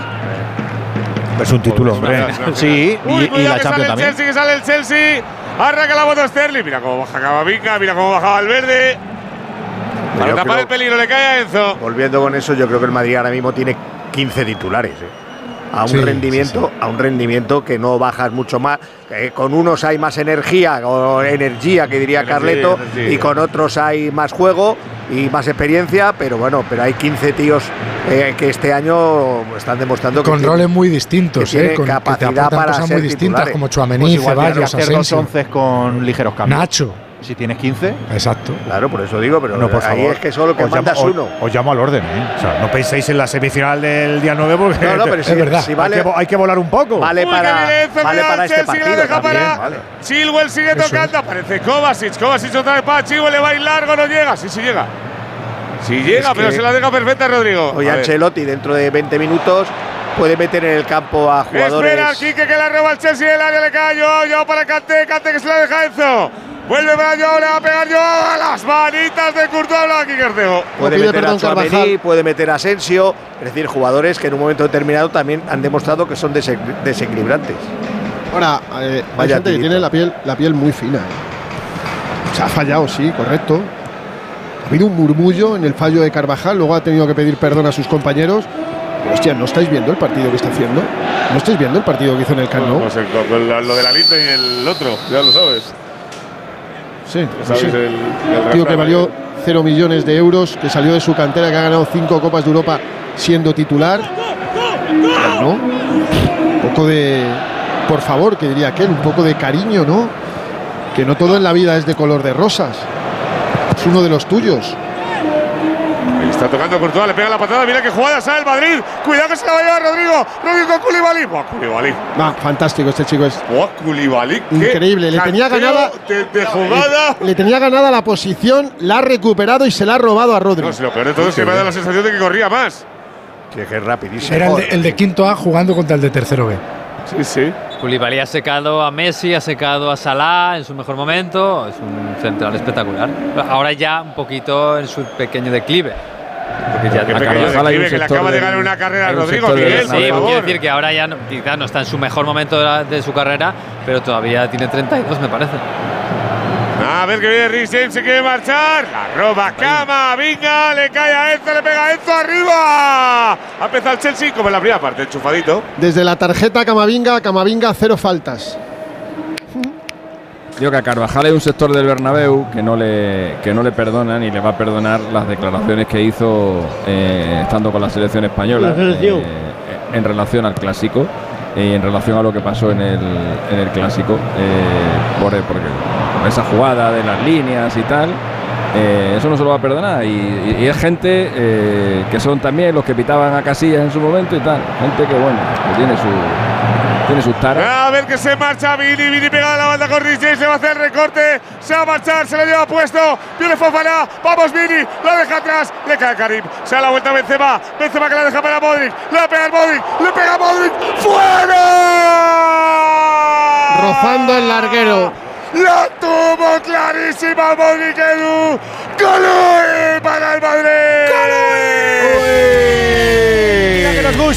Es un título, hombre. Sí, y, y la que sale Champions el también. Chelsea, que sale el Chelsea. Arranca la moto Sterling. Mira cómo baja Camavinga, mira cómo baja Valverde. Para Yo tapar creo- el peligro le cae a Enzo. Volviendo con eso, yo creo que el Madrid ahora mismo tiene 15 titulares. ¿eh? A un Sí, rendimiento, a un rendimiento que no bajas mucho más. Eh, con unos hay más energía o energía que diría Energía, Carleto energía. y con otros hay más juego y más experiencia, pero bueno, pero hay 15 tíos eh, que este año están demostrando que Con tienen- roles muy distintos, que ¿eh? Con, que te capacidad para cosas ser muy distintas, titulares. como Chuamení, Pues tienes que Ceballos, Asensio. 11 con ligeros cambios. Nacho. Si tienes 15. Exacto. Claro, por eso digo, pero No, por ahí favor. es que solo que Os mandas llamo, uno. Os, os llamo al orden, ¿eh? O sea, no penséis en la semifinal del día 9 porque No, no, pero si- si vale- hay, que, vo- hay que volar un poco. Vale Uy, para, vale para el este partido la deja también, para vale. Chilwell sigue Eso tocando. Aparece Kovacic. Kovacic otra vez para Chilwell. Le va a ir largo, no llega. Sí, sí llega. Sí llega, Es pero se la deja perfecta Rodrigo. Oye. Ancelotti dentro de 20 minutos puede meter en el campo a jugadores. Espera, Quique que la roba el Chelsea del área, le cae Joao, Joao para Kanté, Kanté que se la deja Enzo. Vuelve le va a pegar Joao a las manitas de Courtois, Quique Arceo. Puede pide meter a Carvajal. puede meter a Asensio, es decir, jugadores que en un momento determinado también han demostrado que son dese- desequilibrantes. Ahora, eh, hay gente que tiene la piel, la piel muy fina. ¿eh? Se ha fallado, sí, correcto. Ha habido un murmullo en el fallo de Carvajal, luego ha tenido que pedir perdón a sus compañeros. Pero, hostia, ¿no estáis viendo el partido que está haciendo? ¿No estáis viendo el partido que hizo en el Camp Nou? Pues el- con lo lo de la linda y el otro, ya lo sabes. Sí, ¿Sabes sí. el- el tío que valió? 0 millones de euros, que salió de su cantera, que ha ganado 5 Copas de Europa siendo titular. ¿No? Un poco de. Por favor, que diría aquel, un poco de cariño, ¿no? Que no todo en la vida es de color de rosas. Es uno de los tuyos. Ahí Está tocando Courtois, le pega la patada, mira qué jugada sale el Madrid. Cuidado que se la va a llevar Rodrigo. Rodrigo con Koulibaly. Buah, Koulibaly. Va, fantástico este chico es. Buah, Koulibaly. qué Increíble, le tenía ganada- De, de jugada. Le tenía ganada la posición, la ha recuperado y se la ha robado a Rodri. No, si lo peor de todo es que me da la sensación de que corría más. Sí, que es rapidísimo. Era el de, el de quinto A jugando contra el de tercero B. Sí, sí. Koulibaly ha secado a Messi, ha secado a Salah en su mejor momento. Es un central espectacular. Ahora ya un poquito en su pequeño declive. Porque ya pequeño declive, que le acaba de ganar una carrera a Rodrigo Miguel, Sí, quiero decir que ahora ya no, quizás no está en su mejor momento de, la- de su carrera, pero todavía tiene 32, me parece. A ver que viene Rhys James, se quiere marchar. La roba Cama, venga, le cae a Enzo, le pega a Enzo arriba. Ha empezado el Chelsea como en la primera parte, enchufadito. Desde la tarjeta Camavinga, Camavinga, cero faltas. Digo que a Carvajal hay un sector del Bernabéu que no le que no le perdona ni le va a perdonar las declaraciones que hizo eh, estando con la selección española La selección. eh, en relación al clásico y en relación a lo que pasó en el, en el clásico eh, por, porque por esa jugada de las líneas y tal eh, eso no se lo va a perdonar y, y- y es gente eh, que son también los que pitaban a Casillas en su momento y tal gente que bueno que tiene su tiene sus taras A ver que se marcha Vini, Vini pegada a la banda con James, se va a hacer el recorte, se va a marchar, se lo lleva puesto, viene Fofana, vamos Vini, la deja atrás, le cae Karim, se da la vuelta Benzema, Benzema que la deja para Modric, le va a pegar Modric, le pega a Modric, ¡fuera! Rozando el larguero. La tuvo clarísima Modric Edu, ¡Gol para el Madrid!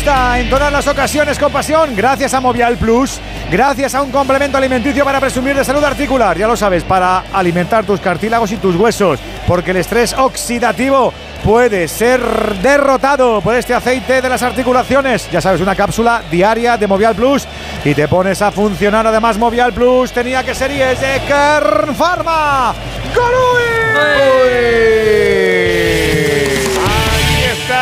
Gusta entonar las ocasiones con pasión gracias a Movial Plus, gracias a un complemento alimenticio para presumir de salud articular, ya lo sabes, para alimentar tus cartílagos y tus huesos, porque el estrés oxidativo puede ser derrotado por este aceite de las articulaciones. Ya sabes, una cápsula diaria de Movial Plus y te pones a funcionar. Además, Movial Plus tenía que ser y es de Kern Pharma. Aquí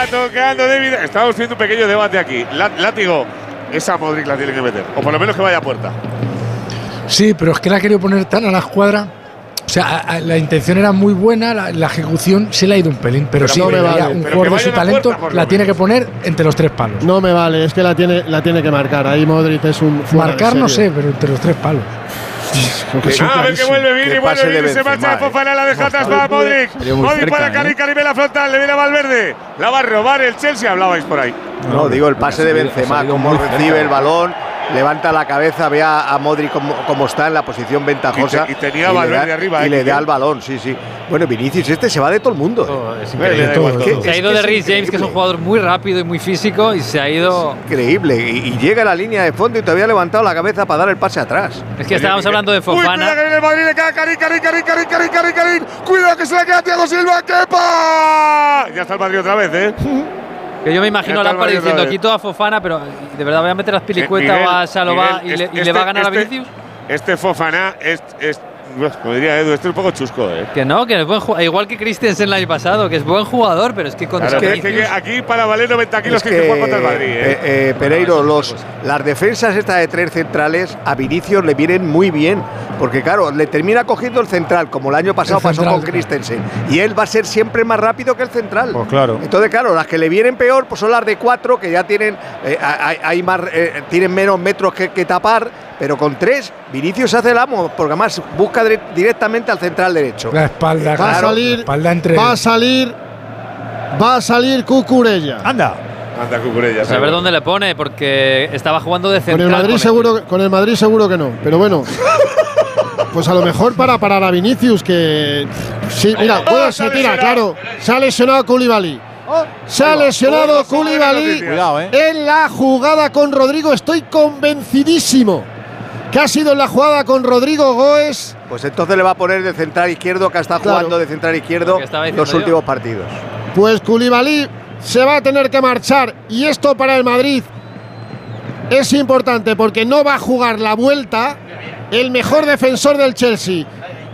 está tocando David. Estamos viendo un pequeño debate aquí. Lá- Látigo, esa Modric la tiene que meter. O por lo menos que vaya a puerta. Sí, pero es que la ha querido poner tan a la escuadra. O sea, a- a- la intención era muy buena, la, la ejecución se le ha ido un pelín, pero, Pero sí, no me vale. un Pero jugador de su talento puerta, la tiene que poner entre los tres palos. No me vale, es que la tiene, la tiene que marcar. Ahí Modric es un Marcar no sé, pero entre los tres palos. Ah, a ver que vuelve Vini, vuelve de Vini, se marcha eh. Fofana, la deja atrás para Modric. Modric cerca, para eh. Cari, Cari ve la frontal, le viene a Valverde. La va a robar el Chelsea, hablabais por ahí. No, digo el pase de Benzema, cómo recibe el balón, levanta la cabeza, ve a, a Modric cómo, cómo está en la posición ventajosa. Y te- y tenía le Valverde da- arriba, Y eh, le da el balón, sí, sí. Bueno, Vinicius, este se va de todo el mundo. Es increíble. Se ha ido de Rhys James, que es un jugador muy rápido y muy físico, y se ha ido. Increíble. Y, y llega a la línea de fondo y todavía ha levantado la cabeza para dar el pase atrás. Es que estábamos hablando de Uy, Fofana. que viene el Madrid, le. Cuidado que se le queda Thiago Silva, ¡Kepa! Ya está el Madrid otra vez, ¿eh? Que yo me imagino a Lampard diciendo otra vez. quito a Fofana, pero de verdad voy a meter las pilicuetas o a Salova Miguel, y, le, este- y le va a este- ganar a este- Vinicius. Este Fofana es, es como diría Edu, este es un poco chusco, ¿eh? Que no, que es buen jugador. Igual que Christensen el año pasado, que es buen jugador, pero es que contra Claro, Vinicius- es que aquí para valer 90 kilos Es que hay que jugar contra el Madrid, ¿eh? eh, eh, Pereiro, los, las defensas estas de tres centrales a Vinicius le vienen muy bien. Porque claro, le termina cogiendo el central, como el año pasado El pasó central, con Christensen. Y él va a ser siempre más rápido que el central. Pues claro. Entonces, claro, las que le vienen peor pues son las de cuatro, que ya tienen, eh, hay, hay más, eh, tienen menos metros que, que tapar. Pero con tres, Vinicius hace el amo, porque además busca dire- directamente al central derecho. La espalda, Va a salir, la espalda entre. va a salir, va a salir Cucurella. Anda. Anda, Cucurella. Pues a ver dónde le pone, porque estaba jugando de Con central. el Madrid con seguro, con el Madrid seguro que no, pero bueno. Pues a lo mejor para parar a Vinicius que sí, mira, Oh, bueno, se tira, claro. Se ha lesionado Koulibaly. Se ha lesionado Koulibaly Cuidado, eh. en la jugada con Rodrigo. Estoy convencidísimo que ha sido en la jugada con Rodrigo Goes. Pues entonces le va a poner de central izquierdo, que ha estado Claro. jugando de central izquierdo los yo. últimos partidos. Pues Koulibaly se va a tener que marchar y esto para el Madrid es importante porque no va a jugar la vuelta el mejor defensor del Chelsea.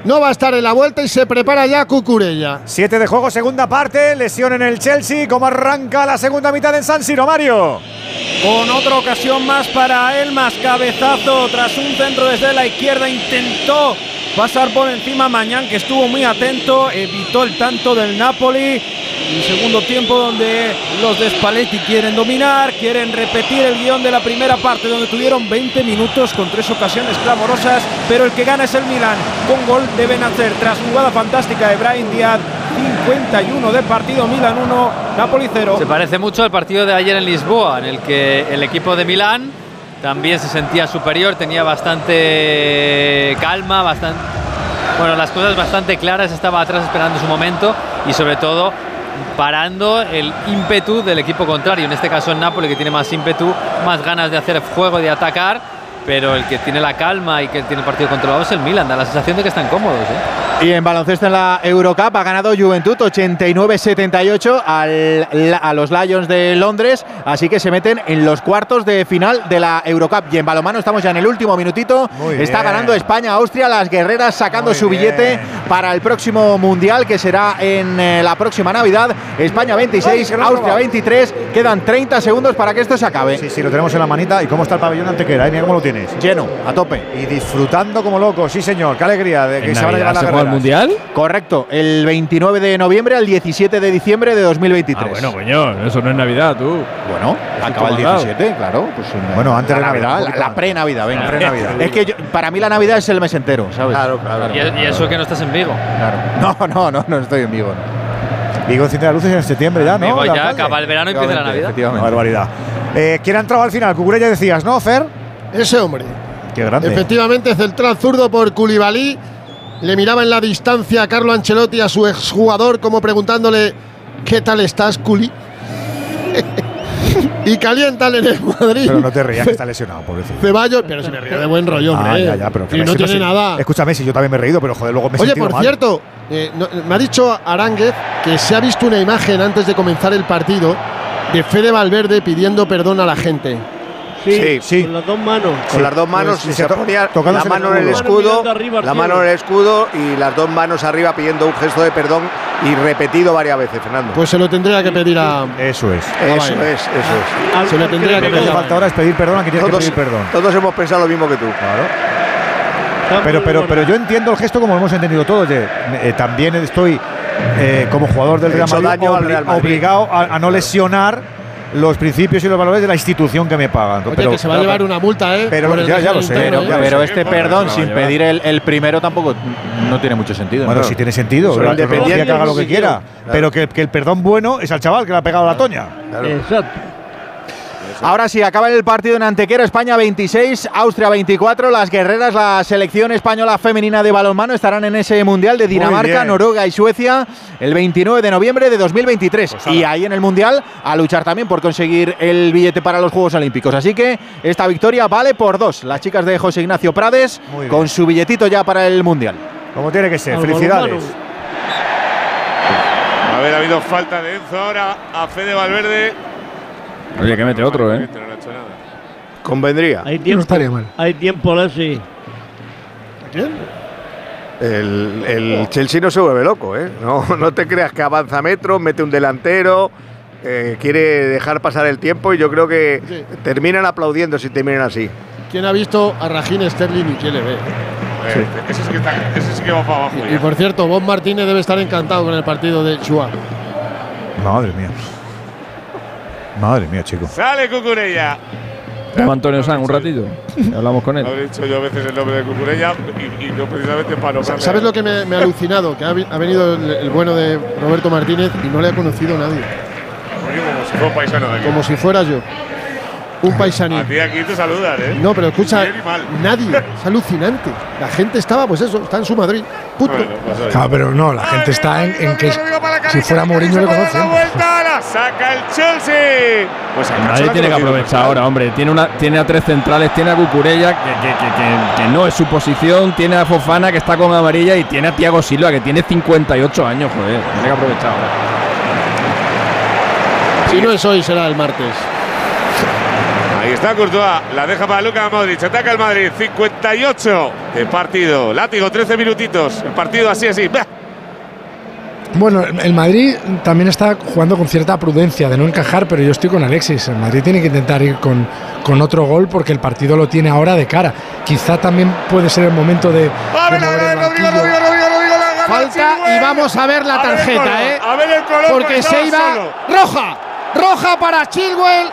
No va a estar en la vuelta y se prepara ya Cucurella. Siete de juego, segunda parte. Lesión en el Chelsea. ¿Cómo arranca la segunda mitad en San Siro, Mario? Con otra ocasión más para Elmas, cabezazo tras un centro desde la izquierda, intentó pasar por encima Mañán, que estuvo muy atento, evitó el tanto del Napoli. Un segundo tiempo donde los de Spalletti quieren dominar, quieren repetir el guion de la primera parte, donde tuvieron 20 minutos con tres ocasiones clamorosas, pero el que gana es el Milan, con gol de Benacer, tras jugada fantástica de Brian Díaz, 51 de partido, Milan 1, Napoli 0. Se parece mucho al partido de ayer en Lisboa, en el que el equipo de Milán también se sentía superior, tenía bastante calma, bastante, bueno, las cosas bastante claras, estaba atrás esperando su momento y sobre todo parando el ímpetu del equipo contrario, en este caso el Napoli que tiene más ímpetu, más ganas de hacer juego, de atacar, pero el que tiene la calma y que tiene el partido controlado es el Milan, da la sensación de que están cómodos. ¿eh? Y en baloncesto en la Eurocup ha ganado Juventud 89-78 al- la- a los Lions de Londres, así que se meten en los cuartos de final de la Eurocup. Y en balomano estamos ya en el último minutito. Muy Está bien. ganando España-Austria, las guerreras sacando Muy su bien. billete para el próximo Mundial, que será en eh, la próxima Navidad. España 26, Ay, que lo has Austria robado. 23. Quedan 30 segundos para que esto se acabe. Sí, sí, lo tenemos en la manita. ¿Y cómo está el pabellón antequera? eh? Mira cómo lo tienes. Lleno, a tope. Y disfrutando como loco. Sí, señor. Qué alegría de que ¿En se van a Navidad llevar se juega el. Mundial? Correcto, el 29 de noviembre al 17 de diciembre de 2023. Ah, bueno, coño, eso no es Navidad, tú. Bueno, acaba el tú mandado. 17, claro. Pues en- Bueno, antes la de Navidad, la, pre-Navidad, venga. La pre-Navidad. Es que yo- para mí la Navidad es el mes entero, ¿sabes? Claro, claro. Y, y eso que no estás en Vigo. Claro. No, no, no, no estoy en Vigo. no. Vigo enciende las luces en septiembre ya, ¿no? Vigo ya acaba el verano y empieza la Navidad. Efectivamente. barbaridad. Eh, ¿Quién ha entrado al final? Cucurella decías, ¿no, Fer? Ese hombre. Qué grande. Efectivamente, central zurdo por Koulibaly. Le miraba en la distancia a Carlo Ancelotti, a su exjugador, como preguntándole: ¿Qué tal estás, Culi? y calientan en el Madrid. Pero no te rías, que está lesionado, pobrecito. Ceballos, pero se me ríe de buen rollo, hombre. Ah, eh. ya, ya, pero Y no tiene nada. Escúchame, si yo también me he reído, pero joder, luego me he Oye, por mal. cierto, eh, no- me ha dicho Aránguez que se ha visto una imagen antes de comenzar el partido de Fede Valverde pidiendo perdón a la gente. Sí, Sí. con las dos manos. Con las dos manos Pues, y se se to- ponía la mano en el escudo. arriba la mano en el escudo y las dos manos arriba pidiendo un gesto de perdón y repetido varias veces, Fernando. Pues se lo tendría que pedir a. Eso es. eso vale. es, eso es. Al- Se al tendría le que Lo que hace pedir. falta ahora es pedir perdón a quien tiene que Todos, pedir perdón. todos hemos pensado lo mismo que tú. Claro. Pero, pero, pero yo entiendo el gesto como lo hemos entendido todos. de, eh, también estoy eh, como jugador del Real Madrid, daño al obli- Real Madrid. obligado a, a no lesionar los principios y los valores de la institución que me pagan. Oye, pero, que se va a llevar una multa, ¿eh? pero ya- ya lo sé, interno, pero- ¿eh? Pero sé. este perdón sin pedir el, el primero tampoco no tiene mucho sentido. Bueno, ¿no? sí tiene sentido. La tecnología que haga lo que quiera. Claro. Pero que, que el perdón bueno es al chaval que le ha pegado la toña. Exacto. Ahora sí, acaba el partido en Antequera, España 26, Austria 24. Las guerreras, la selección española femenina de balonmano estarán en ese Mundial de Dinamarca. Noruega y Suecia el 29 de noviembre de 2023. y ahí en el Mundial a luchar también por conseguir el billete para los Juegos Olímpicos. Así que esta victoria vale por dos. Las chicas de José Ignacio Prades con su billetito ya para el Mundial. Como tiene que ser. Felicidades. balonmano. A ver, ha habido falta de Enzo ahora a Fede Valverde. Oye, que mete otro, ¿eh? No. Convendría. Hay No tiempo. estaría mal. Hay tiempo, Alexis. El, el Chelsea no se vuelve loco, ¿eh? No, no te creas que avanza metros, mete un delantero, eh, quiere dejar pasar el tiempo y yo creo que Sí. terminan aplaudiendo si terminan así. ¿Quién ha visto a Rajín Sterling y quién le ve? Eh, ese, sí que está, ese sí que va para abajo. Y ya. por cierto, Bob Martínez debe estar encantado con el partido de Chua. Madre mía. Madre mía, chico. Sale Cucurella. Llama Antonio San un ratito. Hablamos con él. Habré dicho yo a veces el nombre de Cucurella y, y no precisamente para no ¿Sabes lo que me, me ha alucinado? Que ha, ha venido el, el bueno de Roberto Martínez y no le ha conocido nadie. Como si fuera un paisano de aquí. Como si fuera yo. Un A paisanín. ti aquí te saludan, ¿eh? No, pero escucha, nadie. Es alucinante. La gente estaba, pues eso, está en su Madrid. Puto. Bueno, pues. Claro, pero no, la gente está en, en que si fuera Mourinho le La conocen. vuelta la saca el Chelsea. Pues el Nadie tiene que aprovechar ahora, hombre. Tiene, una, tiene a tres centrales, tiene a Cucurella, que, que- que- que- que no es su posición, tiene a Fofana, que está con amarilla, y tiene a Tiago Silva, que tiene 58 años, joder. Tiene que aprovechar ahora. Si no es hoy, será el martes. Ahí está Courtois, la deja para Luka Modric, ataca el Madrid, 58 de partido, látigo, 13 minutitos, el partido así, así, ¡bah! Bueno, el Madrid también está jugando con cierta prudencia de no encajar, pero yo estoy con Alexis. El Madrid tiene que intentar ir con, con otro gol porque el partido lo tiene ahora de cara. Quizá también puede ser el momento de, Falta y vamos a ver la A ver el tarjeta, color, ¿eh? A ver el color, Porque se iba solo. roja, roja para Chilwell.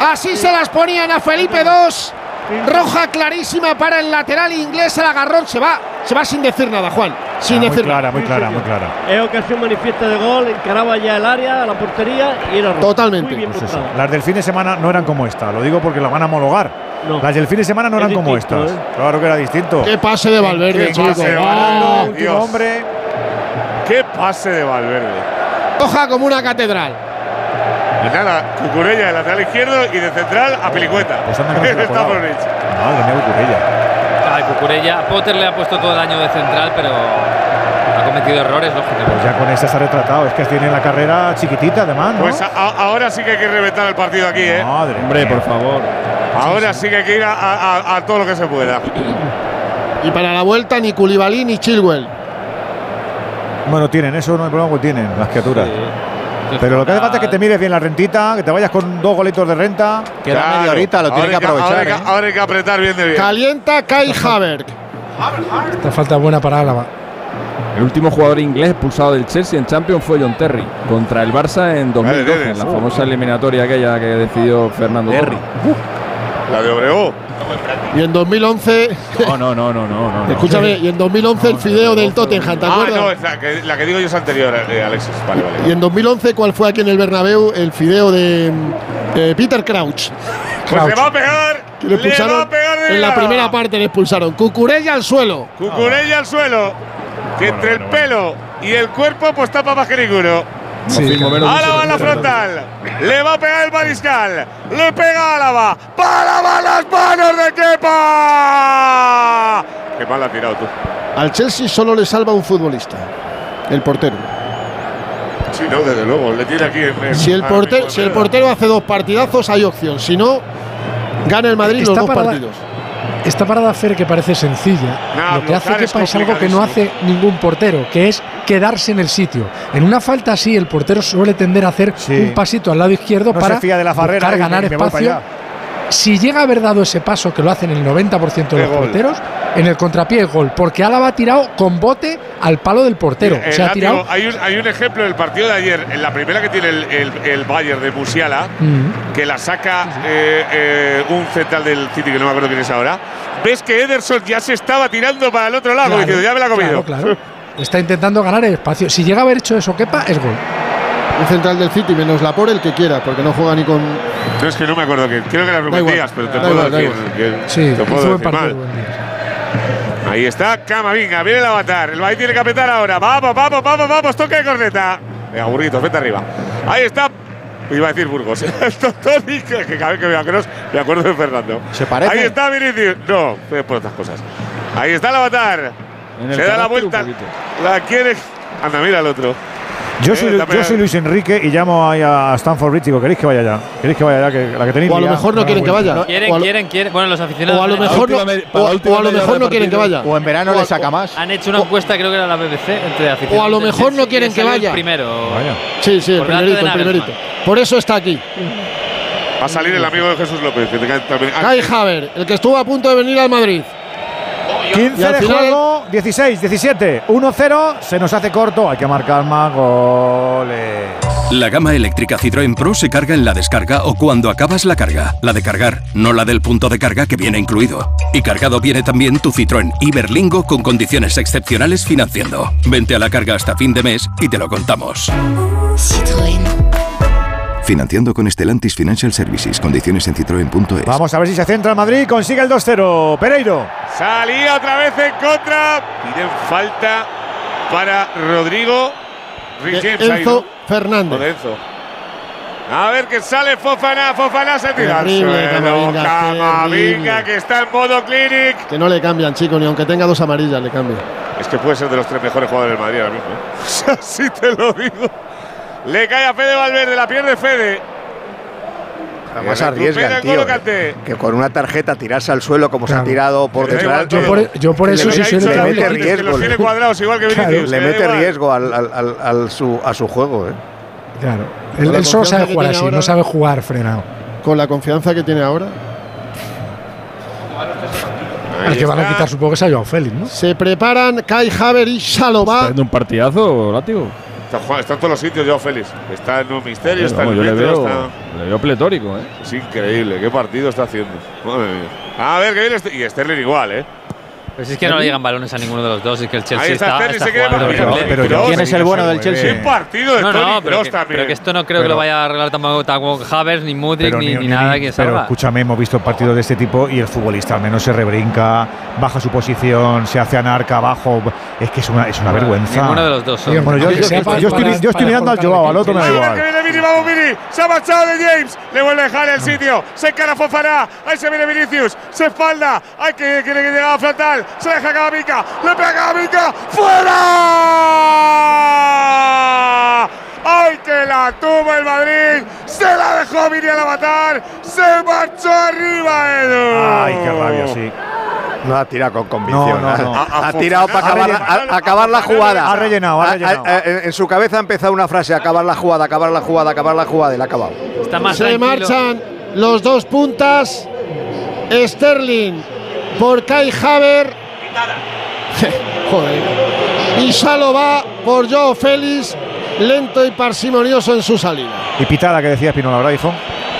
Así se las ponían a Felipe II. Roja clarísima para el lateral inglés. El agarrón se va, se va sin decir nada, Juan. Sin Ah, muy decir clara, nada. muy clara, muy clara. Es ocasión manifiesta de gol, encaraba ya el área, la portería y era roja. Totalmente. Muy bien Pues eso. mostrada. Las del fin de semana no eran como esta. Lo digo porque la van a homologar. No. Las del fin de semana no Es eran como distinto, estas. ¿eh? Claro que era distinto. Qué pase de Valverde, Qué chico. pase de Oh, Dios. hombre. Qué pase de Valverde. Roja como una catedral. Y nada, Cucurella de lateral izquierdo y de central a Pelicueta. Pues anda que no Está. Borrich. Madre mía, Cucurella. Ay, Cucurella. Potter le ha puesto todo el año de central, pero ha cometido errores, Pues lógicamente. ya con esta se ha retratado. Es que tiene la carrera chiquitita, además, ¿no? Pues ahora sí que hay que reventar el partido aquí, ¿eh? Madre Hombre, mía. por favor. Ahora sí que hay que ir a, a- a- a todo lo que se pueda. Y para la vuelta ni Koulibaly ni Chilwell. Bueno, tienen eso, no hay problema que tienen las criaturas. Pero lo que hace falta es que te mires bien la rentita, que te vayas con dos golitos de renta. Queda Claro. media horita, lo tiene que aprovechar. Ahora hay, ¿eh? que, ahora hay que apretar bien de bien. Calienta Kai Havertz. Esta falta buena para Álava. El último jugador inglés expulsado del Chelsea en Champions fue John Terry contra el Barça en 2012, Dede. en la famosa eliminatoria aquella que decidió Fernando Terry. La de Obregón. Y en 2011, No, no, no, no, no, no. escúchame, y en 2011 el fideo del Tottenham, ¿te Ah, acuerdas? no, es la que, la que digo yo es anterior, eh, Alexis. Vale, vale. Y en 2011, ¿cuál fue aquí en el Bernabéu el fideo de eh, Peter Crouch? Pues le va a pegar. Que le le va expulsaron a pegar de en la primera parte, le expulsaron. Cucurella al suelo. Cucurella al suelo. Que entre el pelo y el cuerpo, pues tapa más que ninguno. Sí, Álava en la frontal. Le va a pegar el mariscal. Le pega a Álava. ¡Para las manos de Kepa! Qué mal ha tirado tú. Al Chelsea solo le salva un futbolista, el portero. Sí, no, desde luego. Le tiene aquí en. en- Si el, portero, si el portero hace dos partidazos, hay opción. Si no, Gana el Madrid los Esta dos partidos. Esta parada Fer que parece sencilla, No, lo que hace es algo que no hace ningún portero, que es quedarse en el sitio. En una falta así, el portero suele tender a hacer un pasito al lado izquierdo No para se fía de la farrera buscar ganar me- me voy espacio. Si llega a haber dado ese paso, que lo hacen el 90% de los gol. porteros, en el contrapié es gol, porque Álava ha tirado con bote al palo del portero. Ha tirado. hay, un, hay un ejemplo del partido de ayer, en la primera que tiene el, el, Bayern de Musiala, Mm. que la saca eh, eh, un central del City, que no me acuerdo quién es ahora. Ves que Ederson ya se estaba tirando para el otro lado, Claro, diciendo, ya me la ha comido. claro, claro. Está intentando ganar el espacio. Si llega a haber hecho eso, Kepa, es gol. Un central del City menos la por el que quiera, porque no juega ni con. No, es que no me acuerdo quién. Creo que igual, Díaz, pero te da puedo igual, decir. que- Sí, te puedo decir partido. mal. Ahí está Camavinga, viene el avatar. El Madrid tiene que apretar ahora. Vamos, vamos, vamos, vamos. Toque de corneta. Venga, burritos, vete arriba. Ahí está. Iba a decir Burgos. Esto Toni, que que cada vez que veo a Kroos me acuerdo de Fernando. ¿Se parece? Ahí está Vinicius. No, fue por otras cosas. Ahí está el avatar. El Se da la vuelta. La quiere. Anda, mira al otro. Yo Eh, soy, dame- yo soy Luis Enrique y llamo ahí a Stanford Bridge y digo, ¿queréis que vaya ya? ¿Queréis que vaya ya? Que la que tenéis O a lo mejor no quieren que vuelta. vaya. Quieren, o a lo- quieren, quieren. Bueno, los aficionados. O a lo mejor no, o, a lo mejor quieren que vaya. O en verano O- le saca más. Han hecho una encuesta, creo que era la BBC, entre aficionados. O a lo mejor no quieren que vaya. Primero. Sí, sí, el primerito, el primerito. Por eso está aquí. Va a salir el amigo de Jesús López. Que también. Kai Haver, el que estuvo a punto de venir al Madrid. 15 Y al de juego, 16, 17, 1-0, se nos hace corto, hay que marcar más goles. La gama eléctrica Citroën Pro se carga en la descarga o cuando acabas la carga. La de cargar, no la del punto de carga que viene incluido. Y cargado viene también tu Citroën Iberlingo con condiciones excepcionales financiando. Vente a la carga hasta fin de mes y te lo contamos. Financiando con Stellantis Financial Services. Condiciones en citroen.es. Vamos a ver si se centra el Madrid, consigue el 2-0. Pereiro. Salía otra vez en contra. Piden falta para Rodrigo. Enzo. Fernández. Enzo. A ver que sale Fofana. Fofana se tira Terrible, suelo. Camavinga, que está en modo clinic. Que no le cambian, chico, ni aunque tenga dos amarillas le cambian. Es que puede ser de los tres mejores jugadores del Madrid ahora mismo. ¿eh? Así te lo digo. Le cae a Fede Valverde, la pierde Fede. Además Y arriesga el recupera tío. Que con una tarjeta tirarse al suelo como se ha tirado por detrás. igual, yo por- yo por eso le sí mete- soy le mete riesgo. le- cuadrados igual que Vinicius. Le que da mete igual. riesgo al, al- al- al su, a su juego. ¿eh? Claro. Él, solo sabe jugar así, ahora- no sabe jugar frenado. Con la confianza que tiene ahora. Ahí Al que van a quitar supongo que es a Joao Félix, ¿no? Se preparan Kai Haver y ¿Está Shalova. haciendo un partidazo, látigo? Está, en todos los sitios, Joao Félix. Está en un misterio, está en el yo le metro, veo, está- le veo pletórico, ¿eh? Es increíble, qué partido está haciendo. Madre mía. A ver, que viene Y Sterling igual, ¿eh? Pues es que no le llegan balones a ninguno de los dos. Es que el Chelsea Ahí está jugando. Pero- Pero- pero- ¿Quién es el bueno del Qué Chelsea? partido de No, no, pero Kroos que, también. pero que esto no creo que Pero- lo vaya a arreglar tampoco, Havers, ni Mudrik, Pero ni, ni- ni ni- nada que Pero salga. escúchame, hemos visto partidos de este tipo y el futbolista al menos se rebrinca, baja su posición, se hace anarca abajo. Es que es una, es una vergüenza. Ninguno de los dos son. Bueno, yo, yo- yo para- estoy, para- yo estoy mirando al Joao, al otro me da que igual. viene Vini, vamos Vini. Se ha marchado de James. Le vuelve a dejar el sitio. Se encara Fofana. Ahí se viene Vinicius. Se espalda. Hay que quiere que llega a frontal. Se deja Camavinga. Le pega Camavinga. ¡Fuera! ¡Ay, que la tuvo el Madrid! Se la dejó Vini al avatar. Se marchó arriba, Edu. Ay, qué rabia, sí. No ha tirado con convicción. No, no, no. Ha, tirado para acabar, a- acabar la jugada. Ha rellenado, ha rellenado. en, en su cabeza ha empezado una frase: acabar la jugada, acabar la jugada, acabar la jugada, y la ha acabado. Está más Se tranquilo. marchan los dos puntas. Sterling por Kai Haver. Joder. Y Shalova por Joe Félix. Lento y parsimonioso en su salida. Y pitada que decía Espinola, ¿verdad, hijo?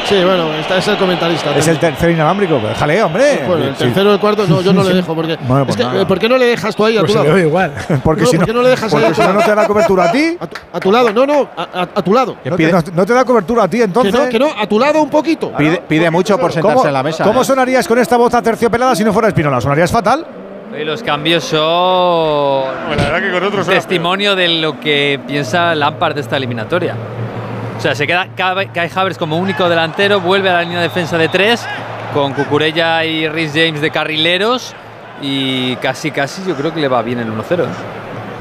Sí, bueno, este es el comentarista. Es el tercer inalámbrico. pues Déjale, hombre. Bueno, el tercero el cuarto, no, yo no le dejo. Porque, Bueno, pues es que, nada. ¿Por qué no le dejas tú ahí a Pues tu lado? igual. Porque No, si ¿por no, qué no le dejas ahí porque a tu si no, no te da cobertura a ti. A tu, a tu lado, no, no, a, a- a tu lado. No te, no- no te da cobertura a ti, entonces. Que no, que no, a tu lado un poquito. Pide, pide mucho por sentarse ¿Cómo, en la mesa. ¿Cómo ¿eh? sonarías con esta voz aterciopelada si no fuera Espinola? ¿Sonarías fatal? Y los cambios son La verdad que con otros testimonio de lo que piensa Lampard de esta eliminatoria. Sea, se queda Kai Havertz como único delantero, vuelve a la línea de defensa de tres, con Cucurella y Rhys James de carrileros, y casi, casi yo creo que le va bien el 1-0.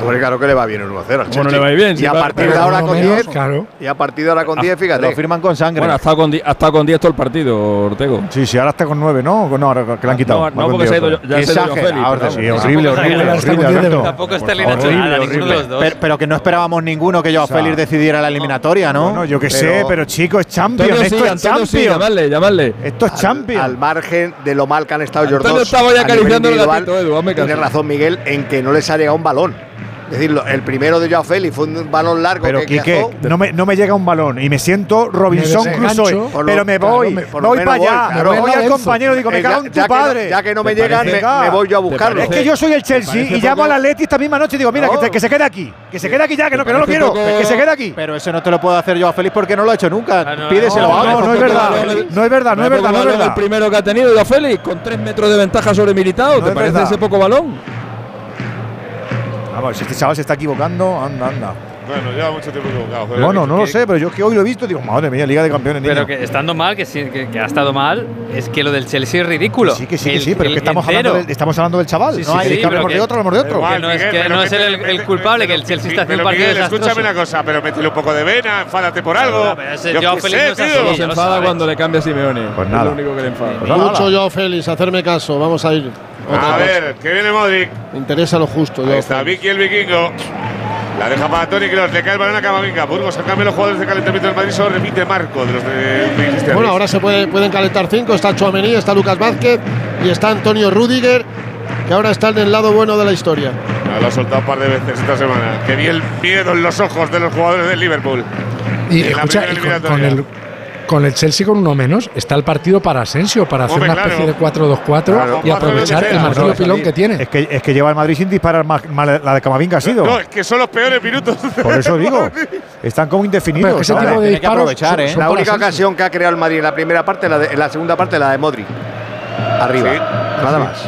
Hombre, claro que le va bien el 1-0 al Bueno, le va bien, Y sí, a partir de ahora no con menos, 10. claro. Y a partir de ahora con 10, fíjate. Lo firman con sangre. Bueno, ha estado con, ha estado con 10 todo el partido, Ortego. Sí, sí, ahora está con 9, ¿no? No, ahora que le han quitado. No, no, porque se ha 10 ido, ya se ha ido Félix, pero sí, horrible, Tampoco horrible, está. Tampoco los dos. Pero, que no esperábamos ninguno que Joao sea, Félix decidiera la eliminatoria, ¿no? Bueno, yo que Pero- sé, pero chico, es Champions. Esto es Champions. llamadle, llamadle. Esto es Champions. Al, margen de lo mal que han estado Antonio dos. estaba ya acariciando el gatito, Edu. Tiene razón Miguel en que no les ha llegado un balón. Es decir, el primero de Joao Félix fue un balón largo Pero que Quique, no me, no me llega un balón y me siento Robinson Crusoe. Pero me claro, voy, me- lo voy para allá. claro. Me voy al compañero y digo, me Eh, cago ya- en ya tu que no- padre. ya que no me ¿Te llegan, me, voy yo a ¿Te buscarlo. Es que yo soy el Chelsea y llamo al Atleti esta misma noche y digo, mira, que, No. te- que se quede aquí. Que se quede aquí ya, que no, que no lo quiero. poco- Que se quede aquí. Pero eso no te lo puedo hacer Joao Félix porque no lo ha hecho nunca. Ah, no, Pídeselo No, ahora. no, no es verdad. No es verdad, no es verdad, no es El verdad. primero que ha tenido Joao Félix, con 3 metros de ventaja sobre Militao. No ¿Te es parece verdad. ese poco balón? Vamos, si este chaval se está equivocando, anda, anda. Bueno, lleva mucho tiempo equivocado. joder, Bueno, que- no lo que- sé, pero yo es que hoy lo he visto y digo, madre mía, Liga de Campeones, niño. Pero que estando mal, que, sí, que, que ha estado mal, es que lo del Chelsea es ridículo. Sí, que sí, que El- sí, pero el que estamos hablando, del, estamos hablando del chaval. Sí, no sí, hay sí, que hablemos de que- otro, hablemos de otro. Igual, Que no es Miguel, que pero no es el- el culpable, que el Chelsea está haciendo un partido Miguel, escúchame desastroso. una cosa, pero métele un poco de vena, enfádate por algo. Claro, pero ese Yo Félix no es se ya lo enfada cuando le cambia a Simeone. Pues Es nada. lo único que le enfada. Pues Mucho yo, Félix, hacerme caso. Vamos a ir. Otra A ver, que viene Modric. Me interesa lo justo. Ahí está. Vicky el vikingo. La deja para Tony Kroos, le cae el balón a Camavinga. Burgos, al cambio los jugadores de calentamiento del Madrid solo repite Marco de los de, de. Bueno, ahora se puede, pueden calentar cinco. Está Chouameni, está Lucas Vázquez y está Antonio Rudiger, que ahora está en el lado bueno de la historia. Lo ha soltado un par de veces esta semana. Que vi el miedo en los ojos de los jugadores del Liverpool. Y En la escucha, primera y con, el, con el Chelsea con uno menos, está el partido para Asensio, para hacer Hombre, una especie claro. de 4-2-4 Claro, y aprovechar el martillo era. pilón que tiene. Es que, es que lleva el Madrid sin disparar más, más la de Camavinga ha sido. No, es que son los peores minutos. Por eso digo. Están como indefinidos. Pero tipo de Tiene que disparos aprovechar, son- ¿eh? son La única Asensio. ocasión que ha creado el Madrid en la primera parte, la de- en la segunda parte, la de Modric. Arriba. Sí. Nada más.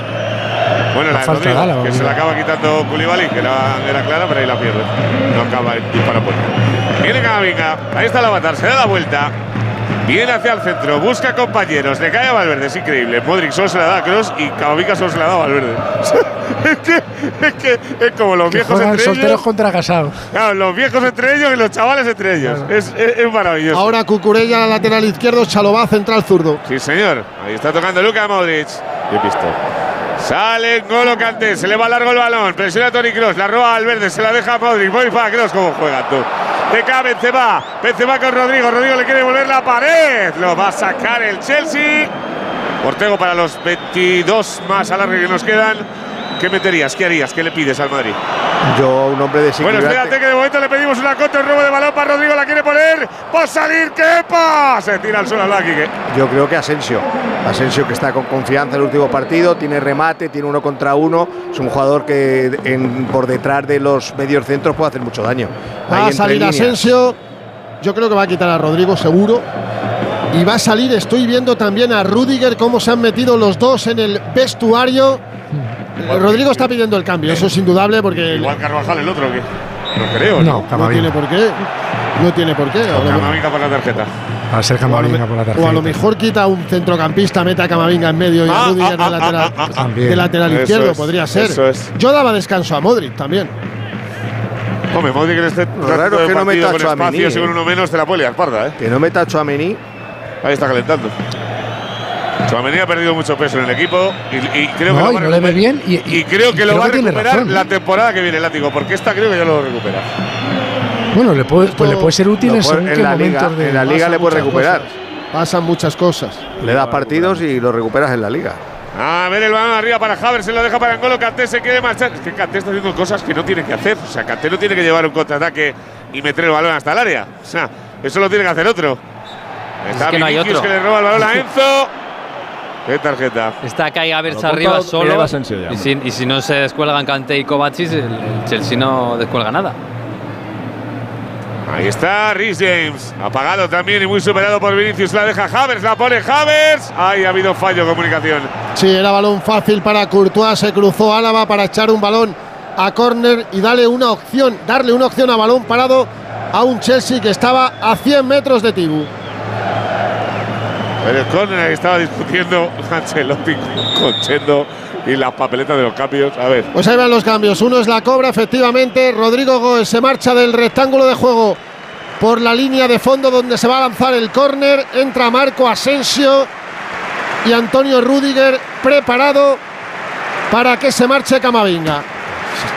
Bueno, la de falta Rodrigo, la que se la acaba quitando Koulibaly, que era, era clara, pero ahí la pierde. No acaba el disparo puerta. Viene Camavinga, ahí está el avatar, se da la vuelta. Viene hacia el centro, busca compañeros, le cae a Valverde, es increíble. Modric solo se la da a Kroos y Camavinga solo se la da a Valverde. es, que, es que es como los Que viejos entre solteros ellos. contra casados. Claro, los viejos entre ellos y los chavales entre ellos. Es, es- es maravilloso. Ahora Cucurella, la lateral izquierdo, Chalobá, central zurdo. Sí, señor. Ahí está tocando Luka Modric. Bien visto. Sale Golo Kanté, se le va largo el balón, presiona a Toni Kroos, la roba al verde, se la deja a Modric, voy para Kroos, ¿cómo juega tú? De acá Benzema, Benzema con Rodrigo, Rodrigo le quiere volver la pared, lo va a sacar el Chelsea. Ortego para los 22 más alargue que nos quedan. ¿Qué meterías? ¿Qué harías? ¿Qué le pides al Madrid? Yo, un hombre Bueno, desequilibrante. espérate que de momento le pedimos una contra, el robo de balón para Rodrigo, la quiere poner, va a salir, ¿qué pasa? Se tira al suelo al Quique. Yo creo que Asensio. Asensio que está con confianza en el último partido, tiene remate, tiene uno contra uno. Es un jugador que en- por detrás de los medios centros puede hacer mucho daño. Ahí Va a salir líneas. Asensio. Yo creo que va a quitar a Rodrigo, seguro. Y va a salir, estoy viendo también a Rudiger, cómo se han metido los dos en el vestuario. Eh, Rodrigo está pidiendo el cambio, eso es indudable porque Igual Carvajal el otro, ¿o ¿qué? No creo, No, ¿no? no tiene por qué. No tiene por qué. A Camavinga por la tarjeta. Para ser Camavinga por la O a lo tarjeta. mejor quita a un centrocampista, mete a Camavinga en medio y a Ah, Rudiger ah, de lateral, ah, ah, ah, de lateral Eso izquierdo, es, podría ser. eso es. Yo daba descanso a Modric también. Hombre, Modric en este Lo raro es que no meta a y eh. con uno menos te la puede liar parda, ¿eh? Que no meta a Chouameni. Ahí está calentando. Chouameni ha perdido mucho peso en el equipo y, y creo que lo y va a no le bien y, Y creo que y lo creo va a que recuperar razón. la temporada que viene el látigo, porque esta creo que ya lo recupera. Bueno, le puede, pues le puede ser útil en según en qué la liga, de. en la liga Pasan le puede muchas recuperar. cosas. Pasan muchas cosas. Le das partidos y lo recuperas en la liga. A ver el balón arriba para Havertz, se lo deja para Angolo, Kanté se quiere marchar. Es que Kanté está haciendo cosas que no tiene que hacer. O sea, Kanté no tiene que llevar un contraataque y meter el balón hasta el área. O sea, eso lo tiene que hacer otro. Está que no hay otro. que le roba el balón a Enzo. ¿Qué tarjeta? Está Kai Lo arriba solo. y, si, y si no se descuelgan Kanté y Kovacic, el, el Chelsea no descuelga nada. Ahí está Rhys James, apagado también y muy superado por Vinicius. La deja Havers, la pone Havers. Ahí ha habido fallo de comunicación. Sí, era balón fácil para Courtois, se cruzó Álava para echar un balón a córner y darle una opción, darle una opción a balón parado a un Chelsea que estaba a 100 metros de Tibu. En el córner estaba discutiendo Ancelotti con Chendo y las papeletas de los cambios. A ver. Pues ahí van los cambios. Uno es la cobra, efectivamente. Rodrigo Goes se marcha del rectángulo de juego por la línea de fondo donde se va a lanzar el córner. Entra Marco Asensio y Antonio Rudiger preparado para que se marche Camavinga.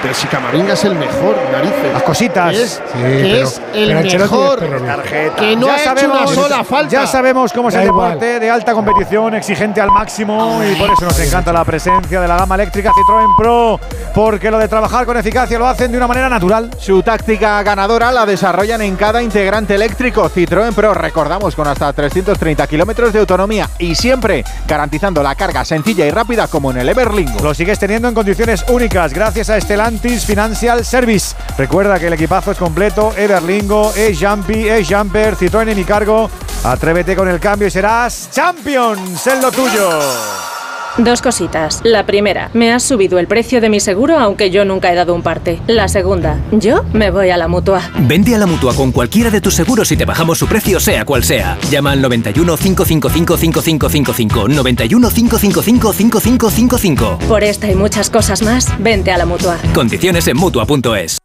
Pero si Camavinga es el mejor, narices. Las cositas. Que es, que pero- es el mejor. terrible. Que no Ya ha hecho sabemos- una sola falta. Ya sabemos cómo es el deporte de alta competición, exigente al máximo y por eso nos encanta la presencia de la gama eléctrica Citroën Pro, porque lo de trabajar con eficacia lo hacen de una manera natural. Su táctica ganadora la desarrollan en cada integrante eléctrico Citroën Pro, recordamos, con hasta 330 kilómetros de autonomía y siempre garantizando la carga sencilla y rápida como en el Everlingo. Lo sigues teniendo en condiciones únicas gracias a Stellantis Financial Service. Recuerda que el equipazo es completo, Everlingo, E-Jumpy, E-Jumper, Citroën en mi cargo. Atrévete con el cambio y serás Champions en lo tuyo. Dos cositas. La primera, me has subido el precio de mi seguro aunque yo nunca he dado un parte. La segunda, yo me voy a la mutua. Vente a la mutua con cualquiera de tus seguros y te bajamos su precio, sea cual sea. Llama al 91 555 5555. 91 555 5555. Por esta y muchas cosas más, vente a la mutua. Condiciones en mutua.es.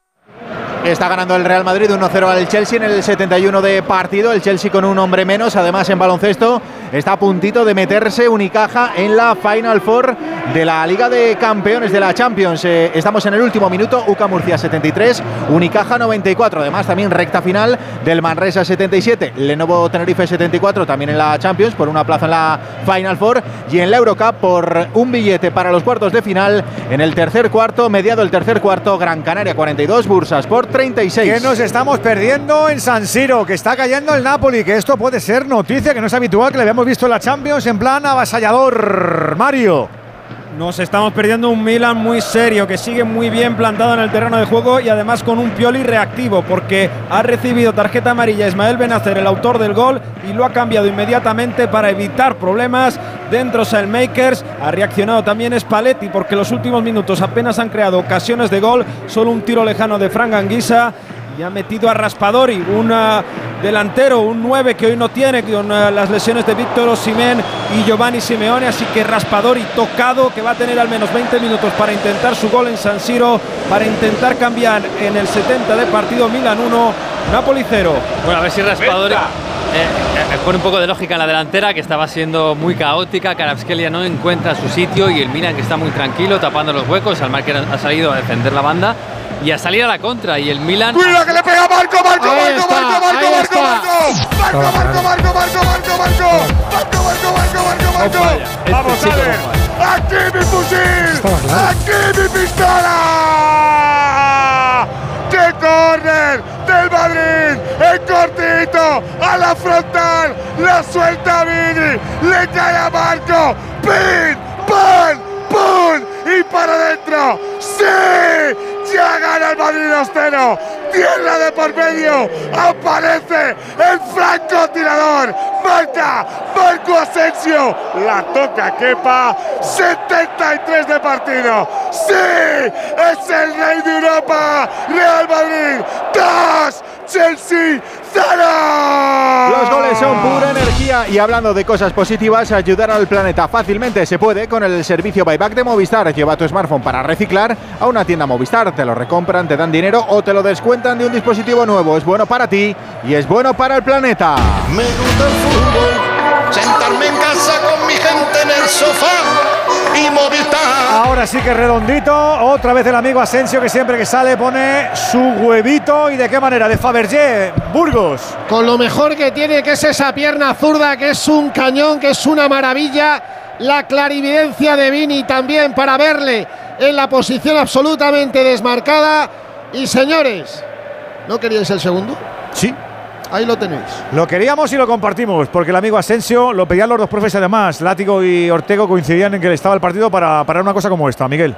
Está ganando el Real Madrid 1-0 al Chelsea en el 71 de partido. El Chelsea con un hombre menos. Además, en baloncesto está a puntito de meterse Unicaja en la Final Four de la Liga de Campeones de la Champions. Eh, estamos en el último minuto. UCA Murcia 73, Unicaja 94. Además, también recta final del Manresa 77, Lenovo Tenerife 74, también en la Champions por una plaza en la Final Four. Y en la Eurocup por un billete para los cuartos de final en el tercer cuarto, mediado el tercer cuarto, Gran Canaria 42, Bursas por 36. Que nos estamos perdiendo en San Siro, que está cayendo el Napoli, que esto puede ser noticia que no es habitual, que le habíamos visto en la Champions en plan avasallador. Mario. Nos estamos perdiendo un Milan muy serio, que sigue muy bien plantado en el terreno de juego y además con un Pioli reactivo, porque ha recibido tarjeta amarilla Ismael Benacer, el autor del gol, y lo ha cambiado inmediatamente para evitar problemas dentro Makers. Ha reaccionado también Spalletti, porque los últimos minutos apenas han creado ocasiones de gol, solo un tiro lejano de Fran Anguissa. Y ha metido a Raspadori, un ah, delantero, un 9 que hoy no tiene, con ah, las lesiones de Víctor Osimhen y Giovanni Simeone. Así que Raspadori tocado, que va a tener al menos 20 minutos para intentar su gol en San Siro, para intentar cambiar en el 70 de partido Milan 1, Napoli 0. Bueno, a ver si Raspadori. eh, eh, pone un poco de lógica en la delantera, que estaba siendo muy caótica. Karabskelia no encuentra su sitio y el Milan, que está muy tranquilo, tapando los huecos. El Marker ha salido a defender la banda y a salir a la contra. Y el Milan. ¡Cuidado que le pega Marco, Marco, Ahí Marco, está, Marco, Marco, Marco. Marco! Marco, Marco, Marco, Marco, Marco, Marco! Marco, Marco, Marco, Marco, Marco! Vamos a ver. ¡Aquí mi fusil! ¡Aquí mi pistola! ¡Qué córner del Madrid! ¡En cortito! ¡A la frontal! ¡La suelta Vini! ¡Le cae a Marco! ¡Pin! ¡Pan! ¡Pum! ¡Y para adentro! ¡Sí! ¡Ya gana el Madrid 2-0! ¡Tierra de por medio! ¡Aparece el francotirador! ¡Marca! ¡Marco Asensio! ¡La toca Kepa! ¡73 de partido! ¡Sí! ¡Es el rey de Europa! ¡Real Madrid! ¡Dos! ¡Chelsea! Los goles son pura energía y hablando de cosas positivas, ayudar al planeta fácilmente se puede con el servicio Buyback de Movistar. Lleva tu smartphone para reciclar a una tienda Movistar, te lo recompran, te dan dinero o te lo descuentan de un dispositivo nuevo. Es bueno para ti y es bueno para el planeta. Me gusta el fútbol, sentarme en casa con mi gente en el sofá y Movistar. Ahora sí que redondito. Otra vez el amigo Asensio que siempre que sale pone su huevito. ¿Y de qué manera? De Fabergé, Burgos. Con lo mejor que tiene, que es esa pierna zurda, que es un cañón, que es una maravilla. La clarividencia de Vini también para verle en la posición absolutamente desmarcada. Y señores, ¿no queríais el segundo? Sí. Ahí lo tenéis. Lo queríamos y lo compartimos, porque el amigo Asensio lo pedían los dos profes además. Látigo y Ortego coincidían en que le estaba el partido para parar una cosa como esta, Miguel.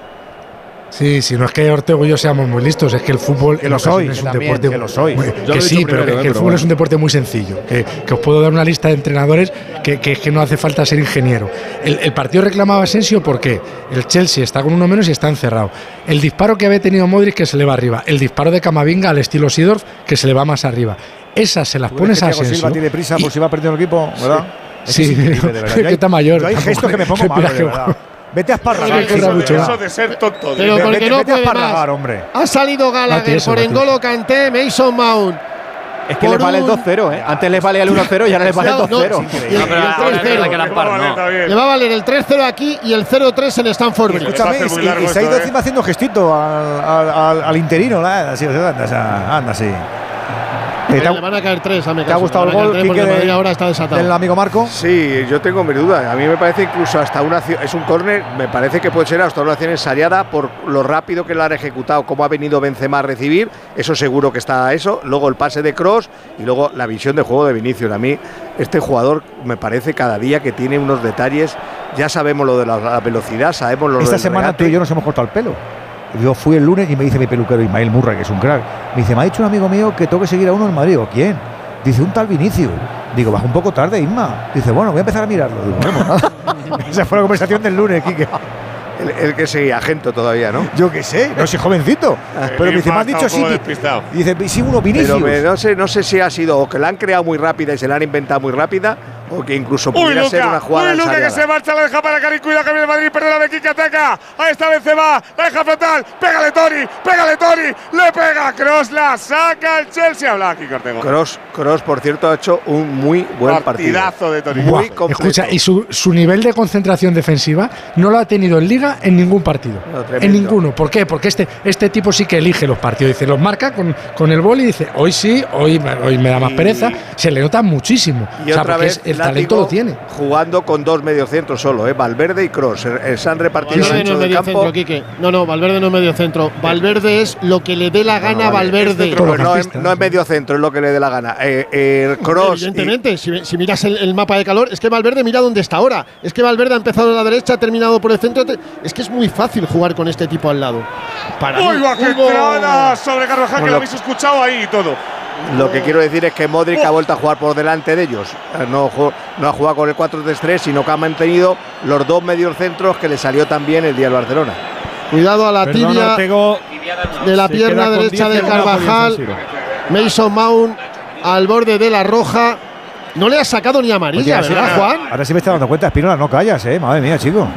Sí, si no es que Ortego y yo seamos muy listos, es que el fútbol Que lo soy, es que un también, deporte que lo soy. muy- que sí, pero primero, que, que el fútbol bueno. es un deporte muy sencillo. Que, que os puedo dar una lista de entrenadores que, que que no hace falta ser ingeniero. El, el partido reclamaba Asensio porque el Chelsea está con uno menos y está encerrado. El disparo que había tenido Modric que se le va arriba. El disparo de Camavinga al estilo Sidorf que se le va más arriba. Esas se las pones que a Asensio. Silva tiene prisa por si va perdiendo el equipo, ¿verdad? Sí, que es increíble, de verdad. Yo que hay- está mayor. yo hay gestos que me pongo malo, de que- verdad. Vete a esparragar. Oye, Eso, mucho. eso de ser tonto. Pero de- porque vete, no vete puede más. hombre. Ha salido Gallagher Mati, eso, por. Engolo Kanté, Mason Mount. Es que les vale el un- 2-0, ¿eh? Antes les valía el 1-0 y ahora les vale el No, no, 2-0. sí, No, y pero el ahora 3-0. la que Lampard Vale, no. está bien. Le va a valer el 3-0 aquí y el 0-3 en Stanford Bridge. Escúchame, y- y, se ha ido ¿eh? encima haciendo gestito al, al, al- al interino. ¿la? Así, anda, anda, anda así. ¿Te ha, Le van a caer tres, hazme te ha gustado el a gol, porque Madrid de- ahora está desatado. del amigo Marco? Sí, yo tengo mis dudas. A mí me parece incluso hasta una acción- es un córner, me parece que puede ser hasta una acción ensayada por lo rápido que lo han ejecutado, cómo ha venido Benzema a recibir, eso seguro que está eso, luego el pase de Cross y luego la visión de juego de Vinicius. A mí este jugador me parece cada día que tiene unos detalles, ya sabemos lo de la, la velocidad, sabemos lo Esta del semana regate. tú y yo nos hemos cortado el pelo. Yo fui el lunes y me dice mi peluquero Ismael Murra, que es un crack. Me dice, me ha dicho un amigo mío que tengo que seguir a uno en Madrid. Digo, ¿quién? Dice, un tal Vinicius. Digo, baja un poco tarde, Isma. Dice, bueno, voy a empezar a mirarlo. Digo, bueno, nada. Esa fue la conversación del lunes, Quique. El, el que seguía agento todavía, ¿no? Yo qué sé, no soy jovencito. Pero me dice, me has dicho sí. Dice, sí, uno Vinicius. Pero me- no, sé, no sé si ha sido o que la han creado muy rápida y se la han inventado muy rápida o que incluso Uy, pudiera ser una jugada uy, Luca que se marcha, la deja para Cari, cuidado que viene el Madrid, pierde la Becky que ataca. Ahí está Benzema, la deja frontal, pégale Tori, pégale Tori, le pega Cross, la saca el Chelsea. Habla aquí Cortego. Cross, Cross, por cierto, ha hecho un muy buen partido. Partidazo de Tori. Muy completo. Escucha, y su, su nivel de concentración defensiva no lo ha tenido en liga en ningún partido. No, en ninguno. ¿Por qué? Porque este, este tipo sí que elige los partidos. Dice, los marca con, con el boli y dice, hoy sí, hoy, me- hoy me da más Y- pereza. Se le nota muchísimo. Y o sea, otra vez es- el talento lo tiene. Jugando con dos mediocentros solo, ¿eh? Valverde y Cross. Eh, Se han repartido Valverde no es medio campo. centro, Quique. No, no, Valverde no es medio centro. Valverde es lo que le dé la gana a vale, Valverde. No, es, no es medio centro, es lo que le dé la gana. Eh, eh, Cross. y- Evidentemente, si, si miras el, el mapa de calor, es que Valverde mira dónde está ahora. Es que Valverde ha empezado a la derecha, ha terminado por el centro. Es que es muy fácil jugar con este tipo al lado. Para Uy, va que Hugo- entrada sobre Carvajal, que lo habéis escuchado ahí y todo. Lo que quiero decir es que Modric ha vuelto a jugar por delante de ellos. Eh, No, no ha jugado con el 4-3-3, sino que ha mantenido los dos medios centros que le salió también el día del Barcelona. Cuidado a la Perdona, tibia de la se pierna derecha 10 de Carvajal. Mason Mount al borde de la roja. No le ha sacado ni amarilla, Oye, ¿verdad, ahora- Juan? Ahora sí me está dando cuenta, Espinola, no callas, eh. Madre mía, chico.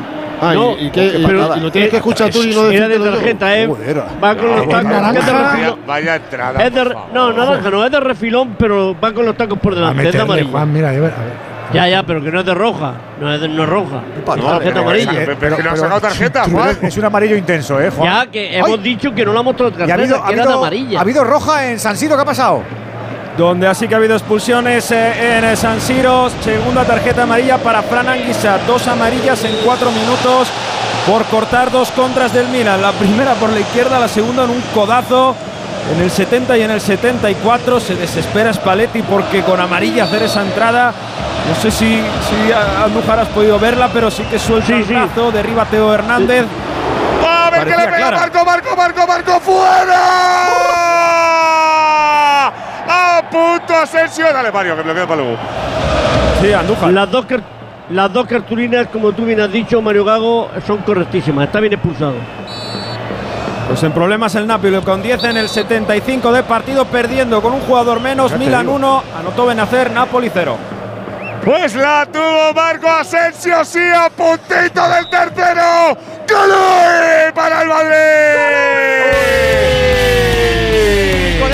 Ah, y- No, y, qué- y- pero- y lo tienes que escuchar tú y no Era de tarjeta, ¿eh? Joder. Va con los Ah, tacos. Vaya, entrada. Es de, por re- favor. no, naranja, no es de refilón, pero va con los tacos por delante. Es de amarillo. Juan, mira, a ver, a ver. Ya, ya, pero que no es de roja. No es, de, no es roja. Es tarjeta pero- amarilla. Pero, pero que no ha sacado tarjeta, Juan. Es un amarillo intenso, eh, Juan. Ya, que hemos Ay. dicho que no la hemos mostrado Y ha tarjeta, ha que era de habido- amarilla. ha habido roja en San Siro, ¿qué ha pasado? Donde así que ha habido expulsiones eh, en San Siro. Segunda tarjeta amarilla para Fran Anguissa. Dos amarillas en cuatro minutos por cortar dos contras del Milan. La primera por la izquierda, la segunda en un codazo. En el 70 y en el 74 se desespera Spalletti porque con amarilla hacer esa entrada. No sé si, si Andújar has podido verla, pero sí que suelta Sí, el sí. brazo, derriba Teo Hernández. A ver que le pega clara. Marco, Marco, Marco, Marco, fuera. A punto Asensio. Dale, Mario, que bloquea para luego. Sí, Andújar. Las dos, las dos cartulinas, como tú bien has dicho, Mario Gago, son correctísimas. Está bien expulsado. Pues en problemas el Napoli con 10 en el 75 de partido, perdiendo con un jugador menos. Milan digo. 1, anotó Benacer, Napoli 0. Pues la tuvo Marco Asensio, sí, a puntito del tercero. ¡Gol para el Madrid! Con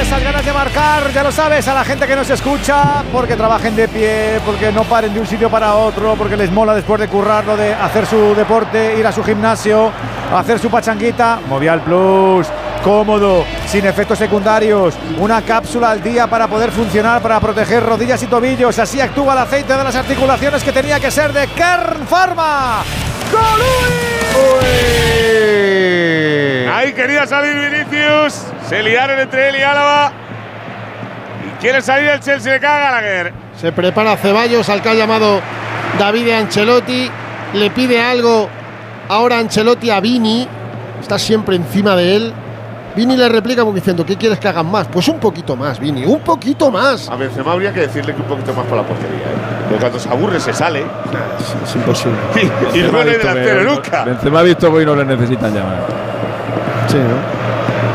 esas ganas de marcar, ya lo sabes, a la gente que nos escucha, porque trabajen de pie, porque no paren de un sitio para otro, porque les mola después de currarlo, de hacer su deporte, ir a su gimnasio, hacer su pachanguita. Movial Plus, cómodo, sin efectos secundarios, una cápsula al día para poder funcionar, para proteger rodillas y tobillos. Así actúa el aceite de las articulaciones que tenía que ser de Kern Pharma. Ahí quería salir Vinicius. Se liaron entre él y Álava. Y quiere salir el Chelsea, le caga Gallagher. Se prepara Ceballos al que ha llamado David Ancelotti. Le pide algo ahora Ancelotti a Vini. Está siempre encima de él. Vini le replica como diciendo, ¿qué quieres que hagan más? Pues un poquito más, Vini, un poquito más. A Benzema habría que decirle que un poquito más para la portería. ¿eh? Porque cuando se aburre se sale. Es, es imposible. Y, y no Benzema ha es visto delantero nunca. Benzema ha visto que hoy no le necesitan llamar. Sí, ¿no?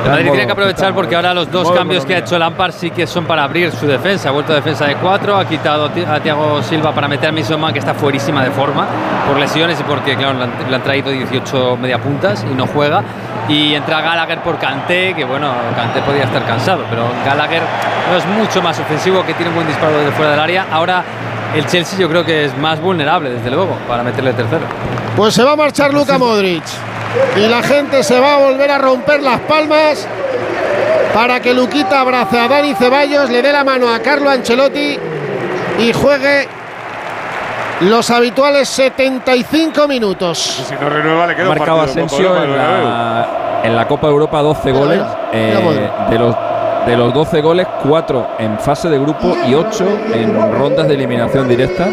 El Madrid tiene que aprovechar porque ahora los dos cambios que ha hecho Lampard sí que son para abrir su defensa. Ha vuelto a defensa de cuatro, ha quitado a Thiago Silva para meter a Misoma, que está fuerísima de forma por lesiones y porque, claro, le han, le han traído 18 media puntas y no juega. Y entra Gallagher por Kanté, que bueno, Kanté podía estar cansado, pero Gallagher no es mucho más ofensivo, que tiene un buen disparo desde fuera del área. Ahora el Chelsea yo creo que es más vulnerable, desde luego, para meterle tercero. Pues se va a marchar Luka Modric. Y la gente se va a volver a romper las palmas para que Luquita abrace a Dani Ceballos, le dé la mano a Carlo Ancelotti y juegue los habituales 75 minutos. Si no renueva, le queda Ha un marcado Asensio en la, en la Copa Europa 12 goles. mira, eh, de, los, de los 12 goles, 4 en fase de grupo y 8 en rondas de eliminación directa.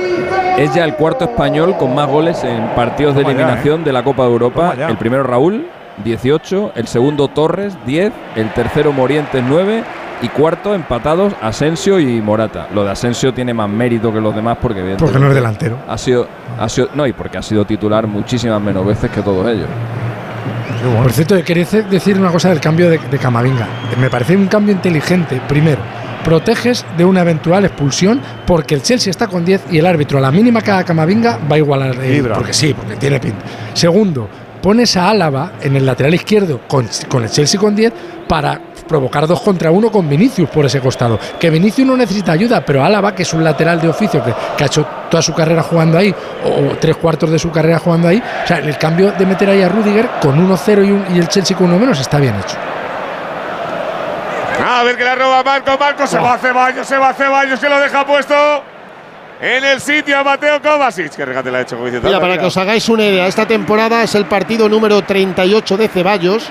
Es ya el cuarto español con más goles en partidos de eliminación de la Copa de Europa. El primero Raúl, 18. El segundo Torres, 10. El tercero Morientes, 9. Y cuarto empatados Asensio y Morata. Lo de Asensio tiene más mérito que los demás porque Porque no es delantero. ha sido, ha sido no y porque ha sido titular muchísimas menos veces que todos ellos. Por cierto, quería decir una cosa del cambio de, de Camavinga. Me parece un cambio inteligente. Primero, proteges de una eventual expulsión porque el Chelsea está con 10 y el árbitro a la mínima que haga Camavinga va a igualar. eh, porque sí, porque tiene pinta. Segundo, pones a Álava en el lateral izquierdo con, con el Chelsea con 10 para provocar dos contra uno con Vinicius por ese costado. Que Vinicius no necesita ayuda, pero Álava, que es un lateral de oficio que, que ha hecho toda su carrera jugando ahí, o, o tres cuartos de su carrera jugando ahí, o sea, el cambio de meter ahí a Rudiger con 1-0 y, un- y el Chelsea con uno menos está bien hecho. A ver que la roba Marco. Marco se va a Ceballos, se va a Ceballos, que lo deja puesto en el sitio a Mateo Kovacic. Que regate la ha hecho, Mira, para que os hagáis una idea, esta temporada es el partido número 38 de Ceballos.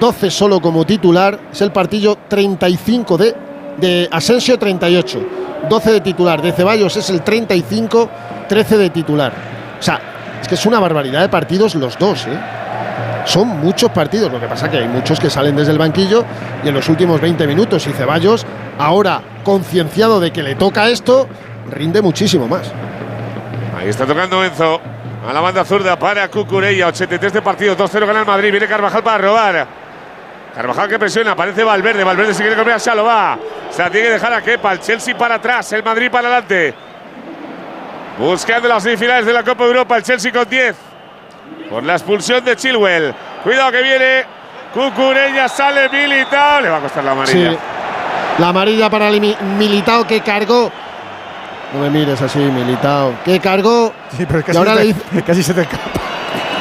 12 solo como titular. Es el partido 35 de, de Asensio 38. 12 de titular. De Ceballos es el 35, 13 de titular. O sea, es que es una barbaridad de partidos los dos, ¿eh? Son muchos partidos, lo que pasa que hay muchos que salen desde el banquillo y en los últimos 20 minutos y Ceballos, ahora concienciado de que le toca esto, rinde muchísimo más. Ahí está tocando Enzo. A la banda zurda para Cucurella. 83 de partido. 2-0 gana el Madrid. Viene Carvajal para robar. Carvajal que presiona. Aparece Valverde. Valverde si quiere comer a Salova. Se la tiene que dejar a Kepa. El Chelsea para atrás. El Madrid para adelante. Buscando las semifinales de la Copa Europa. El Chelsea con 10. Por la expulsión de Chilwell. Cuidado que viene. Cucurella sale Militao. Le va a costar la amarilla. Sí. La amarilla para Limi- Militao que cargó. No me mires así, Militao. Que cargó. Sí, pero es que y ahora así le se dice- te- casi se te escapa.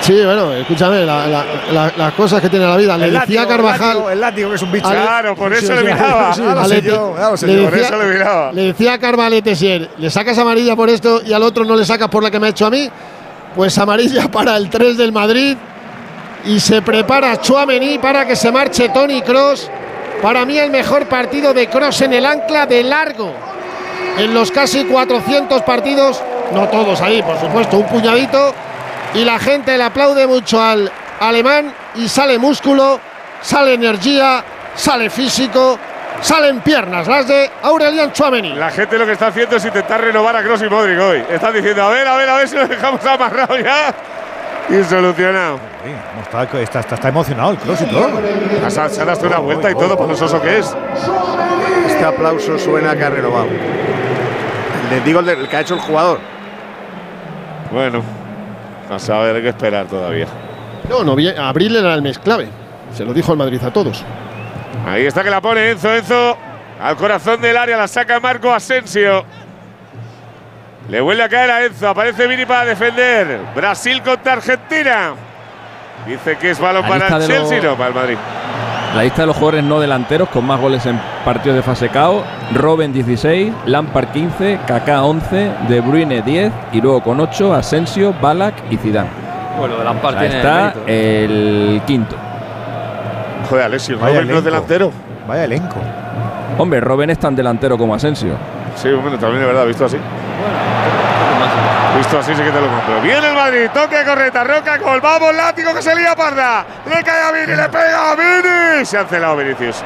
Sí, bueno, escúchame, la- la- la- las cosas que tiene la vida. Le El decía látigo, Carvajal. El látigo, el látigo, que es un bicho. Claro, por eso le miraba. le decía- eso le miraba. Le decía a Carvalho Tessier, le sacas amarilla por esto y al otro no le sacas por la que me ha hecho a mí. Pues amarilla para el 3 del Madrid. Y se prepara Chuamení para que se marche Tony Cross. Para mí el mejor partido de Cross en el ancla de largo. En los casi 400 partidos, no todos ahí, por supuesto, un puñadito. Y la gente le aplaude mucho al alemán y sale músculo, sale energía, sale físico, salen piernas, las de Aurelian Chuamení. La gente lo que está haciendo es intentar renovar a Kroos y Modric hoy. Están diciendo, a ver, a ver, a ver si lo dejamos amarrado ya. Y solucionado. Sí, no, está, está, está, está emocionado el cross y todo. Se ha- se ha dado una vuelta y todo, para lo soso que es. Este aplauso suena que ha renovado. Les digo el, de- el que ha hecho el jugador. Bueno, a saber, que esperar todavía. No, novie- abril era el mes clave. Se lo dijo el Madrid a todos. Ahí está que la pone Enzo, Enzo. Al corazón del área la saca Marco Asensio. Le vuelve a caer a Enzo. Aparece Vini para defender. Brasil contra Argentina. Dice que es balón para el Chelsea, los- no, para el Madrid. La lista de los jugadores no delanteros con más goles en partidos de fase KO. Robben 16, Lampard 15, Kaká 11, De Bruyne 10 y luego con 8 Asensio, Balak y Zidane. Bueno, de Lampard O sea, tiene está mérito. el quinto. Joder, Alessio, Vaya Robben no es elenco. delantero. Vaya elenco. Hombre, Robben es tan delantero como Asensio. Sí, bueno, también es verdad, visto así. Visto así sí que te lo compro. Viene el Madrid, toque correcta, Roca gol, vamos, látigo que se lía parda. Le cae a Vini, le pega a Vini. Se ha encelado Vinicius.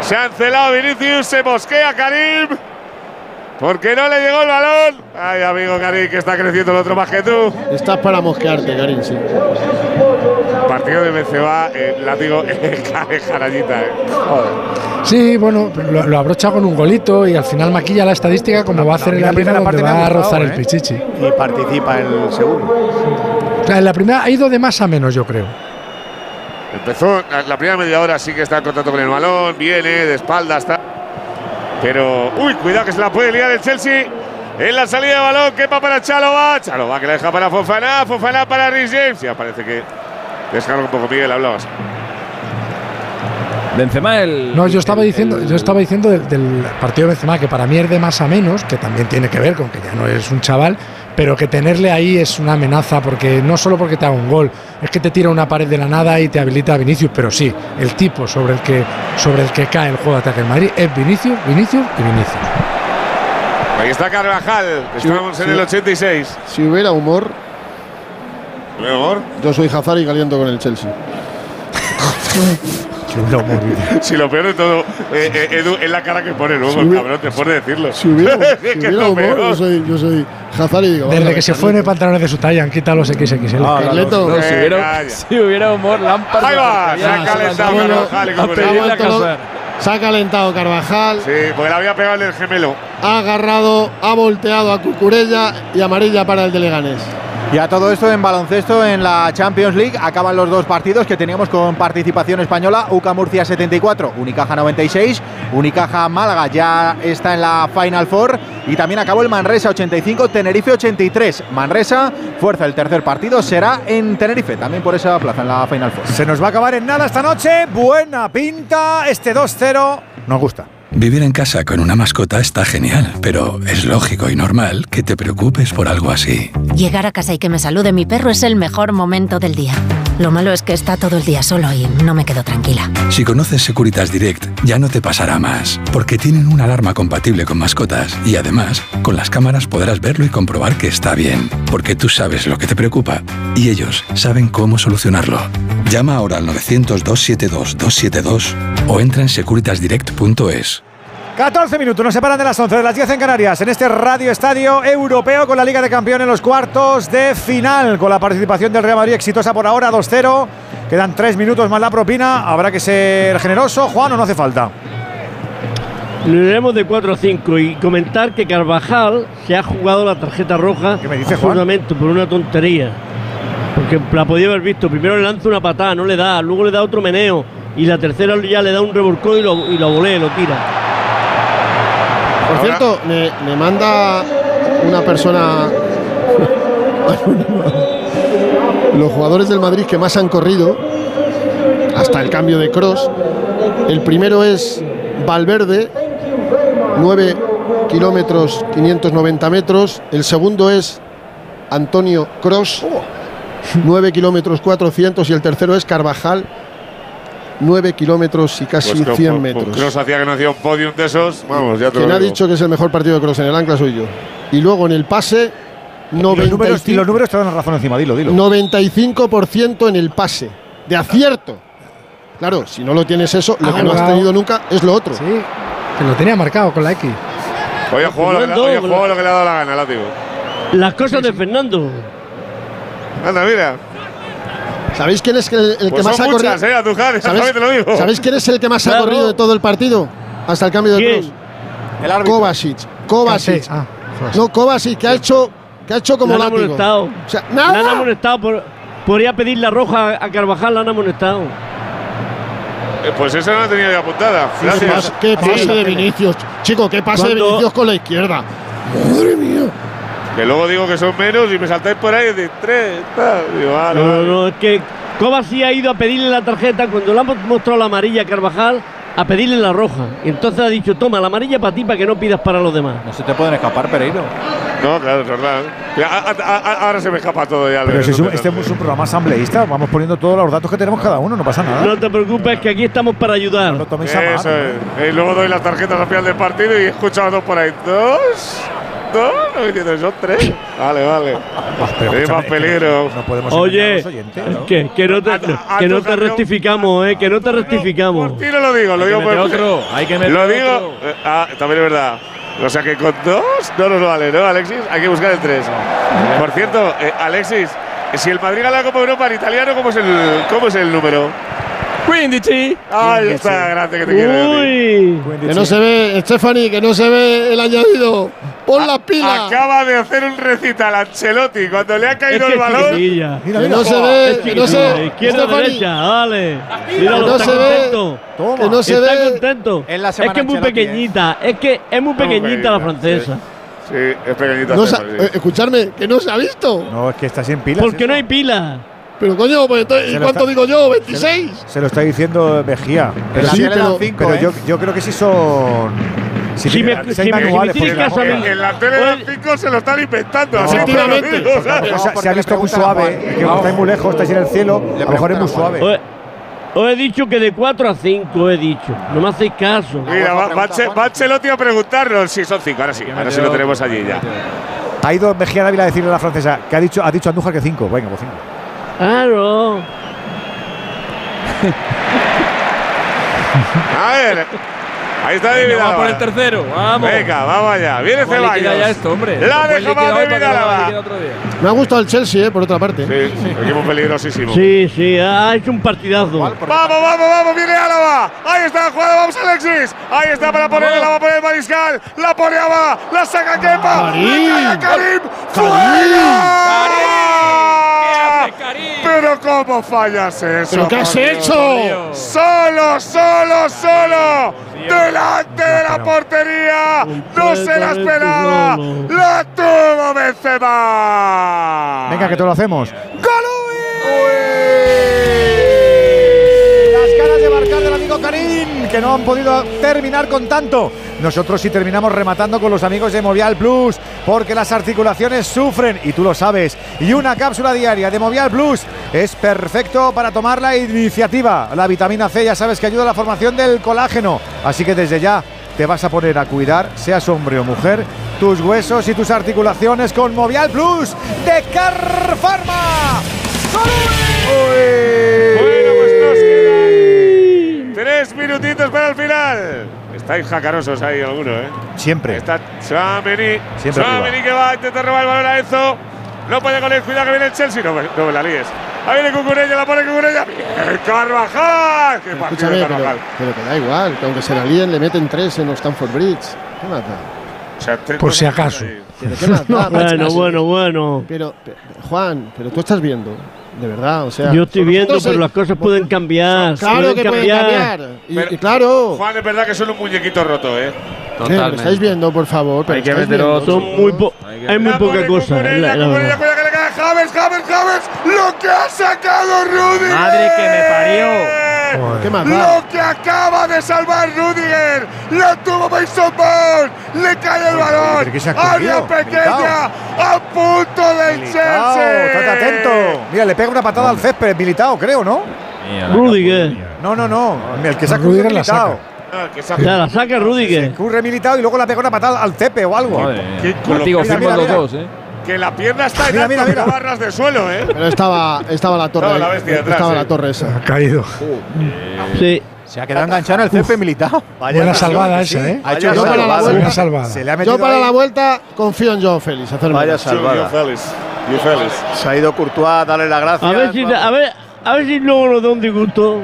Se ha encelado Vinicius, se mosquea Karim. Porque no le llegó el balón. Ay, amigo Karim, que está creciendo el otro más que tú. Estás para mosquearte, Karim, sí. Partido de Benzema, eh, látigo, jarallita. Eh. Sí, bueno, lo, lo, abrocha con un golito y al final maquilla la estadística como va a hacer en la primera parte va a rozar el pichichi. Y participa en el segundo. O sea, en la primera ha ido de más a menos, yo creo. Empezó la primera media hora, sí que está en contacto con el balón, viene de espalda, está. Pero, uy, cuidado que se la puede liar el Chelsea. En la salida de balón, quepa para Chalova. Chalova que la deja para Fofana. Fofana para Rhys James. Ya parece que descarga un poco Miguel, hablabas. Benzema el. No, yo estaba diciendo, yo estaba diciendo del, del, partido de Benzema que para mí es de más a menos, que también tiene que ver con que ya no es un chaval, pero que tenerle ahí es una amenaza porque no solo porque te haga un gol, es que te tira una pared de la nada y te habilita a Vinicius, pero sí, el tipo sobre el que sobre el que cae el juego de ataque en Madrid es Vinicius, Vinicius y Vinicius. Ahí está Carvajal, estamos en el 86. Si ¿Hubiera humor? Yo soy Hazard y caliento con el Chelsea. si lo peor de todo, eh, eh, Edu, es la cara que pone luego, el cabrón, te pone decirlo. Si hubiera, si humor, yo soy, yo soy Hazard y digo. Desde que se fue en el pantalones de su talla han quitado los XXL. Ah, Carleto. no, si, hubiera, si hubiera humor, Lampard. Ahí va, se ha calentado bueno, Carvajal. Se ha calentado Carvajal, Sí, porque le había pegado el gemelo. ha agarrado, ha volteado a Cucurella y amarilla para el de Leganés. Y a todo esto en baloncesto en la Champions League acaban los dos partidos que teníamos con participación española. UCA Murcia 74, Unicaja 96, Unicaja Málaga ya está en la Final Four y también acabó el Manresa 85, Tenerife 83. Manresa, fuerza el tercer partido será en Tenerife, también por esa plaza en la Final Four. Se nos va a acabar en nada esta noche. Buena pinta. Este 2-0 nos gusta. Vivir en casa con una mascota está genial, pero es lógico y normal que te preocupes por algo así. Llegar a casa y que me salude mi perro es el mejor momento del día. Lo malo es que está todo el día solo y no me quedo tranquila. Si conoces Securitas Direct, ya no te pasará más, porque tienen una alarma compatible con mascotas y además, con las cámaras podrás verlo y comprobar que está bien, porque tú sabes lo que te preocupa y ellos saben cómo solucionarlo. Llama ahora al 900-272-272 o entra en securitasdirect.es. 14 minutos, nos separan de las 11 de las 10 en Canarias, en este Radio Estadio Europeo con la Liga de Campeones en los cuartos de final, con la participación del Real Madrid exitosa por ahora, 2-0. Quedan 3 minutos más la propina, habrá que ser generoso, Juan, o no hace falta. Lo iremos de 4 a 5 y comentar que Carvajal se ha jugado la tarjeta roja ¿Qué me dice, Juan? absurdamente por una tontería. Porque la podía haber visto. Primero le lanza una patada, no le da, luego le da otro meneo y la tercera ya le da un revolcón y lo, y lo volea, lo tira. Por cierto, me, me manda una persona. Los jugadores del Madrid que más han corrido, hasta el cambio de cross. El primero es Valverde, 9 kilómetros 590 metros. El segundo es Antonio Cross, 9 kilómetros 400. Y el tercero es Carvajal, 9 kilómetros y casi Pues con- 100 con- metros. con Kroos hacía que no hacía un podium de esos. Vamos, ya te Quien lo ha digo. dicho que es el mejor partido de cross en el ancla soy yo. Y luego en el pase, Y los números, y 95%, los números te dan razón encima, dilo, dilo. 95% en el pase. De acierto. Claro, si no lo tienes eso, lo Ha que no has tenido nunca es lo otro. Sí, que lo tenía marcado con la X. Hoy ha jugado lo que le- Fernando, hoy ha jugado lo que le ha dado la gana, látigo. Las cosas de Fernando. Anda, mira. ¿Sabéis quién es el, el que Pues más son ha corrido? eh, Andújar, ¿Sabéis, exactamente lo digo. ¿Sabéis quién es el que más ha Claro. corrido de todo el partido? Hasta el cambio de ¿Quién? cross. El árbitro. Kovacic. Kovacic. Ah. No, Kovacic, que ha hecho, que ha hecho como la han látigo. amonestado. O sea, La han nada. amonestado por, por ir a pedir la roja a Carvajal, la han amonestado. Eh, Pues esa no la tenía ya apuntada. ¿Qué Gracias. qué pase de Vinicius? Chico, qué pase de. Vinicius con la izquierda. Madre mía. Que luego digo que son menos y me saltáis por ahí de tres. tal. Digo, ah, No, no, es que Kovacic ha ido a pedirle la tarjeta cuando le han mostrado la amarilla a Carvajal, a pedirle la roja. Y entonces ha dicho, toma, la amarilla para ti, para que no pidas para los demás. No se te pueden escapar, Pereiro. No, claro, es verdad. Ya, a- a- a- ahora se me escapa todo ya. Pero si es un- este es un programa asambleísta, vamos poniendo todos los datos que tenemos cada uno, no pasa nada. No te preocupes, que aquí estamos para ayudar. No lo toméis a mal. Eso es. Y luego doy las tarjetas al final del partido y he escuchado dos por ahí. ¿Dos? ¿Dos? No son tres. Vale, vale. pero Hay escúchame, más peligro. No podemos Oye, los oyentes, ¿no? que, que no te, A- a- que no te rectificamos, eh, que no te rectificamos. Por ti no lo digo, lo digo por otro, hay que meter Lo otro. digo. eh, ah, también es verdad. O sea que con dos no nos vale, ¿no, Alexis? Hay que buscar el tres. Por cierto, eh, Alexis, Si el Madrid gana la Copa Europa en italiano, ¿cómo es el, cómo es el número? 15. Ahí está, grande que te quiero. Uy. Que no se ve, Stephanie, que no se ve el añadido. Pon las pilas. Acaba de hacer un recital a Ancelotti cuando le ha caído Es que el balón. Mira, que no se ve, que no se Izquierda, derecha, dale. que Míralo, no se ve, contento. que no se está ve. contento. En la es que es muy ¿eh? pequeñita. Es que es muy pequeñita la francesa. Sí, es pequeñita. No eh, escuchadme, que no se ha visto. No, es que está sin pilas. Porque eso. no hay pila. Pero coño, pues entonces, Se ¿y lo cuánto está- digo yo? ¿26? Se lo está diciendo Mejía. Pero, Sí, pero- cinco, pero ¿eh? yo, yo creo que sí son. Si, Si me- si hay si me- manuales, me caso a mí- En la tele de los cinco se lo están inventando. así Efectivamente. te lo digo, porque a lo mejor se- se ha visto muy suave. Que estáis muy lejos, estáis en el cielo, a lo mejor es muy suave. Os, os he dicho que de 4 a 5 he dicho. No me hacéis caso. Mira, va, va Anche- va Ancelotti a preguntarnos si son cinco. Ahora sí, ahora sí lo tenemos allí ya. Ha ido Mejía Dávila a decirle a la francesa que ha dicho, ha dicho Andújar que 5. Venga, pues 5. Claro. A ver. Ahí está David Venga, vamos por el tercero. Vamos. Venga, vamos allá. Viene Ceballos. ya esto, hombre. La deja David para lo Alaba. Me ha gustado el Chelsea, eh, por otra parte. Sí, equipo peligrosísimo. Sí, sí, ha hecho un partidazo. Vamos, vamos, vamos, viene Álava. Ahí está, jugada, vamos Alexis. Ahí está para ponerle la va a poner el Mariscal. La pone Aba, la saca Kepa. Cae a Karim. Pero cómo fallas eso. ¿Pero qué has Dios. hecho? Solo, solo, solo. Delante de la portería. No se la esperaba. La tuvo Benzema. Venga, que te lo hacemos. Las ganas de marcar Karim, que no han podido terminar con tanto. Nosotros sí terminamos rematando con los amigos de Movial Plus, porque las articulaciones sufren, y tú lo sabes. Y una cápsula diaria de Movial Plus es perfecto para tomar la iniciativa. La vitamina C ya sabes que ayuda a la formación del colágeno. Así que desde ya te vas a poner a cuidar, seas hombre o mujer, tus huesos y tus articulaciones con Movial Plus de Car Pharma. Bueno, pues nos quedan tres minutitos para el final. Estáis jacarosos ahí alguno, ¿eh? Siempre. Está Chouameni. Siempre que va a intentar robar el balón a Enzo. No puede con él. Cuidado que viene el Chelsea. No, no me la líes. Ahí viene Cucurella, la pone Cucurella. Bien, Carvajal. Qué partido Escúchame, de pero, Carvajal. pero que da igual, que aunque se la líen, le meten tres en los Stanford Bridge. ¿Qué más da? O sea, tres Por si acaso. ahí. Pero ¿qué más da? Bueno, bueno, bueno. Pero, pero, Juan, pero tú estás viendo, de verdad, o sea. Yo estoy viendo, pero las cosas pueden cambiar. Claro que pueden cambiar. Y, Pero- y claro. Juan, es verdad que son un muñequito roto, ¿eh? ¿Lo estáis viendo, por favor? pero Hay que estáis meter viendo. otro. Son muy po- hay muy La poca cosa. La- la cae James, James, James. Lo que ha sacado Rudiger. Madre que me parió. Lo que acaba de salvar Rudiger. La tuvo Mason Mount. Le cae el balón. pero ¿qué se ha Área pequeña. A punto del Militao, Chelsea. atento. Mira, le pega una patada al césped, Militao, creo, ¿no? Rudiger. No, no, no. El que saca Rudiger es la. Ah, que se- Ya la saca Rudiger. Curre Militao y luego le pega una patada al cepe o algo. Madre Qué Mira, mira, mira. dos, ¿eh? Que la pierna está en Mira, alto, mira, mira. barras de suelo, ¿eh? Pero estaba, estaba la torre. Estaba la ahí, detrás, estaba sí. la torre esa. Ha caído. Sí. Se ha quedado enganchado en el césped Militao. Buena salvada esa, ¿eh? Ha hecho Yo una para la salvada. vuelta- Buena salvada. Se le ha metido Yo para ahí. la vuelta confío en Joao Félix. Vaya salvada. You Félix. Se ha ido Courtois, dale las gracias. A ver si, a ver, a ver si luego nos da un disgusto.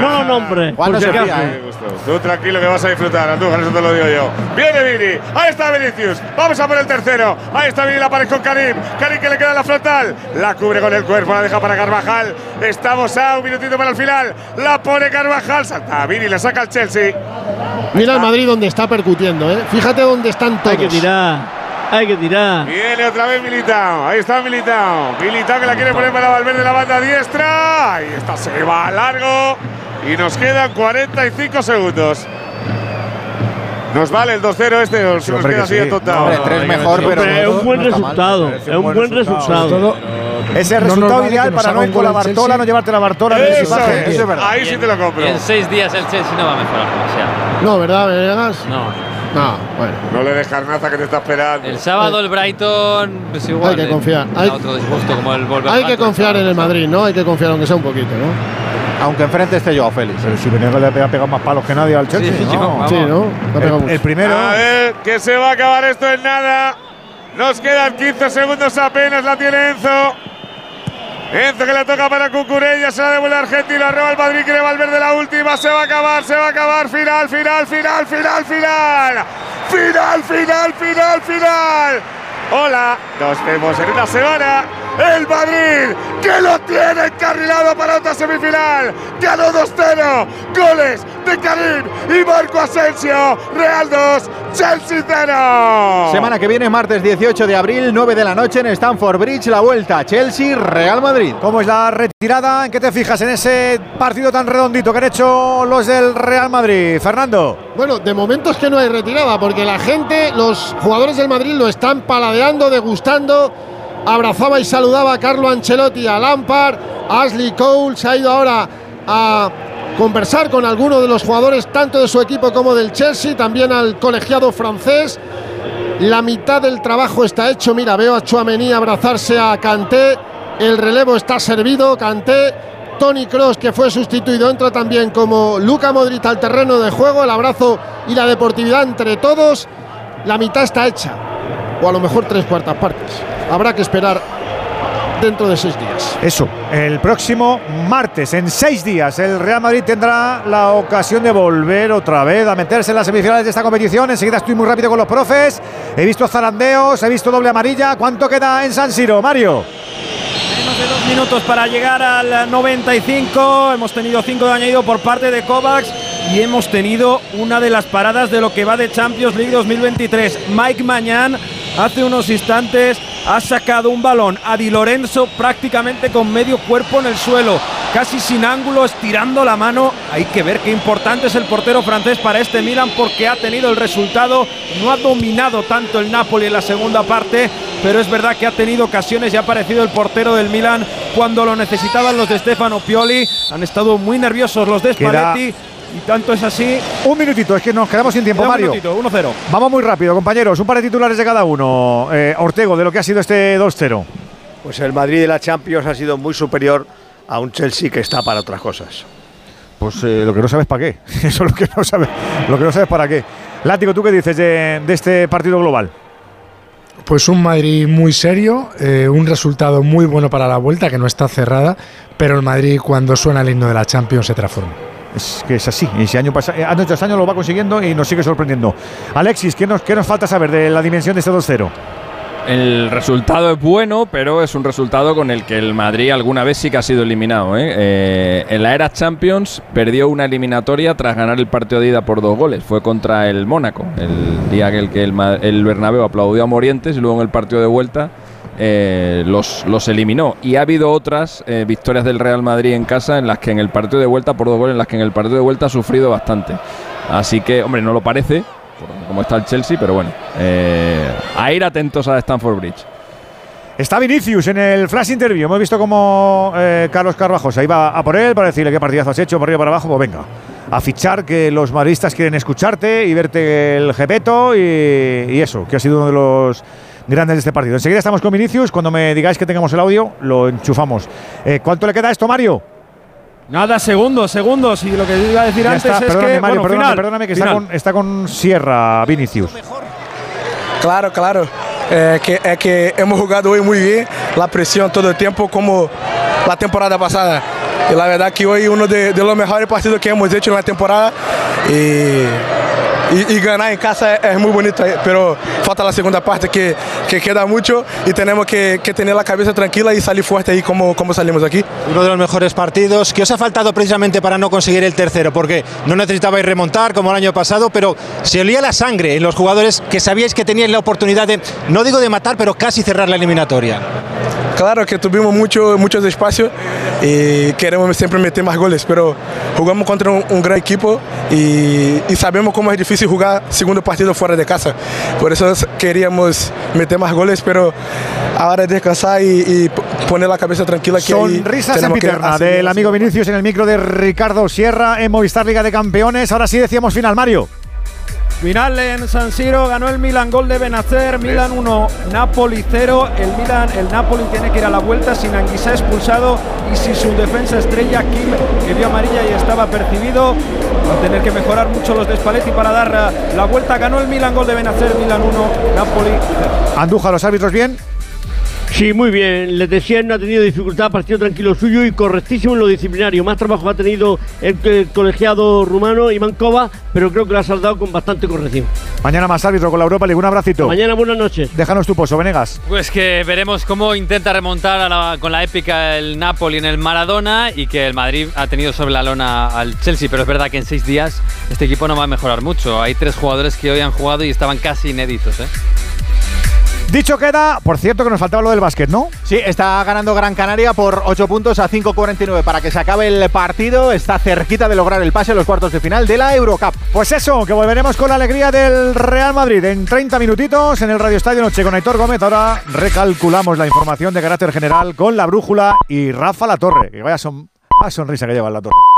No lo nombres, Juan no se fía, ¿eh? Tú tranquilo que vas a disfrutar, Andújar, eso te lo digo yo. Viene Vini, ahí está Vinicius. Vamos a por el tercero. Ahí está Vini, la pared con Karim. Karim que le queda en la frontal. La cubre con el cuerpo, la deja para Carvajal. Estamos a un minutito para el final. La pone Carvajal. Salta Vini, le saca al Chelsea. Mira el Madrid donde está percutiendo, ¿eh? Fíjate dónde están todos. Hay que tirar, hay que tirar. Viene otra vez Militao. Ahí está Militao. Militao que la quiere poner para Valverde la banda diestra. Ahí está, se va largo. Y nos quedan 45 segundos. ¿Nos vale el 2-0 este o se nos queda que así sí. total? Hombre, tres mejor, pero. Es no- un buen no resultado. Es un buen resultado. No nos resultado vale ideal que nos para no ir con la el Bartola, no llevarte la Bartola el Eso, es. Eso es verdad. Ahí sí te lo compro. Y en seis días el Chelsea no va a mejorar demasiado. No, ¿verdad, Venegas? No. No, bueno. No le dejas nada que te está esperando. El sábado el Brighton, pues igual. Hay que eh, confiar. Hay- otro disgusto como el Hay que confiar en el Madrid, ¿no? Hay que confiar aunque sea un poquito, ¿no? aunque enfrente esté Joao Félix. Pero si venía le ha pegado más palos que nadie al Chelsea. Sí, no, no, sí. El, primero. A ver, que se va a acabar esto en nada. Nos quedan 15 segundos apenas, la tiene Enzo. Enzo que la toca para Cucurella, se la devuelve a Argentina, al Madrid, quiere Valverde la última, se va a acabar, se va a acabar, final, final, final, final, final. Final, final, final, final. Hola, nos vemos en una semana. El Madrid, que lo tiene encarrilado para otra semifinal. Ganó 2-0. Goles de Karim y Marco Asensio. Real 2, Chelsea 0. Semana que viene, martes 18 de abril, 9 de la noche en Stamford Bridge, la vuelta. Chelsea, Real Madrid. ¿Cómo es la retirada? ¿En qué te fijas en ese partido tan redondito que han hecho los del Real Madrid? Fernando. Bueno, de momento es que no hay retirada, porque la gente, los jugadores del Madrid lo están paladeando, degustando. Abrazaba y saludaba a Carlo Ancelotti, a Lampard, Ashley Cole. Se ha ido ahora a conversar con alguno de los jugadores, tanto de su equipo como del Chelsea, también al colegiado francés. La mitad del trabajo está hecho. Mira, veo a Chouameni abrazarse a Kanté. El relevo está servido. Kanté, Tony Cross, que fue sustituido, entra también como Luca Modric al terreno de juego. El abrazo y la deportividad entre todos. La mitad está hecha. O a lo mejor tres cuartas partes. Habrá que esperar dentro de seis días. Eso, el próximo martes, en seis días, el Real Madrid tendrá la ocasión de volver otra vez a meterse en las semifinales de esta competición. Enseguida estoy muy rápido con los profes. He visto zarandeos, he visto doble amarilla. ¿Cuánto queda en San Siro, Mario? Menos de dos minutos para llegar al 95. Hemos tenido cinco de añadido por parte de Kovacs y hemos tenido una de las paradas de lo que va de Champions League 2023. Mike Mañán hace unos instantes ha sacado un balón a Di Lorenzo prácticamente con medio cuerpo en el suelo, casi sin ángulo, estirando la mano. Hay que ver qué importante es el portero francés para este Milan porque ha tenido el resultado, no ha dominado tanto el Napoli en la segunda parte, pero es verdad que ha tenido ocasiones y ha aparecido el portero del Milan cuando lo necesitaban los de Stefano Pioli. Han estado muy nerviosos los de Queda- Spalletti. Y tanto es así. Un minutito, es que nos quedamos sin tiempo, Queda un Mario. minutito, 1-0. Vamos muy rápido, compañeros. Un par de titulares de cada uno. Eh, Ortego, de lo que ha sido este 2-0. Pues el Madrid de la Champions ha sido muy superior a un Chelsea que está para otras cosas. Pues eh, lo que no sabes para qué. Eso es lo que no sabes, lo que no sabes para qué. Látigo, ¿tú qué dices de, de este partido global? Pues un Madrid muy serio, eh, un resultado muy bueno para la vuelta, que no está cerrada, pero el Madrid cuando suena el himno de la Champions se transforma. Es que es así. Y eh, año tras año lo va consiguiendo y nos sigue sorprendiendo. Alexis, ¿qué nos, qué nos falta saber de la dimensión de este 2-0? El resultado es bueno, pero es un resultado con el que el Madrid alguna vez sí que ha sido eliminado. ¿eh? Eh, en la era Champions perdió una eliminatoria tras ganar el partido de ida por dos goles. Fue contra el Mónaco, el día en el que el, el Bernabéu aplaudió a Morientes y luego en el partido de vuelta eh, los, los eliminó. Y ha habido otras eh, victorias del Real Madrid en casa en las que en el partido de vuelta por dos goles, en las que en el partido de vuelta ha sufrido bastante. Así que, hombre, no lo parece, como está el Chelsea, pero bueno, eh, a ir atentos a Stamford Bridge. Está Vinicius en el flash interview. Hemos visto como Carlos Carvajosa iba a por él para decirle qué partidazo has hecho, por arriba para abajo. Pues venga, a fichar que los madridistas quieren escucharte y verte el jepeto y, y eso, que ha sido uno de los grandes de este partido. Enseguida estamos con Vinicius. Cuando me digáis que tengamos el audio, lo enchufamos. Eh, ¿Cuánto le queda a esto, Mario? Nada, segundos, segundos. Y lo que iba a decir Ya antes está, es perdóname, que. Mario, bueno, perdóname, final, perdóname, que está con, está con Sierra, Vinicius. Claro, claro. É que, é que hemos jugado hoy muy bien, la presión todo el tiempo como la temporada pasada. Y la verdad que hoy uno de, de los mejores partidos que hemos hecho en la temporada y, y, y ganar en casa es, es muy bonito, eh, pero falta la segunda parte que, que queda mucho y tenemos que, que tener la cabeza tranquila y salir fuerte ahí como, como salimos aquí. Uno de los mejores partidos. ¿Qué os ha faltado precisamente para no conseguir el tercero? Porque no necesitabais remontar como el año pasado, pero se olía la sangre en los jugadores que sabíais que teníais la oportunidad de, no digo de matar, pero casi cerrar la eliminatoria. Claro que tuvimos mucho, muchos espacios y queremos siempre meter más goles, pero jugamos contra un, un gran equipo y, y sabemos cómo es difícil jugar segundo partido fuera de casa. Por eso queríamos meter más goles, pero ahora es descansar y, poner la cabeza tranquila que Sonrisa sempiterna del amigo Vinicius en el micro de Ricardo Sierra en Movistar Liga de Campeones. Ahora sí decíamos final, Mario. Final en San Siro, ganó el Milan, gol de Benacer, Milan 1, Napoli 0. El Milan, el Napoli tiene que ir a la vuelta sin Anguissa expulsado y si su defensa estrella Kim, que vio amarilla y estaba percibido, va a tener que mejorar mucho los de Spalletti para dar la vuelta. Ganó el Milan, gol de Benacer, Milan 1, Napoli 0. Anduja, los árbitros bien. Sí, muy bien. Les decía, no ha tenido dificultad, partido tranquilo suyo y correctísimo en lo disciplinario. Más trabajo ha tenido el, el colegiado rumano Iván Kova, pero creo que lo ha saldado con bastante corrección. Mañana más árbitro con la Europa League. Un abracito. Mañana, buenas noches. Déjanos tu pozo, Venegas. Pues que veremos cómo intenta remontar a la- con la épica el Napoli en el Maradona y que el Madrid ha tenido sobre la lona al Chelsea. Pero es verdad que en seis días este equipo no va a mejorar mucho. Hay tres jugadores que hoy han jugado y estaban casi inéditos. ¿eh? Dicho queda, por cierto que nos faltaba lo del básquet, ¿no? Sí, está ganando Gran Canaria por 8 puntos a 5.49 para que se acabe el partido. Está cerquita de lograr el pase a los cuartos de final de la Eurocup. Pues eso, que volveremos con la alegría del Real Madrid en 30 minutitos en el Radio Estadio Noche con Aitor Gómez. Ahora recalculamos la información de carácter general con la brújula y Rafa La Torre. Que vaya son, más sonrisa que lleva la torre.